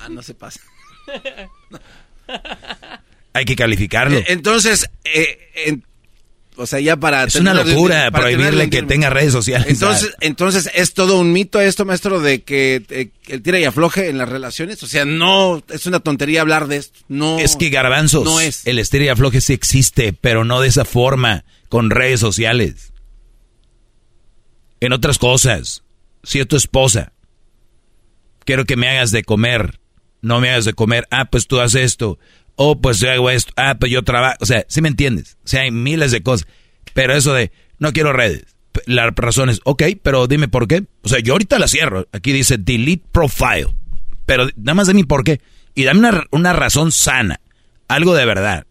Ah, no se pasa. Hay que calificarlo. Eh, entonces, eh, o sea, ya para... Es una locura prohibirle que tenga redes sociales. Entonces, entonces, ¿es todo un mito esto, maestro, de que eh, el tira y afloje en las relaciones? O sea, no, es una tontería hablar de esto. No, es que garbanzos, no es. el estira y afloje sí existe, pero no de esa forma, con redes sociales. En otras cosas, si es tu esposa, quiero que me hagas de comer, no me hagas de comer, ah, pues tú haces esto, oh, pues yo hago esto, ah, pues yo trabajo, o sea, ¿sí me entiendes? O sea, hay miles de cosas, pero eso de, no quiero redes, la razón es, ok, pero dime por qué. O sea, yo ahorita la cierro, aquí dice delete profile, pero nada más de mi por qué, y dame una, una razón sana, algo de verdad.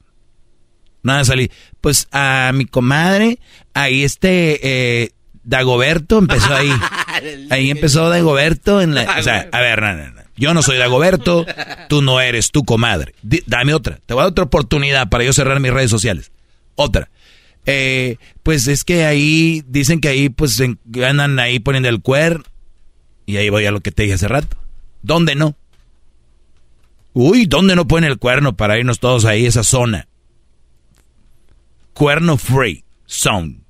Nada salí, pues a mi comadre, ahí este, eh, Dagoberto empezó ahí. Ahí empezó Dagoberto en la... O sea, a ver, no, no, no. Yo no soy Dagoberto, tú no eres tu comadre. dame otra. Te voy a dar otra oportunidad para yo cerrar mis redes sociales. Otra. Eh, pues es que ahí dicen que ahí pues ganan ahí poniendo el cuerno. Y ahí voy a lo que te dije hace rato. ¿Dónde no? Uy, ¿dónde no ponen el cuerno para irnos todos ahí, esa zona? Cuerno free zone.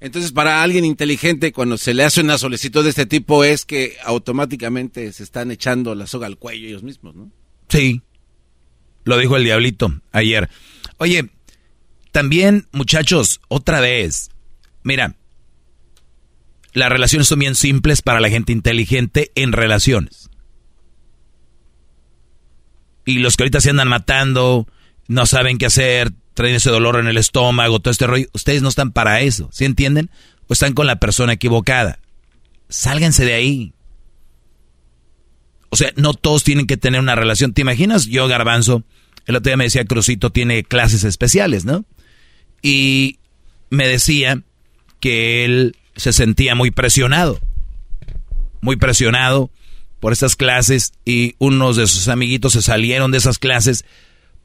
Entonces, para alguien inteligente, cuando se le hace una solicitud de este tipo, es que automáticamente se están echando la soga al cuello ellos mismos, ¿no? Sí. Lo dijo el diablito ayer. Oye, también, muchachos, otra vez, mira, las relaciones son bien simples para la gente inteligente en relaciones. Y los que ahorita se andan matando, no saben qué hacer, traen ese dolor en el estómago, todo este rollo, ustedes no están para eso, ¿sí entienden? O están con la persona equivocada. Sálganse de ahí. O sea, no todos tienen que tener una relación. ¿Te imaginas? Yo, Garbanzo, el otro día me decía Crucito tiene clases especiales, ¿no? Y me decía que él se sentía muy presionado. Muy presionado por estas clases y unos de sus amiguitos se salieron de esas clases.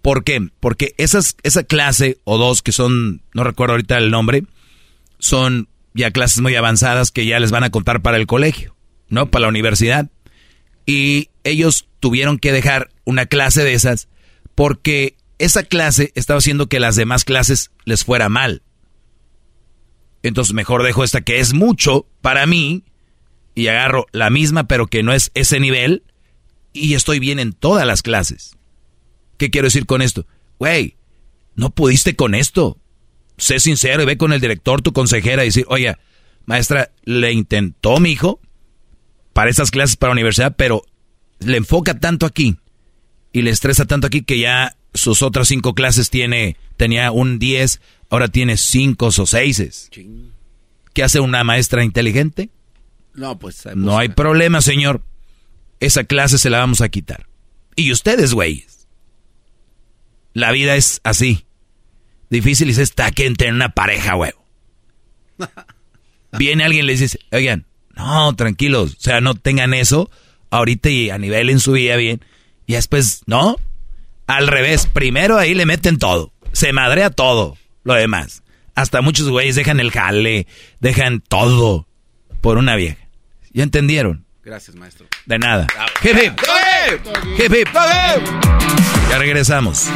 ¿Por qué? Porque esas, esa clase o dos que son, no recuerdo ahorita el nombre, son ya clases muy avanzadas que ya les van a contar para el colegio, ¿no? Para la universidad y ellos tuvieron que dejar una clase de esas porque esa clase estaba haciendo que las demás clases les fuera mal. Entonces mejor dejo esta que es mucho para mí y agarro la misma pero que no es ese nivel y estoy bien en todas las clases. ¿Qué quiero decir con esto? Güey, no pudiste con esto. Sé sincero y ve con el director, tu consejera y decir, oye, maestra, le intentó mi hijo, para esas clases para la universidad, pero le enfoca tanto aquí y le estresa tanto aquí que ya sus otras cinco clases tiene, tenía un 10, ahora tiene cinco o seis. ¿Qué hace una maestra inteligente? No, pues... No hay problema, señor. Esa clase se la vamos a quitar. Y ustedes, güeyes. La vida es así. Difícil y se está que entre una pareja, huevo. Viene alguien y le dice, oigan, no, tranquilos, o sea, no tengan eso ahorita y a nivel en su vida bien. Y después, ¿no? Al revés, primero ahí le meten todo. Se madrea todo, lo demás. Hasta muchos güeyes dejan el jale, dejan todo por una vieja. ¿Ya entendieron? Gracias, maestro. De nada. Hip hip. Hip hip. Ya regresamos.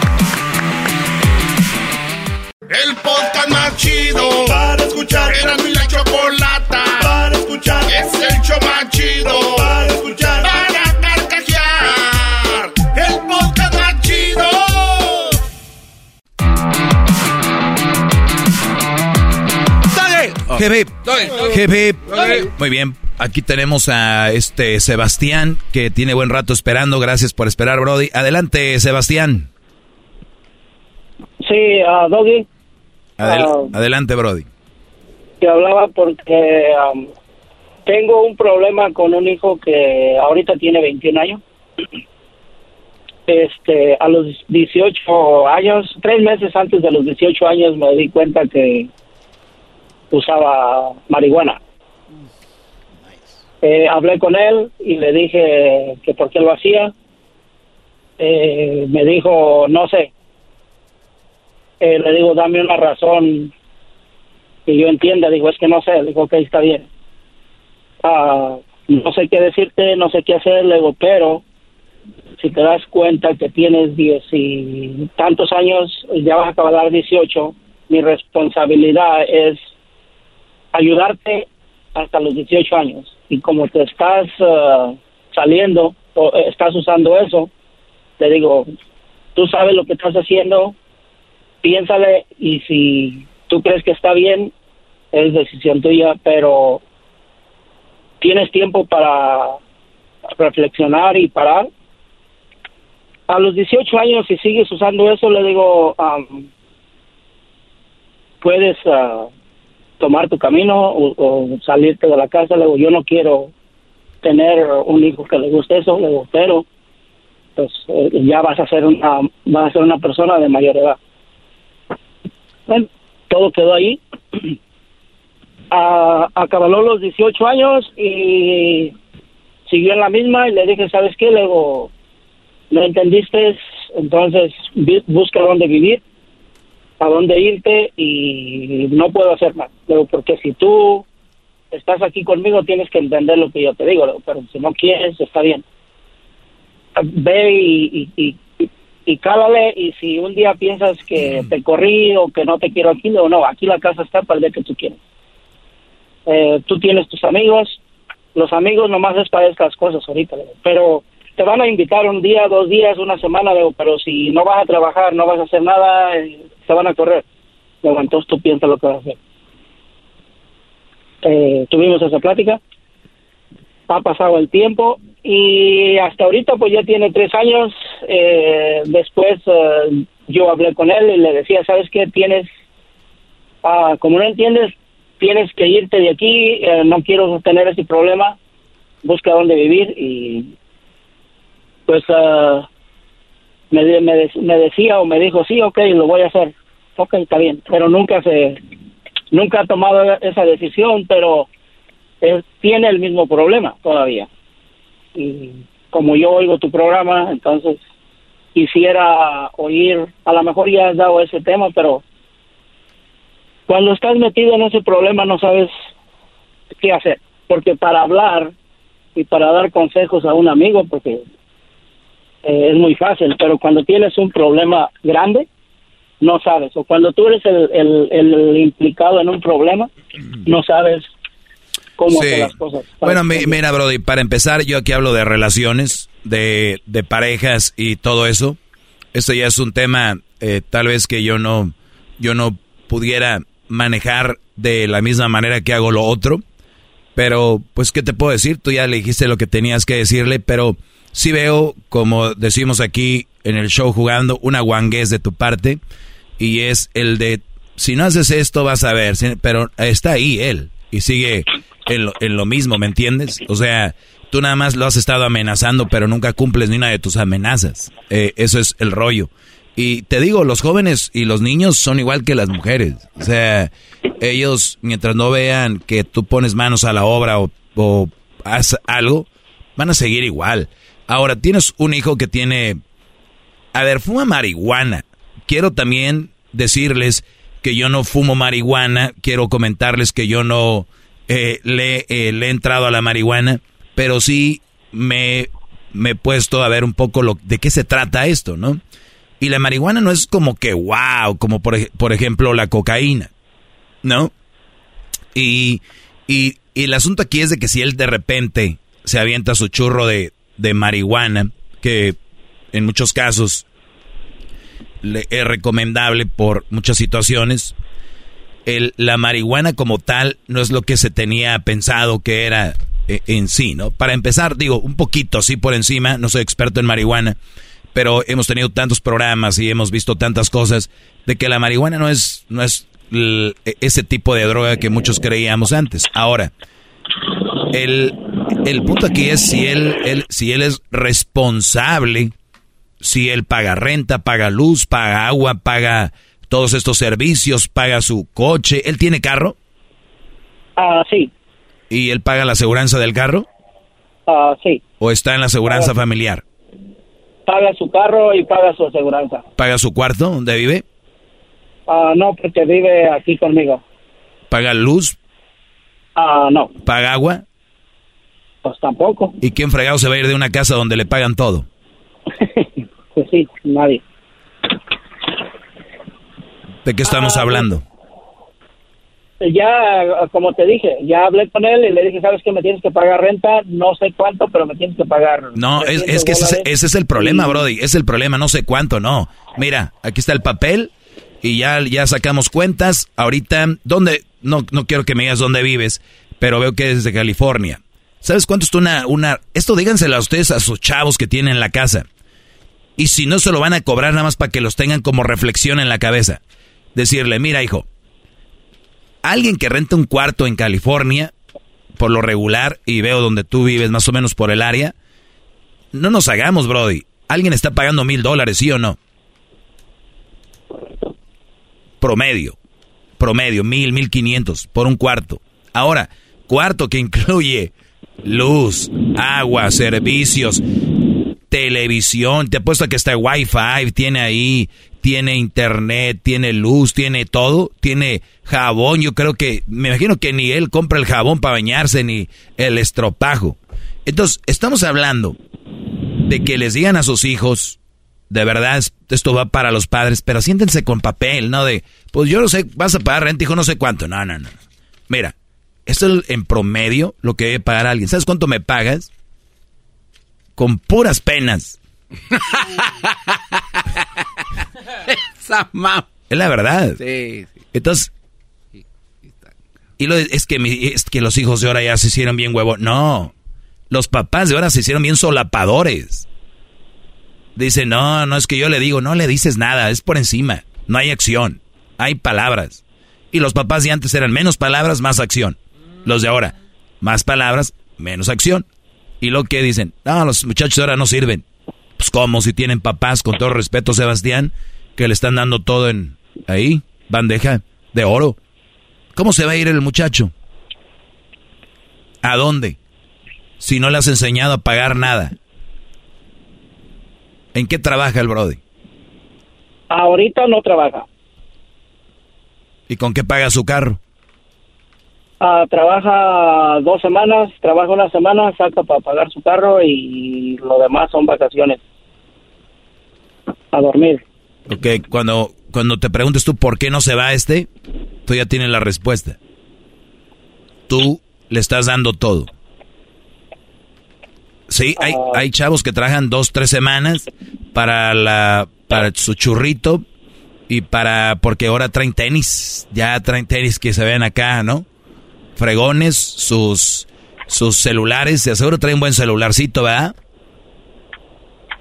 El podcast más chido para escuchar. Era mi la chocolata para escuchar. Es el show más chido para escuchar. Para carcajear. El podcast más chido. Hip hip. Hip hip. Muy bien. Aquí tenemos a este Sebastián que tiene buen rato esperando. Gracias por esperar, Brody. Adelante, Sebastián. Sí, uh, Doggy. Adel- Ah. adelante, Brody. Te hablaba porque um, tengo un problema con un hijo que ahorita tiene 21 años. Este, a los 18 años, tres meses antes de los 18 años me di cuenta que usaba marihuana. Eh, hablé con él y le dije que por qué lo hacía. Eh, me dijo, no sé. Eh, le digo, dame una razón que yo entienda. Digo, es que no sé. Le digo, ok, está bien. Ah, no sé qué decirte, no sé qué hacer. Le digo, pero si te das cuenta que tienes diez y tantos años, ya vas a acabar 18, mi responsabilidad es ayudarte hasta los 18 años. Y como te estás ah, saliendo o eh, estás usando eso, te digo, tú sabes lo que estás haciendo, piénsale y si tú crees que está bien, es decisión tuya, pero tienes tiempo para reflexionar y parar. A los 18 años, si sigues usando eso, le digo, am, puedes ah, tomar tu camino o, salirte de la casa. Le digo, yo no quiero tener un hijo que le guste eso, le digo, pero pues eh, ya vas a ser una vas a ser una persona de mayor edad. Bueno, todo quedó ahí. Ah, los 18 años y siguió en la misma y le dije, ¿sabes qué? Le digo, ¿no entendiste? Entonces busca dónde vivir, a dónde irte y no puedo hacer más. Digo, porque si tú estás aquí conmigo tienes que entender lo que yo te digo, pero si no quieres, está bien. Ve y, y, y, y cálale y si un día piensas que te corrí o que no te quiero aquí, digo, no, aquí la casa está para el día que tú quieres. Eh, tú tienes tus amigos, los amigos nomás es para estas cosas ahorita, digo, pero te van a invitar un día, dos días, una semana, pero si no vas a trabajar, no vas a hacer nada, eh, te van a correr. Digo, entonces tú piensas lo que vas a hacer. Eh, tuvimos esa plática, ha pasado el tiempo y hasta ahorita pues ya tiene tres años. Eh, después eh, yo hablé con él y le decía, ¿sabes qué? Tienes, ah, como no entiendes, tienes que irte de aquí, no quiero tener ese problema, busca dónde vivir y pues ah, me, me, me decía o me dijo, sí, ok, lo voy a hacer, ok, está bien, pero nunca se, nunca ha tomado esa decisión, pero él tiene el mismo problema todavía. Y como yo oigo tu programa, entonces quisiera oír, a lo mejor ya has dado ese tema, pero cuando estás metido en ese problema no sabes qué hacer, porque para hablar y para dar consejos a un amigo, porque eh, es muy fácil, pero cuando tienes un problema grande, no sabes, o cuando tú eres el, el, el implicado en un problema, no sabes cómo Sí. hacer las cosas. Bueno, mi- mira, Brody, para empezar, yo aquí hablo de relaciones, de, de parejas y todo eso. Esto ya es un tema, eh, tal vez que yo no, yo no pudiera manejar de la misma manera que hago lo otro. Pero, pues, ¿qué te puedo decir? Tú ya le dijiste lo que tenías que decirle, pero sí veo, como decimos aquí en el show jugando, una guanguez de tu parte. Y es el de, si no haces esto, vas a ver. Pero está ahí él. Y sigue en lo, en lo mismo, ¿me entiendes? O sea, tú nada más lo has estado amenazando, pero nunca cumples ni una de tus amenazas. Eh, eso es el rollo. Y te digo, los jóvenes y los niños son igual que las mujeres. O sea, ellos, mientras no vean que tú pones manos a la obra o, o haz algo, van a seguir igual. Ahora, tienes un hijo que tiene... A ver, fuma marihuana. Quiero también decirles que yo no fumo marihuana. Quiero comentarles que yo no eh, le, eh, le he entrado a la marihuana. Pero sí me, me he puesto a ver un poco lo, de qué se trata esto, ¿no? Y la marihuana no es como que wow, como por, por ejemplo la cocaína, ¿no? Y, y, y el asunto aquí es de que si él de repente se avienta su churro de, de marihuana, que en muchos casos es recomendable por muchas situaciones, el, la marihuana como tal no es lo que se tenía pensado que era eh, en sí, ¿no? Para empezar, digo, un poquito así por encima, no soy experto en marihuana, pero hemos tenido tantos programas y hemos visto tantas cosas de que la marihuana no es, no es l- ese tipo de droga que muchos creíamos antes. Ahora, el, el punto aquí es si él, él, si él es responsable, si él paga renta, paga luz, paga agua, paga todos estos servicios, paga su coche. ¿Él tiene carro? Ah, sí, ¿Y él paga la aseguranza del carro? ah, sí. ¿O está en la aseguranza familiar? Paga su carro y paga su aseguranza. ¿Paga su cuarto donde vive? Ah, no, porque vive aquí conmigo. ¿Paga luz? Ah, no, ¿Paga agua? Pues tampoco. ¿Y quién fregado se va a ir de una casa donde le pagan todo? Pues sí, nadie. ¿De qué estamos Ah, hablando? Ya, ah, como te dije, ya hablé con él y le dije, ¿sabes qué? Me tienes que pagar renta, no sé cuánto, pero me tienes que pagar. No, es, 300 es que ese, ese es el problema, Brody. Es el problema, no sé cuánto, no. Mira, aquí está el papel y ya, ya sacamos cuentas. Ahorita, ¿dónde? No, no quiero que me digas dónde vives, pero veo que es de California. ¿Sabes cuánto está una, una... Esto díganselo a ustedes, a sus chavos que tienen en la casa. Y si no, se lo van a cobrar nada más para que los tengan como reflexión en la cabeza. Decirle, mira, hijo, alguien que renta un cuarto en California, por lo regular, y veo donde tú vives más o menos por el área, no nos hagamos, Brody. Alguien está pagando mil dólares, ¿sí o no? Promedio. Promedio, mil, mil quinientos por un cuarto. Ahora, cuarto que incluye luz, agua, servicios, televisión. Te apuesto a que está Wi-Fi, tiene ahí, tiene internet, tiene luz, tiene todo, tiene jabón. Yo creo que, me imagino que ni él compra el jabón para bañarse ni el estropajo. Entonces, estamos hablando de que les digan a sus hijos, de verdad, es- esto va para los padres, pero siéntense con papel, ¿no? De, pues yo no sé, vas a pagar renta, hijo, no sé cuánto. No, no, no. Mira, esto es en promedio lo que debe pagar alguien. ¿Sabes cuánto me pagas? con puras penas. Esa Es la verdad. Sí, sí. Entonces, y lo, es, que mi- es que los hijos de ahora ya se hicieron bien huevo. No, los papás de ahora se hicieron bien solapadores. Dicen, no, no es que yo le digo, no le dices nada, es por encima. No hay acción, hay palabras. Y los papás de antes eran menos palabras, más acción. Los de ahora, más palabras, menos acción. Y lo que dicen, no, los muchachos de ahora no sirven. Pues como si tienen papás, con todo respeto, Sebastián, que le están dando todo en ahí, bandeja de oro. ¿Cómo se va a ir el muchacho? ¿A dónde? Si no le has enseñado a pagar nada. ¿En qué trabaja el Brody? Ahorita no trabaja. ¿Y con qué paga su carro? Ah, trabaja dos semanas, trabaja una semana, saca para pagar su carro y lo demás son vacaciones. A dormir. Ok, cuando, cuando te preguntes tú por qué no se va este, tú ya tienes la respuesta. Tú le estás dando todo. Sí, hay, hay chavos que trabajan dos, tres semanas para la, para su churrito y para, porque ahora traen tenis, ya traen tenis que se ven acá, ¿no? Fregones, sus, sus celulares, de seguro traen buen celularcito, ¿verdad?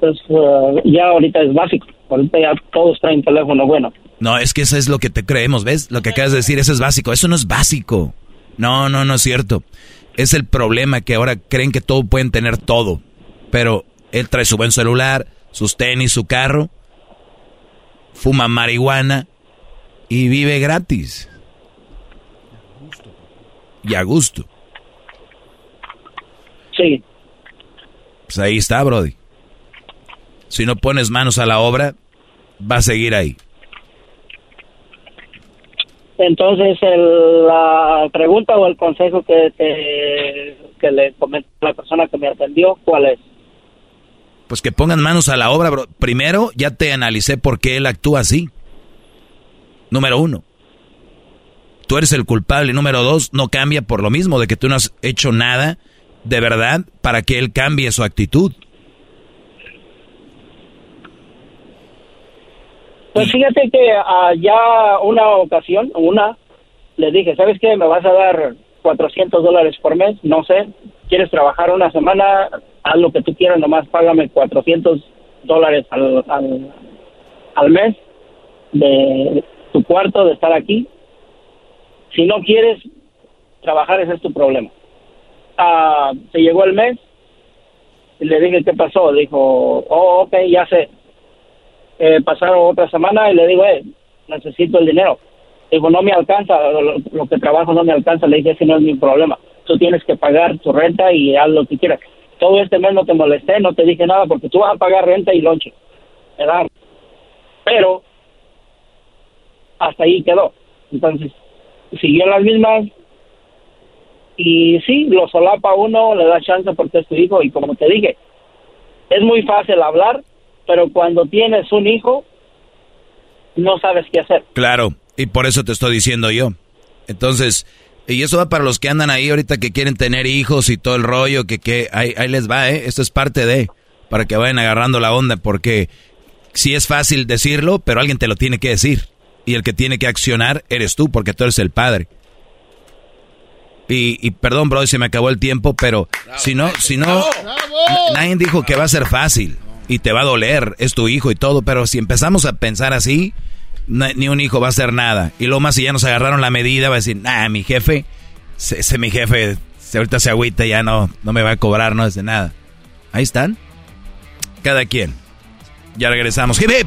Pues ah, ya ahorita es básico. Ahorita ya todos traen teléfono bueno. No, es que eso es lo que te creemos, ¿ves? Lo que acabas de decir, eso es básico. Eso no es básico. No, no, no es cierto. Es el problema que ahora creen que todo pueden tener todo. Pero él trae su buen celular, sus tenis, su carro, fuma marihuana y vive gratis. Y a gusto. Sí. Pues ahí está, Brody. Si no pones manos a la obra, va a seguir ahí. Entonces, el- la pregunta o el consejo que, te, que le comentó la persona que me atendió, ¿cuál es? Pues que pongan manos a la obra, bro. Primero, ya te analicé por qué él actúa así. Número uno. Tú eres el culpable. Número dos, no cambia por lo mismo, de que tú no has hecho nada de verdad para que él cambie su actitud. Pues fíjate que ah, ya una ocasión, una, le dije, ¿sabes qué? Me vas a dar 400 dólares por mes, no sé, quieres trabajar una semana, haz lo que tú quieras, nomás págame 400 dólares al, al, al mes de tu cuarto, de estar aquí. Si no quieres trabajar, ese es tu problema. Ah, se llegó el mes y le dije, ¿qué pasó? Dijo, oh, ok, ya sé. Eh, pasaron otra semana y le digo, eh, necesito el dinero. Digo, no me alcanza, lo, que trabajo no me alcanza. Le dije, ese no es mi problema. Tú tienes que pagar tu renta y haz lo que quieras. Todo este mes no te molesté, no te dije nada porque tú vas a pagar renta y lonche. Pero hasta ahí quedó. Entonces, siguió las mismas. Y sí, lo solapa uno, le da chance porque es tu hijo. Y como te dije, es muy fácil hablar, pero cuando tienes un hijo, no sabes qué hacer. Claro, y por eso te estoy diciendo yo. Entonces, y eso va para los que andan ahí ahorita que quieren tener hijos y todo el rollo, que, que ahí, ahí les va, ¿eh? Esto es parte de, para que vayan agarrando la onda, porque sí es fácil decirlo, pero alguien te lo tiene que decir. Y el que tiene que accionar eres tú, porque tú eres el padre. Y, y perdón, bro, se me acabó el tiempo, pero si no, si no, na- nadie dijo que va a ser fácil y te va a doler, es tu hijo y todo, pero si empezamos a pensar así, ni un hijo va a hacer nada. Y lo más si ya nos agarraron la medida, va a decir, nah, mi jefe, ese, mi jefe, ahorita se agüita ya no, no me va a cobrar, no es de nada. Ahí están. Cada quien. Ya regresamos. Hip, hip.